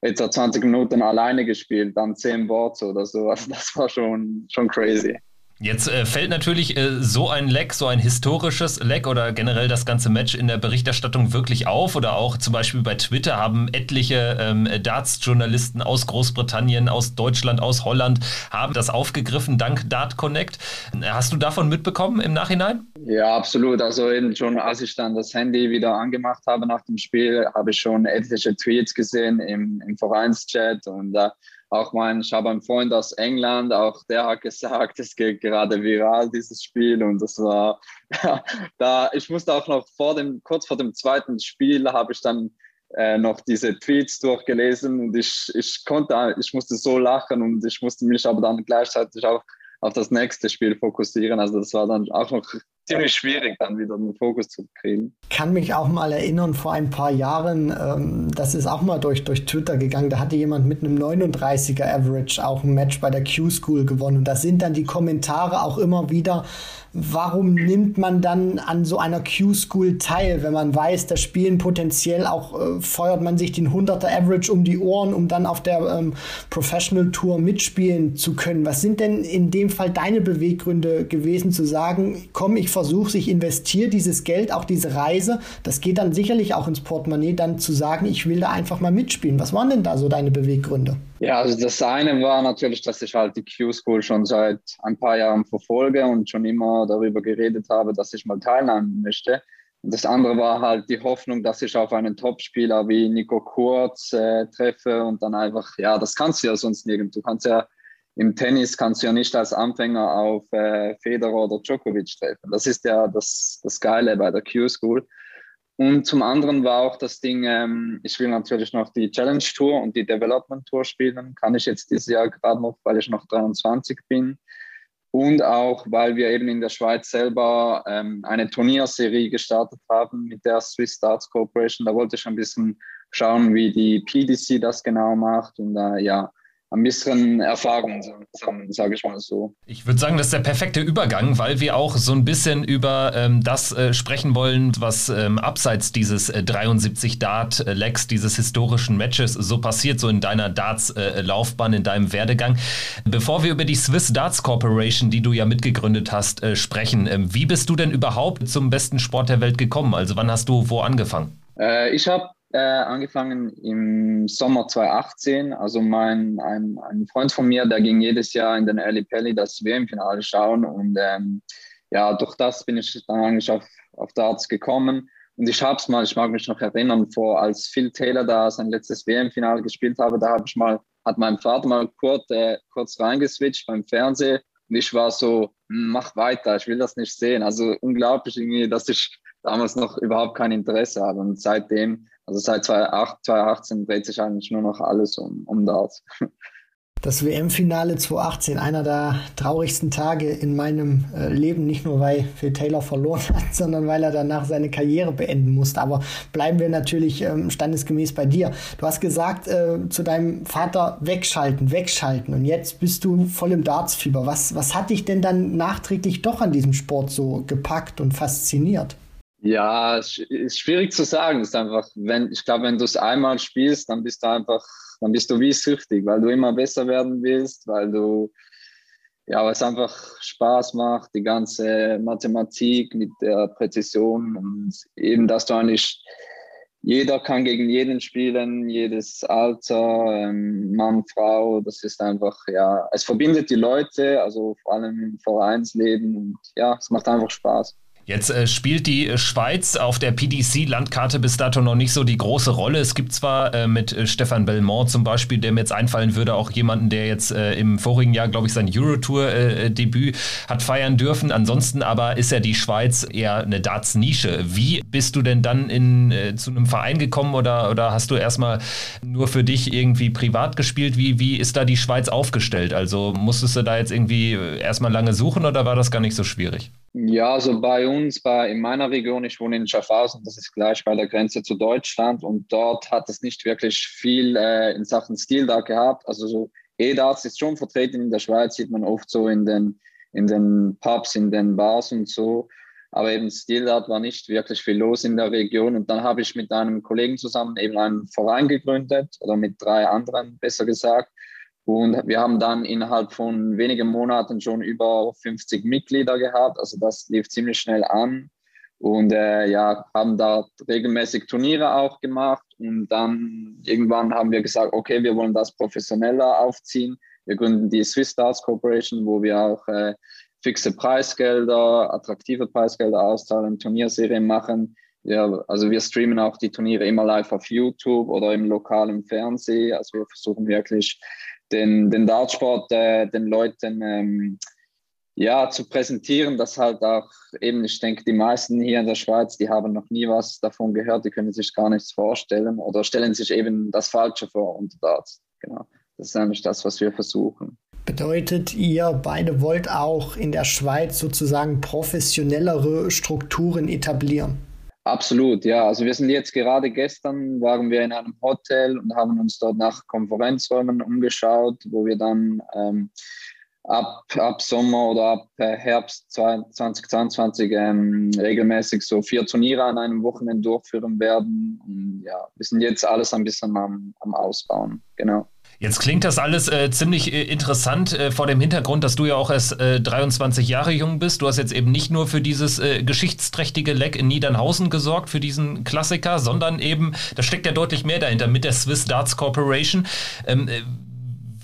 etwa 20 Minuten alleine gespielt, dann zehn Boards oder so. Also das war schon, schon crazy. Jetzt äh, fällt natürlich äh, so ein Leck, so ein historisches Leck oder generell das ganze Match in der Berichterstattung wirklich auf. Oder auch zum Beispiel bei Twitter haben etliche ähm, Darts-Journalisten aus Großbritannien, aus Deutschland, aus Holland, haben das aufgegriffen dank Dart Connect. Hast du davon mitbekommen im Nachhinein? Ja, absolut. Also eben schon, als ich dann das Handy wieder angemacht habe nach dem Spiel, habe ich schon etliche Tweets gesehen im, im Vereinschat und äh, auch mein, ich habe einen Freund aus England, auch der hat gesagt, es geht gerade viral, dieses Spiel. Und das war, da, ich musste auch noch vor dem, kurz vor dem zweiten Spiel habe ich dann äh, noch diese Tweets durchgelesen und ich, ich konnte, ich musste so lachen und ich musste mich aber dann gleichzeitig auch auf das nächste Spiel fokussieren. Also das war dann auch noch ziemlich schwierig, dann wieder den Fokus zu kriegen. Kann mich auch mal erinnern, vor ein paar Jahren, ähm, das ist auch mal durch, durch Twitter gegangen, da hatte jemand mit einem 39er Average auch ein Match bei der Q-School gewonnen. Und da sind dann die Kommentare auch immer wieder, warum nimmt man dann an so einer Q-School teil, wenn man weiß, da spielen potenziell auch, äh, feuert man sich den 100er Average um die Ohren, um dann auf der ähm, Professional Tour mitspielen zu können. Was sind denn in dem Fall deine Beweggründe gewesen, zu sagen, komm, ich versuche, ich investiere dieses Geld, auch diese Reise, das geht dann sicherlich auch ins Portemonnaie, dann zu sagen, ich will da einfach mal mitspielen. Was waren denn da so deine Beweggründe? Ja, also das eine war natürlich, dass ich halt die Q-School schon seit ein paar Jahren verfolge und schon immer darüber geredet habe, dass ich mal teilnehmen möchte. Und das andere war halt die Hoffnung, dass ich auf einen Topspieler wie Nico Kurz äh, treffe und dann einfach, ja, das kannst du ja sonst nirgends. Du kannst ja im Tennis kannst du ja nicht als Anfänger auf äh, Federer oder Djokovic treffen. Das ist ja das, das Geile bei der Q-School. Und zum anderen war auch das Ding, ähm, ich will natürlich noch die Challenge Tour und die Development Tour spielen. Kann ich jetzt dieses Jahr gerade noch, weil ich noch 23 bin. Und auch, weil wir eben in der Schweiz selber ähm, eine Turnierserie gestartet haben mit der Swiss Darts Corporation. Da wollte ich ein bisschen schauen, wie die PDC das genau macht. Und äh, ja, ein bisschen Erfahrung, sage ich mal so. Ich würde sagen, das ist der perfekte Übergang, weil wir auch so ein bisschen über ähm, das äh, sprechen wollen, was ähm, abseits dieses äh, 73 Dart-Lecks, dieses historischen Matches so passiert, so in deiner Darts-Laufbahn, äh, in deinem Werdegang. Bevor wir über die Swiss Darts Corporation, die du ja mitgegründet hast, äh, sprechen, ähm, wie bist du denn überhaupt zum besten Sport der Welt gekommen? Also wann hast du wo angefangen? Äh, ich habe äh, angefangen im Sommer 2018. Also mein ein, ein Freund von mir, der ging jedes Jahr in den Early Pelli das WM-Finale schauen und ähm, ja, durch das bin ich dann eigentlich auf, auf Darts gekommen. Und ich habe es mal, ich mag mich noch erinnern, vor als Phil Taylor da sein letztes WM-Finale gespielt habe, da habe ich mal, hat mein Vater mal kurz, äh, kurz reingeswitcht beim Fernsehen und ich war so, hm, mach weiter, ich will das nicht sehen. Also unglaublich irgendwie, dass ich damals noch überhaupt kein Interesse habe. Und seitdem also seit 2018 dreht sich eigentlich nur noch alles um, um Darts. Das WM-Finale 2018, einer der traurigsten Tage in meinem äh, Leben, nicht nur weil Phil Taylor verloren hat, sondern weil er danach seine Karriere beenden musste. Aber bleiben wir natürlich ähm, standesgemäß bei dir. Du hast gesagt äh, zu deinem Vater wegschalten, wegschalten und jetzt bist du voll im Dartsfieber. Was, was hat dich denn dann nachträglich doch an diesem Sport so gepackt und fasziniert? Ja, es ist schwierig zu sagen. Ist einfach, wenn, ich glaube, wenn du es einmal spielst, dann bist du einfach, dann bist du wie süchtig, weil du immer besser werden willst, weil du, ja, weil es einfach Spaß macht, die ganze Mathematik mit der Präzision und eben, dass du eigentlich, jeder kann gegen jeden spielen, jedes Alter, ähm, Mann, Frau, das ist einfach, ja, es verbindet die Leute, also vor allem im Vereinsleben und ja, es macht einfach Spaß. Jetzt äh, spielt die äh, Schweiz auf der PDC-Landkarte bis dato noch nicht so die große Rolle. Es gibt zwar äh, mit äh, Stefan Belmont zum Beispiel, der mir jetzt einfallen würde, auch jemanden, der jetzt äh, im vorigen Jahr, glaube ich, sein Eurotour-Debüt hat feiern dürfen. Ansonsten aber ist ja die Schweiz eher eine Darts-Nische. Wie bist du denn dann in, zu einem Verein gekommen oder, oder hast du erstmal nur für dich irgendwie privat gespielt? Wie, wie ist da die Schweiz aufgestellt? Also musstest du da jetzt irgendwie erstmal lange suchen oder war das gar nicht so schwierig? Ja, also bei uns, bei, in meiner Region, ich wohne in Schaffhausen, das ist gleich bei der Grenze zu Deutschland und dort hat es nicht wirklich viel äh, in Sachen Stil da gehabt. Also so E-Darts ist schon vertreten in der Schweiz, sieht man oft so in den, in den Pubs, in den Bars und so. Aber eben Steel Dart war nicht wirklich viel los in der Region. Und dann habe ich mit einem Kollegen zusammen eben einen Verein gegründet oder mit drei anderen, besser gesagt. Und wir haben dann innerhalb von wenigen Monaten schon über 50 Mitglieder gehabt. Also das lief ziemlich schnell an. Und äh, ja, haben da regelmäßig Turniere auch gemacht. Und dann irgendwann haben wir gesagt, okay, wir wollen das professioneller aufziehen. Wir gründen die Swiss Stars Corporation, wo wir auch äh, fixe Preisgelder, attraktive Preisgelder auszahlen, Turnierserien machen. Ja, also wir streamen auch die Turniere immer live auf YouTube oder im lokalen Fernsehen. Also wir versuchen wirklich den, den Dartsport äh, den Leuten ähm, ja, zu präsentieren, dass halt auch eben, ich denke, die meisten hier in der Schweiz, die haben noch nie was davon gehört, die können sich gar nichts vorstellen oder stellen sich eben das Falsche vor unter Darts. Genau. Das ist eigentlich das, was wir versuchen. Bedeutet, ihr beide wollt auch in der Schweiz sozusagen professionellere Strukturen etablieren? Absolut, ja. Also wir sind jetzt gerade gestern waren wir in einem Hotel und haben uns dort nach Konferenzräumen umgeschaut, wo wir dann ähm, ab, ab Sommer oder ab äh, Herbst 2022 ähm, regelmäßig so vier Turniere an einem Wochenende durchführen werden. Und ja, wir sind jetzt alles ein bisschen am, am Ausbauen, genau. Jetzt klingt das alles äh, ziemlich äh, interessant äh, vor dem Hintergrund, dass du ja auch erst 23 äh, Jahre jung bist. Du hast jetzt eben nicht nur für dieses äh, geschichtsträchtige Leck in Niedernhausen gesorgt, für diesen Klassiker, sondern eben, da steckt ja deutlich mehr dahinter mit der Swiss Darts Corporation. Ähm, äh,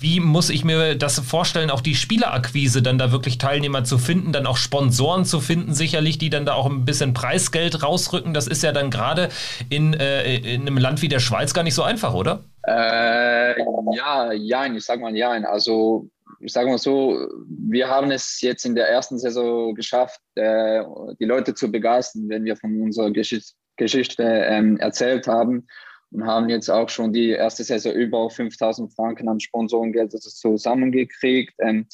wie muss ich mir das vorstellen, auch die Spielerakquise dann da wirklich Teilnehmer zu finden, dann auch Sponsoren zu finden, sicherlich, die dann da auch ein bisschen Preisgeld rausrücken? Das ist ja dann gerade in, äh, in einem Land wie der Schweiz gar nicht so einfach, oder? Äh, ja, ja, ich sag mal ja. Also ich sage mal so, wir haben es jetzt in der ersten Saison geschafft, äh, die Leute zu begeistern, wenn wir von unserer Geschichte, Geschichte ähm, erzählt haben und haben jetzt auch schon die erste Saison über 5000 Franken an Sponsorengeld zusammengekriegt. Ähm,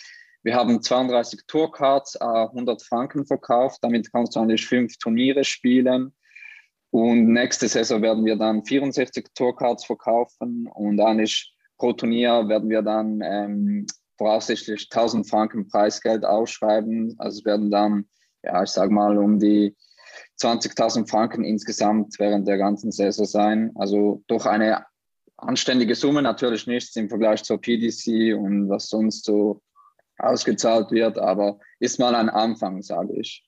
wir haben 32 Tourcards, äh, 100 Franken verkauft. Damit kannst du eigentlich fünf Turniere spielen. Und nächste Saison werden wir dann 64 Tourcards verkaufen und eigentlich pro Turnier werden wir dann ähm, voraussichtlich 1000 Franken Preisgeld ausschreiben. Also werden dann, ja, ich sage mal, um die 20.000 Franken insgesamt während der ganzen Saison sein. Also durch eine anständige Summe natürlich nichts im Vergleich zur PDC und was sonst so ausgezahlt wird, aber ist mal ein Anfang, sage ich.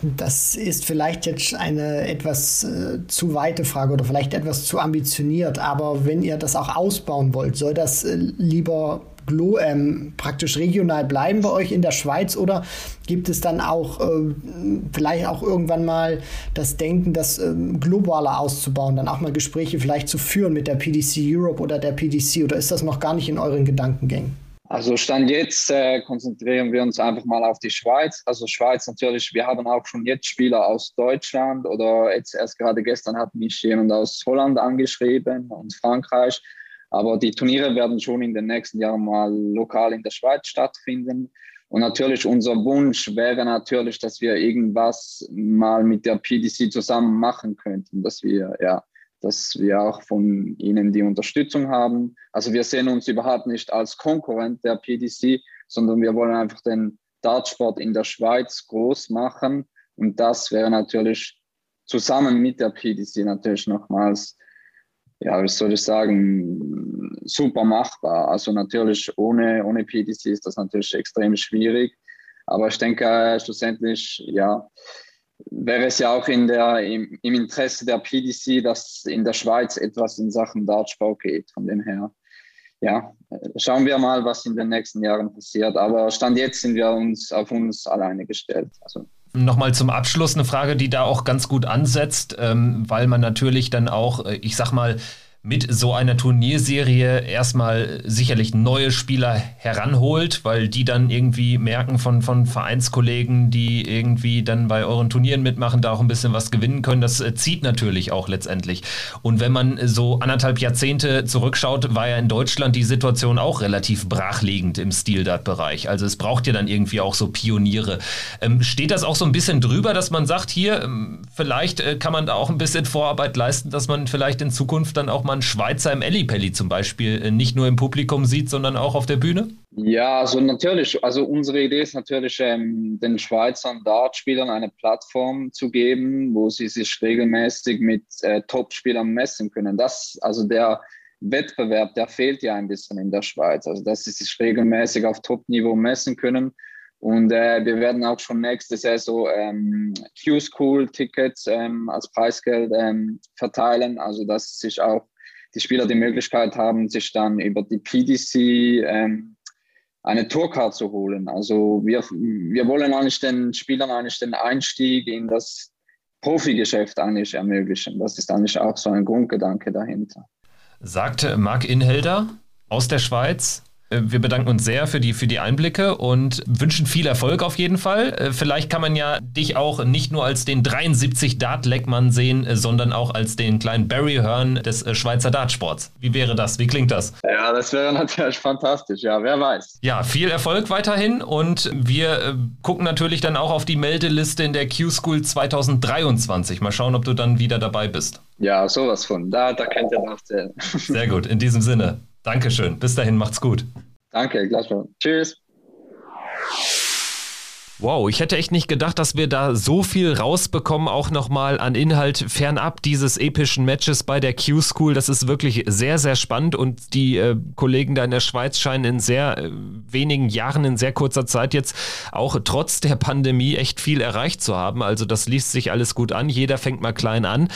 Das ist vielleicht jetzt eine etwas äh, zu weite Frage oder vielleicht etwas zu ambitioniert, aber wenn ihr das auch ausbauen wollt, soll das äh, lieber Glo ähm, praktisch regional bleiben bei euch in der Schweiz oder gibt es dann auch äh, vielleicht auch irgendwann mal das Denken, das äh, globaler auszubauen, dann auch mal Gespräche vielleicht zu führen mit der PDC Europe oder der PDC oder ist das noch gar nicht in euren Gedankengängen? Also Stand jetzt äh, konzentrieren wir uns einfach mal auf die Schweiz. Also Schweiz natürlich, wir haben auch schon jetzt Spieler aus Deutschland oder jetzt erst gerade gestern hat mich jemand aus Holland angeschrieben und Frankreich. Aber die Turniere werden schon in den nächsten Jahren mal lokal in der Schweiz stattfinden. Und natürlich unser Wunsch wäre natürlich, dass wir irgendwas mal mit der PDC zusammen machen könnten, dass wir, ja, dass wir auch von ihnen die Unterstützung haben. Also wir sehen uns überhaupt nicht als Konkurrent der PDC, sondern wir wollen einfach den Dartsport in der Schweiz groß machen. Und das wäre natürlich zusammen mit der PDC natürlich nochmals ja, wie soll ich sagen, super machbar. Also natürlich ohne, ohne PDC ist das natürlich extrem schwierig. Aber ich denke, schlussendlich, ja, wäre es ja auch in der, im, im, Interesse der PDC, dass in der Schweiz etwas in Sachen Dartspau geht. Von dem her, ja, schauen wir mal, was in den nächsten Jahren passiert. Aber Stand jetzt sind wir uns auf uns alleine gestellt. Also Nochmal zum Abschluss eine Frage, die da auch ganz gut ansetzt, ähm, weil man natürlich dann auch, äh, ich sag mal, mit so einer Turnierserie erstmal sicherlich neue Spieler heranholt, weil die dann irgendwie merken von, von Vereinskollegen, die irgendwie dann bei euren Turnieren mitmachen, da auch ein bisschen was gewinnen können. Das äh, zieht natürlich auch letztendlich. Und wenn man so anderthalb Jahrzehnte zurückschaut, war ja in Deutschland die Situation auch relativ brachliegend im Stil-Dart-Bereich. Also es braucht ja dann irgendwie auch so Pioniere. Ähm, steht das auch so ein bisschen drüber, dass man sagt, hier, ähm, vielleicht äh, kann man da auch ein bisschen Vorarbeit leisten, dass man vielleicht in Zukunft dann auch mal einen Schweizer im Ellipelli zum Beispiel äh, nicht nur im Publikum sieht, sondern auch auf der Bühne? Ja, also natürlich. Also unsere Idee ist natürlich, ähm, den Schweizern Dartspielern eine Plattform zu geben, wo sie sich regelmäßig mit äh, Top-Spielern messen können. Das, also der, Wettbewerb, der fehlt ja ein bisschen in der Schweiz. Also dass sie sich regelmäßig auf Top-Niveau messen können. Und äh, wir werden auch schon nächste Saison ähm, Q-School-Tickets ähm, als Preisgeld ähm, verteilen. Also dass sich auch die Spieler die Möglichkeit haben, sich dann über die PDC ähm, eine Tourcard zu holen. Also wir, wir wollen eigentlich den Spielern eigentlich den Einstieg in das Profigeschäft eigentlich ermöglichen. Das ist eigentlich auch so ein Grundgedanke dahinter. Sagt Marc Inhelder aus der Schweiz, wir bedanken uns sehr für die, für die Einblicke und wünschen viel Erfolg auf jeden Fall. Äh, vielleicht kann man ja dich auch nicht nur als den 73 Dart-Leckmann sehen, äh, sondern auch als den kleinen Barry Hearn des Schweizer Dartsports. Wie wäre das? Wie klingt das? Ja, das wäre natürlich fantastisch. Ja, wer weiß. Ja, viel Erfolg weiterhin und wir gucken natürlich dann auch auf die Meldeliste in der Q-School 2023. Mal schauen, ob du dann wieder dabei bist. Ja, sowas von. Da, da könnt ihr nachzählen. Sehr gut, in diesem Sinne. Dankeschön. Bis dahin, macht's gut. Danke, gleichfalls. Tschüss. Wow, ich hätte echt nicht gedacht, dass wir da so viel rausbekommen, auch nochmal an Inhalt fernab dieses epischen Matches bei der Q-School. Das ist wirklich sehr, sehr spannend und die äh, Kollegen da in der Schweiz scheinen in sehr äh, wenigen Jahren, in sehr kurzer Zeit jetzt auch trotz der Pandemie echt viel erreicht zu haben. Also das liest sich alles gut an. Jeder fängt mal klein an.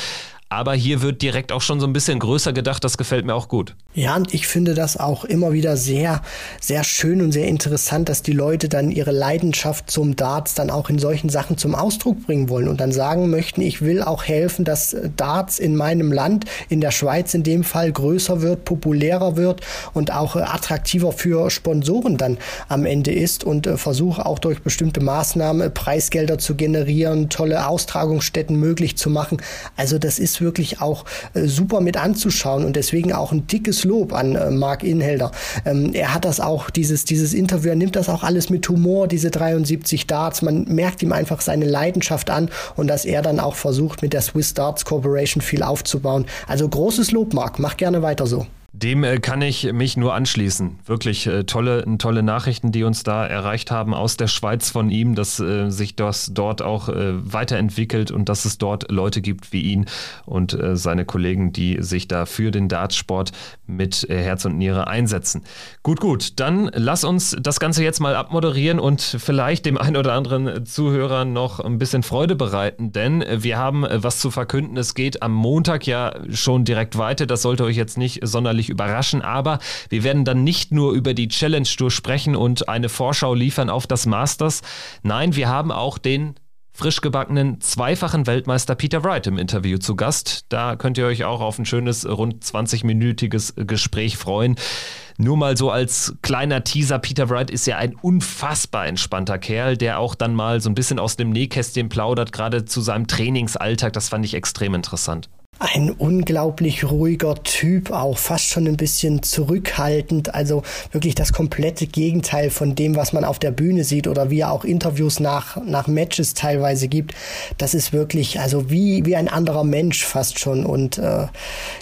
Aber hier wird direkt auch schon so ein bisschen größer gedacht. Das gefällt mir auch gut. Ja, und ich finde das auch immer wieder sehr, sehr schön und sehr interessant, dass die Leute dann ihre Leidenschaft zum Darts dann auch in solchen Sachen zum Ausdruck bringen wollen und dann sagen möchten, ich will auch helfen, dass Darts in meinem Land, in der Schweiz in dem Fall, größer wird, populärer wird und auch attraktiver für Sponsoren dann am Ende ist und äh, versuche auch durch bestimmte Maßnahmen Preisgelder zu generieren, tolle Austragungsstätten möglich zu machen. Also das ist wirklich auch äh, super mit anzuschauen und deswegen auch ein dickes Lob an äh, Mark Inhelder. Ähm, er hat das auch, dieses, dieses Interview, er nimmt das auch alles mit Humor, diese 73 Darts. Man merkt ihm einfach seine Leidenschaft an und dass er dann auch versucht, mit der Swiss Darts Corporation viel aufzubauen. Also großes Lob, Mark. Mach gerne weiter so. Dem äh, kann ich mich nur anschließen. Wirklich äh, tolle, tolle Nachrichten, die uns da erreicht haben aus der Schweiz von ihm, dass äh, sich das dort auch äh, weiterentwickelt und dass es dort Leute gibt wie ihn und äh, seine Kollegen, die sich da für den Dartsport mit äh, Herz und Niere einsetzen. Gut, gut, dann lass uns das Ganze jetzt mal abmoderieren und vielleicht dem einen oder anderen Zuhörer noch ein bisschen Freude bereiten, denn wir haben was zu verkünden. Es geht am Montag ja schon direkt weiter. Das sollte euch jetzt nicht sonderlich sonderlich überraschen, aber wir werden dann nicht nur über die Challenge Tour sprechen und eine Vorschau liefern auf das Masters. Nein, wir haben auch den frisch gebackenen zweifachen Weltmeister Peter Wright im Interview zu Gast. Da könnt ihr euch auch auf ein schönes rund 20-minütiges Gespräch freuen. Nur mal so als kleiner Teaser, Peter Wright ist ja ein unfassbar entspannter Kerl, der auch dann mal so ein bisschen aus dem Nähkästchen plaudert, gerade zu seinem Trainingsalltag. Das fand ich extrem interessant ein unglaublich ruhiger Typ, auch fast schon ein bisschen zurückhaltend, also wirklich das komplette Gegenteil von dem, was man auf der Bühne sieht oder wie er auch Interviews nach, nach Matches teilweise gibt. Das ist wirklich, also wie, wie ein anderer Mensch fast schon und äh,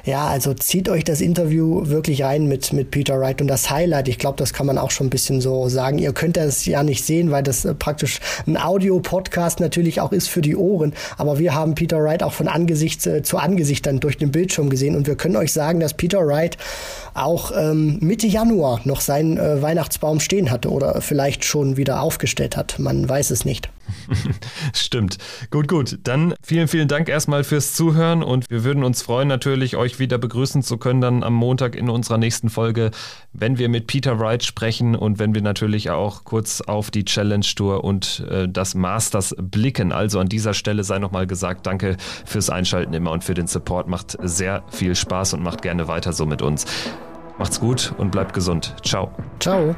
ja, also zieht euch das Interview wirklich rein mit, mit Peter Wright und das Highlight, ich glaube, das kann man auch schon ein bisschen so sagen. Ihr könnt das ja nicht sehen, weil das äh, praktisch ein Audio-Podcast natürlich auch ist für die Ohren, aber wir haben Peter Wright auch von Angesicht äh, zu Angesicht Angesicht dann durch den Bildschirm gesehen. Und wir können euch sagen, dass Peter Wright auch ähm, Mitte Januar noch seinen äh, Weihnachtsbaum stehen hatte oder vielleicht schon wieder aufgestellt hat. Man weiß es nicht. Stimmt. Gut, gut. Dann vielen, vielen Dank erstmal fürs Zuhören und wir würden uns freuen, natürlich euch wieder begrüßen zu können, dann am Montag in unserer nächsten Folge, wenn wir mit Peter Wright sprechen und wenn wir natürlich auch kurz auf die Challenge Tour und äh, das Masters blicken. Also an dieser Stelle sei nochmal gesagt, danke fürs Einschalten immer und für den Support. Macht sehr viel Spaß und macht gerne weiter so mit uns. Macht's gut und bleibt gesund. Ciao. Ciao.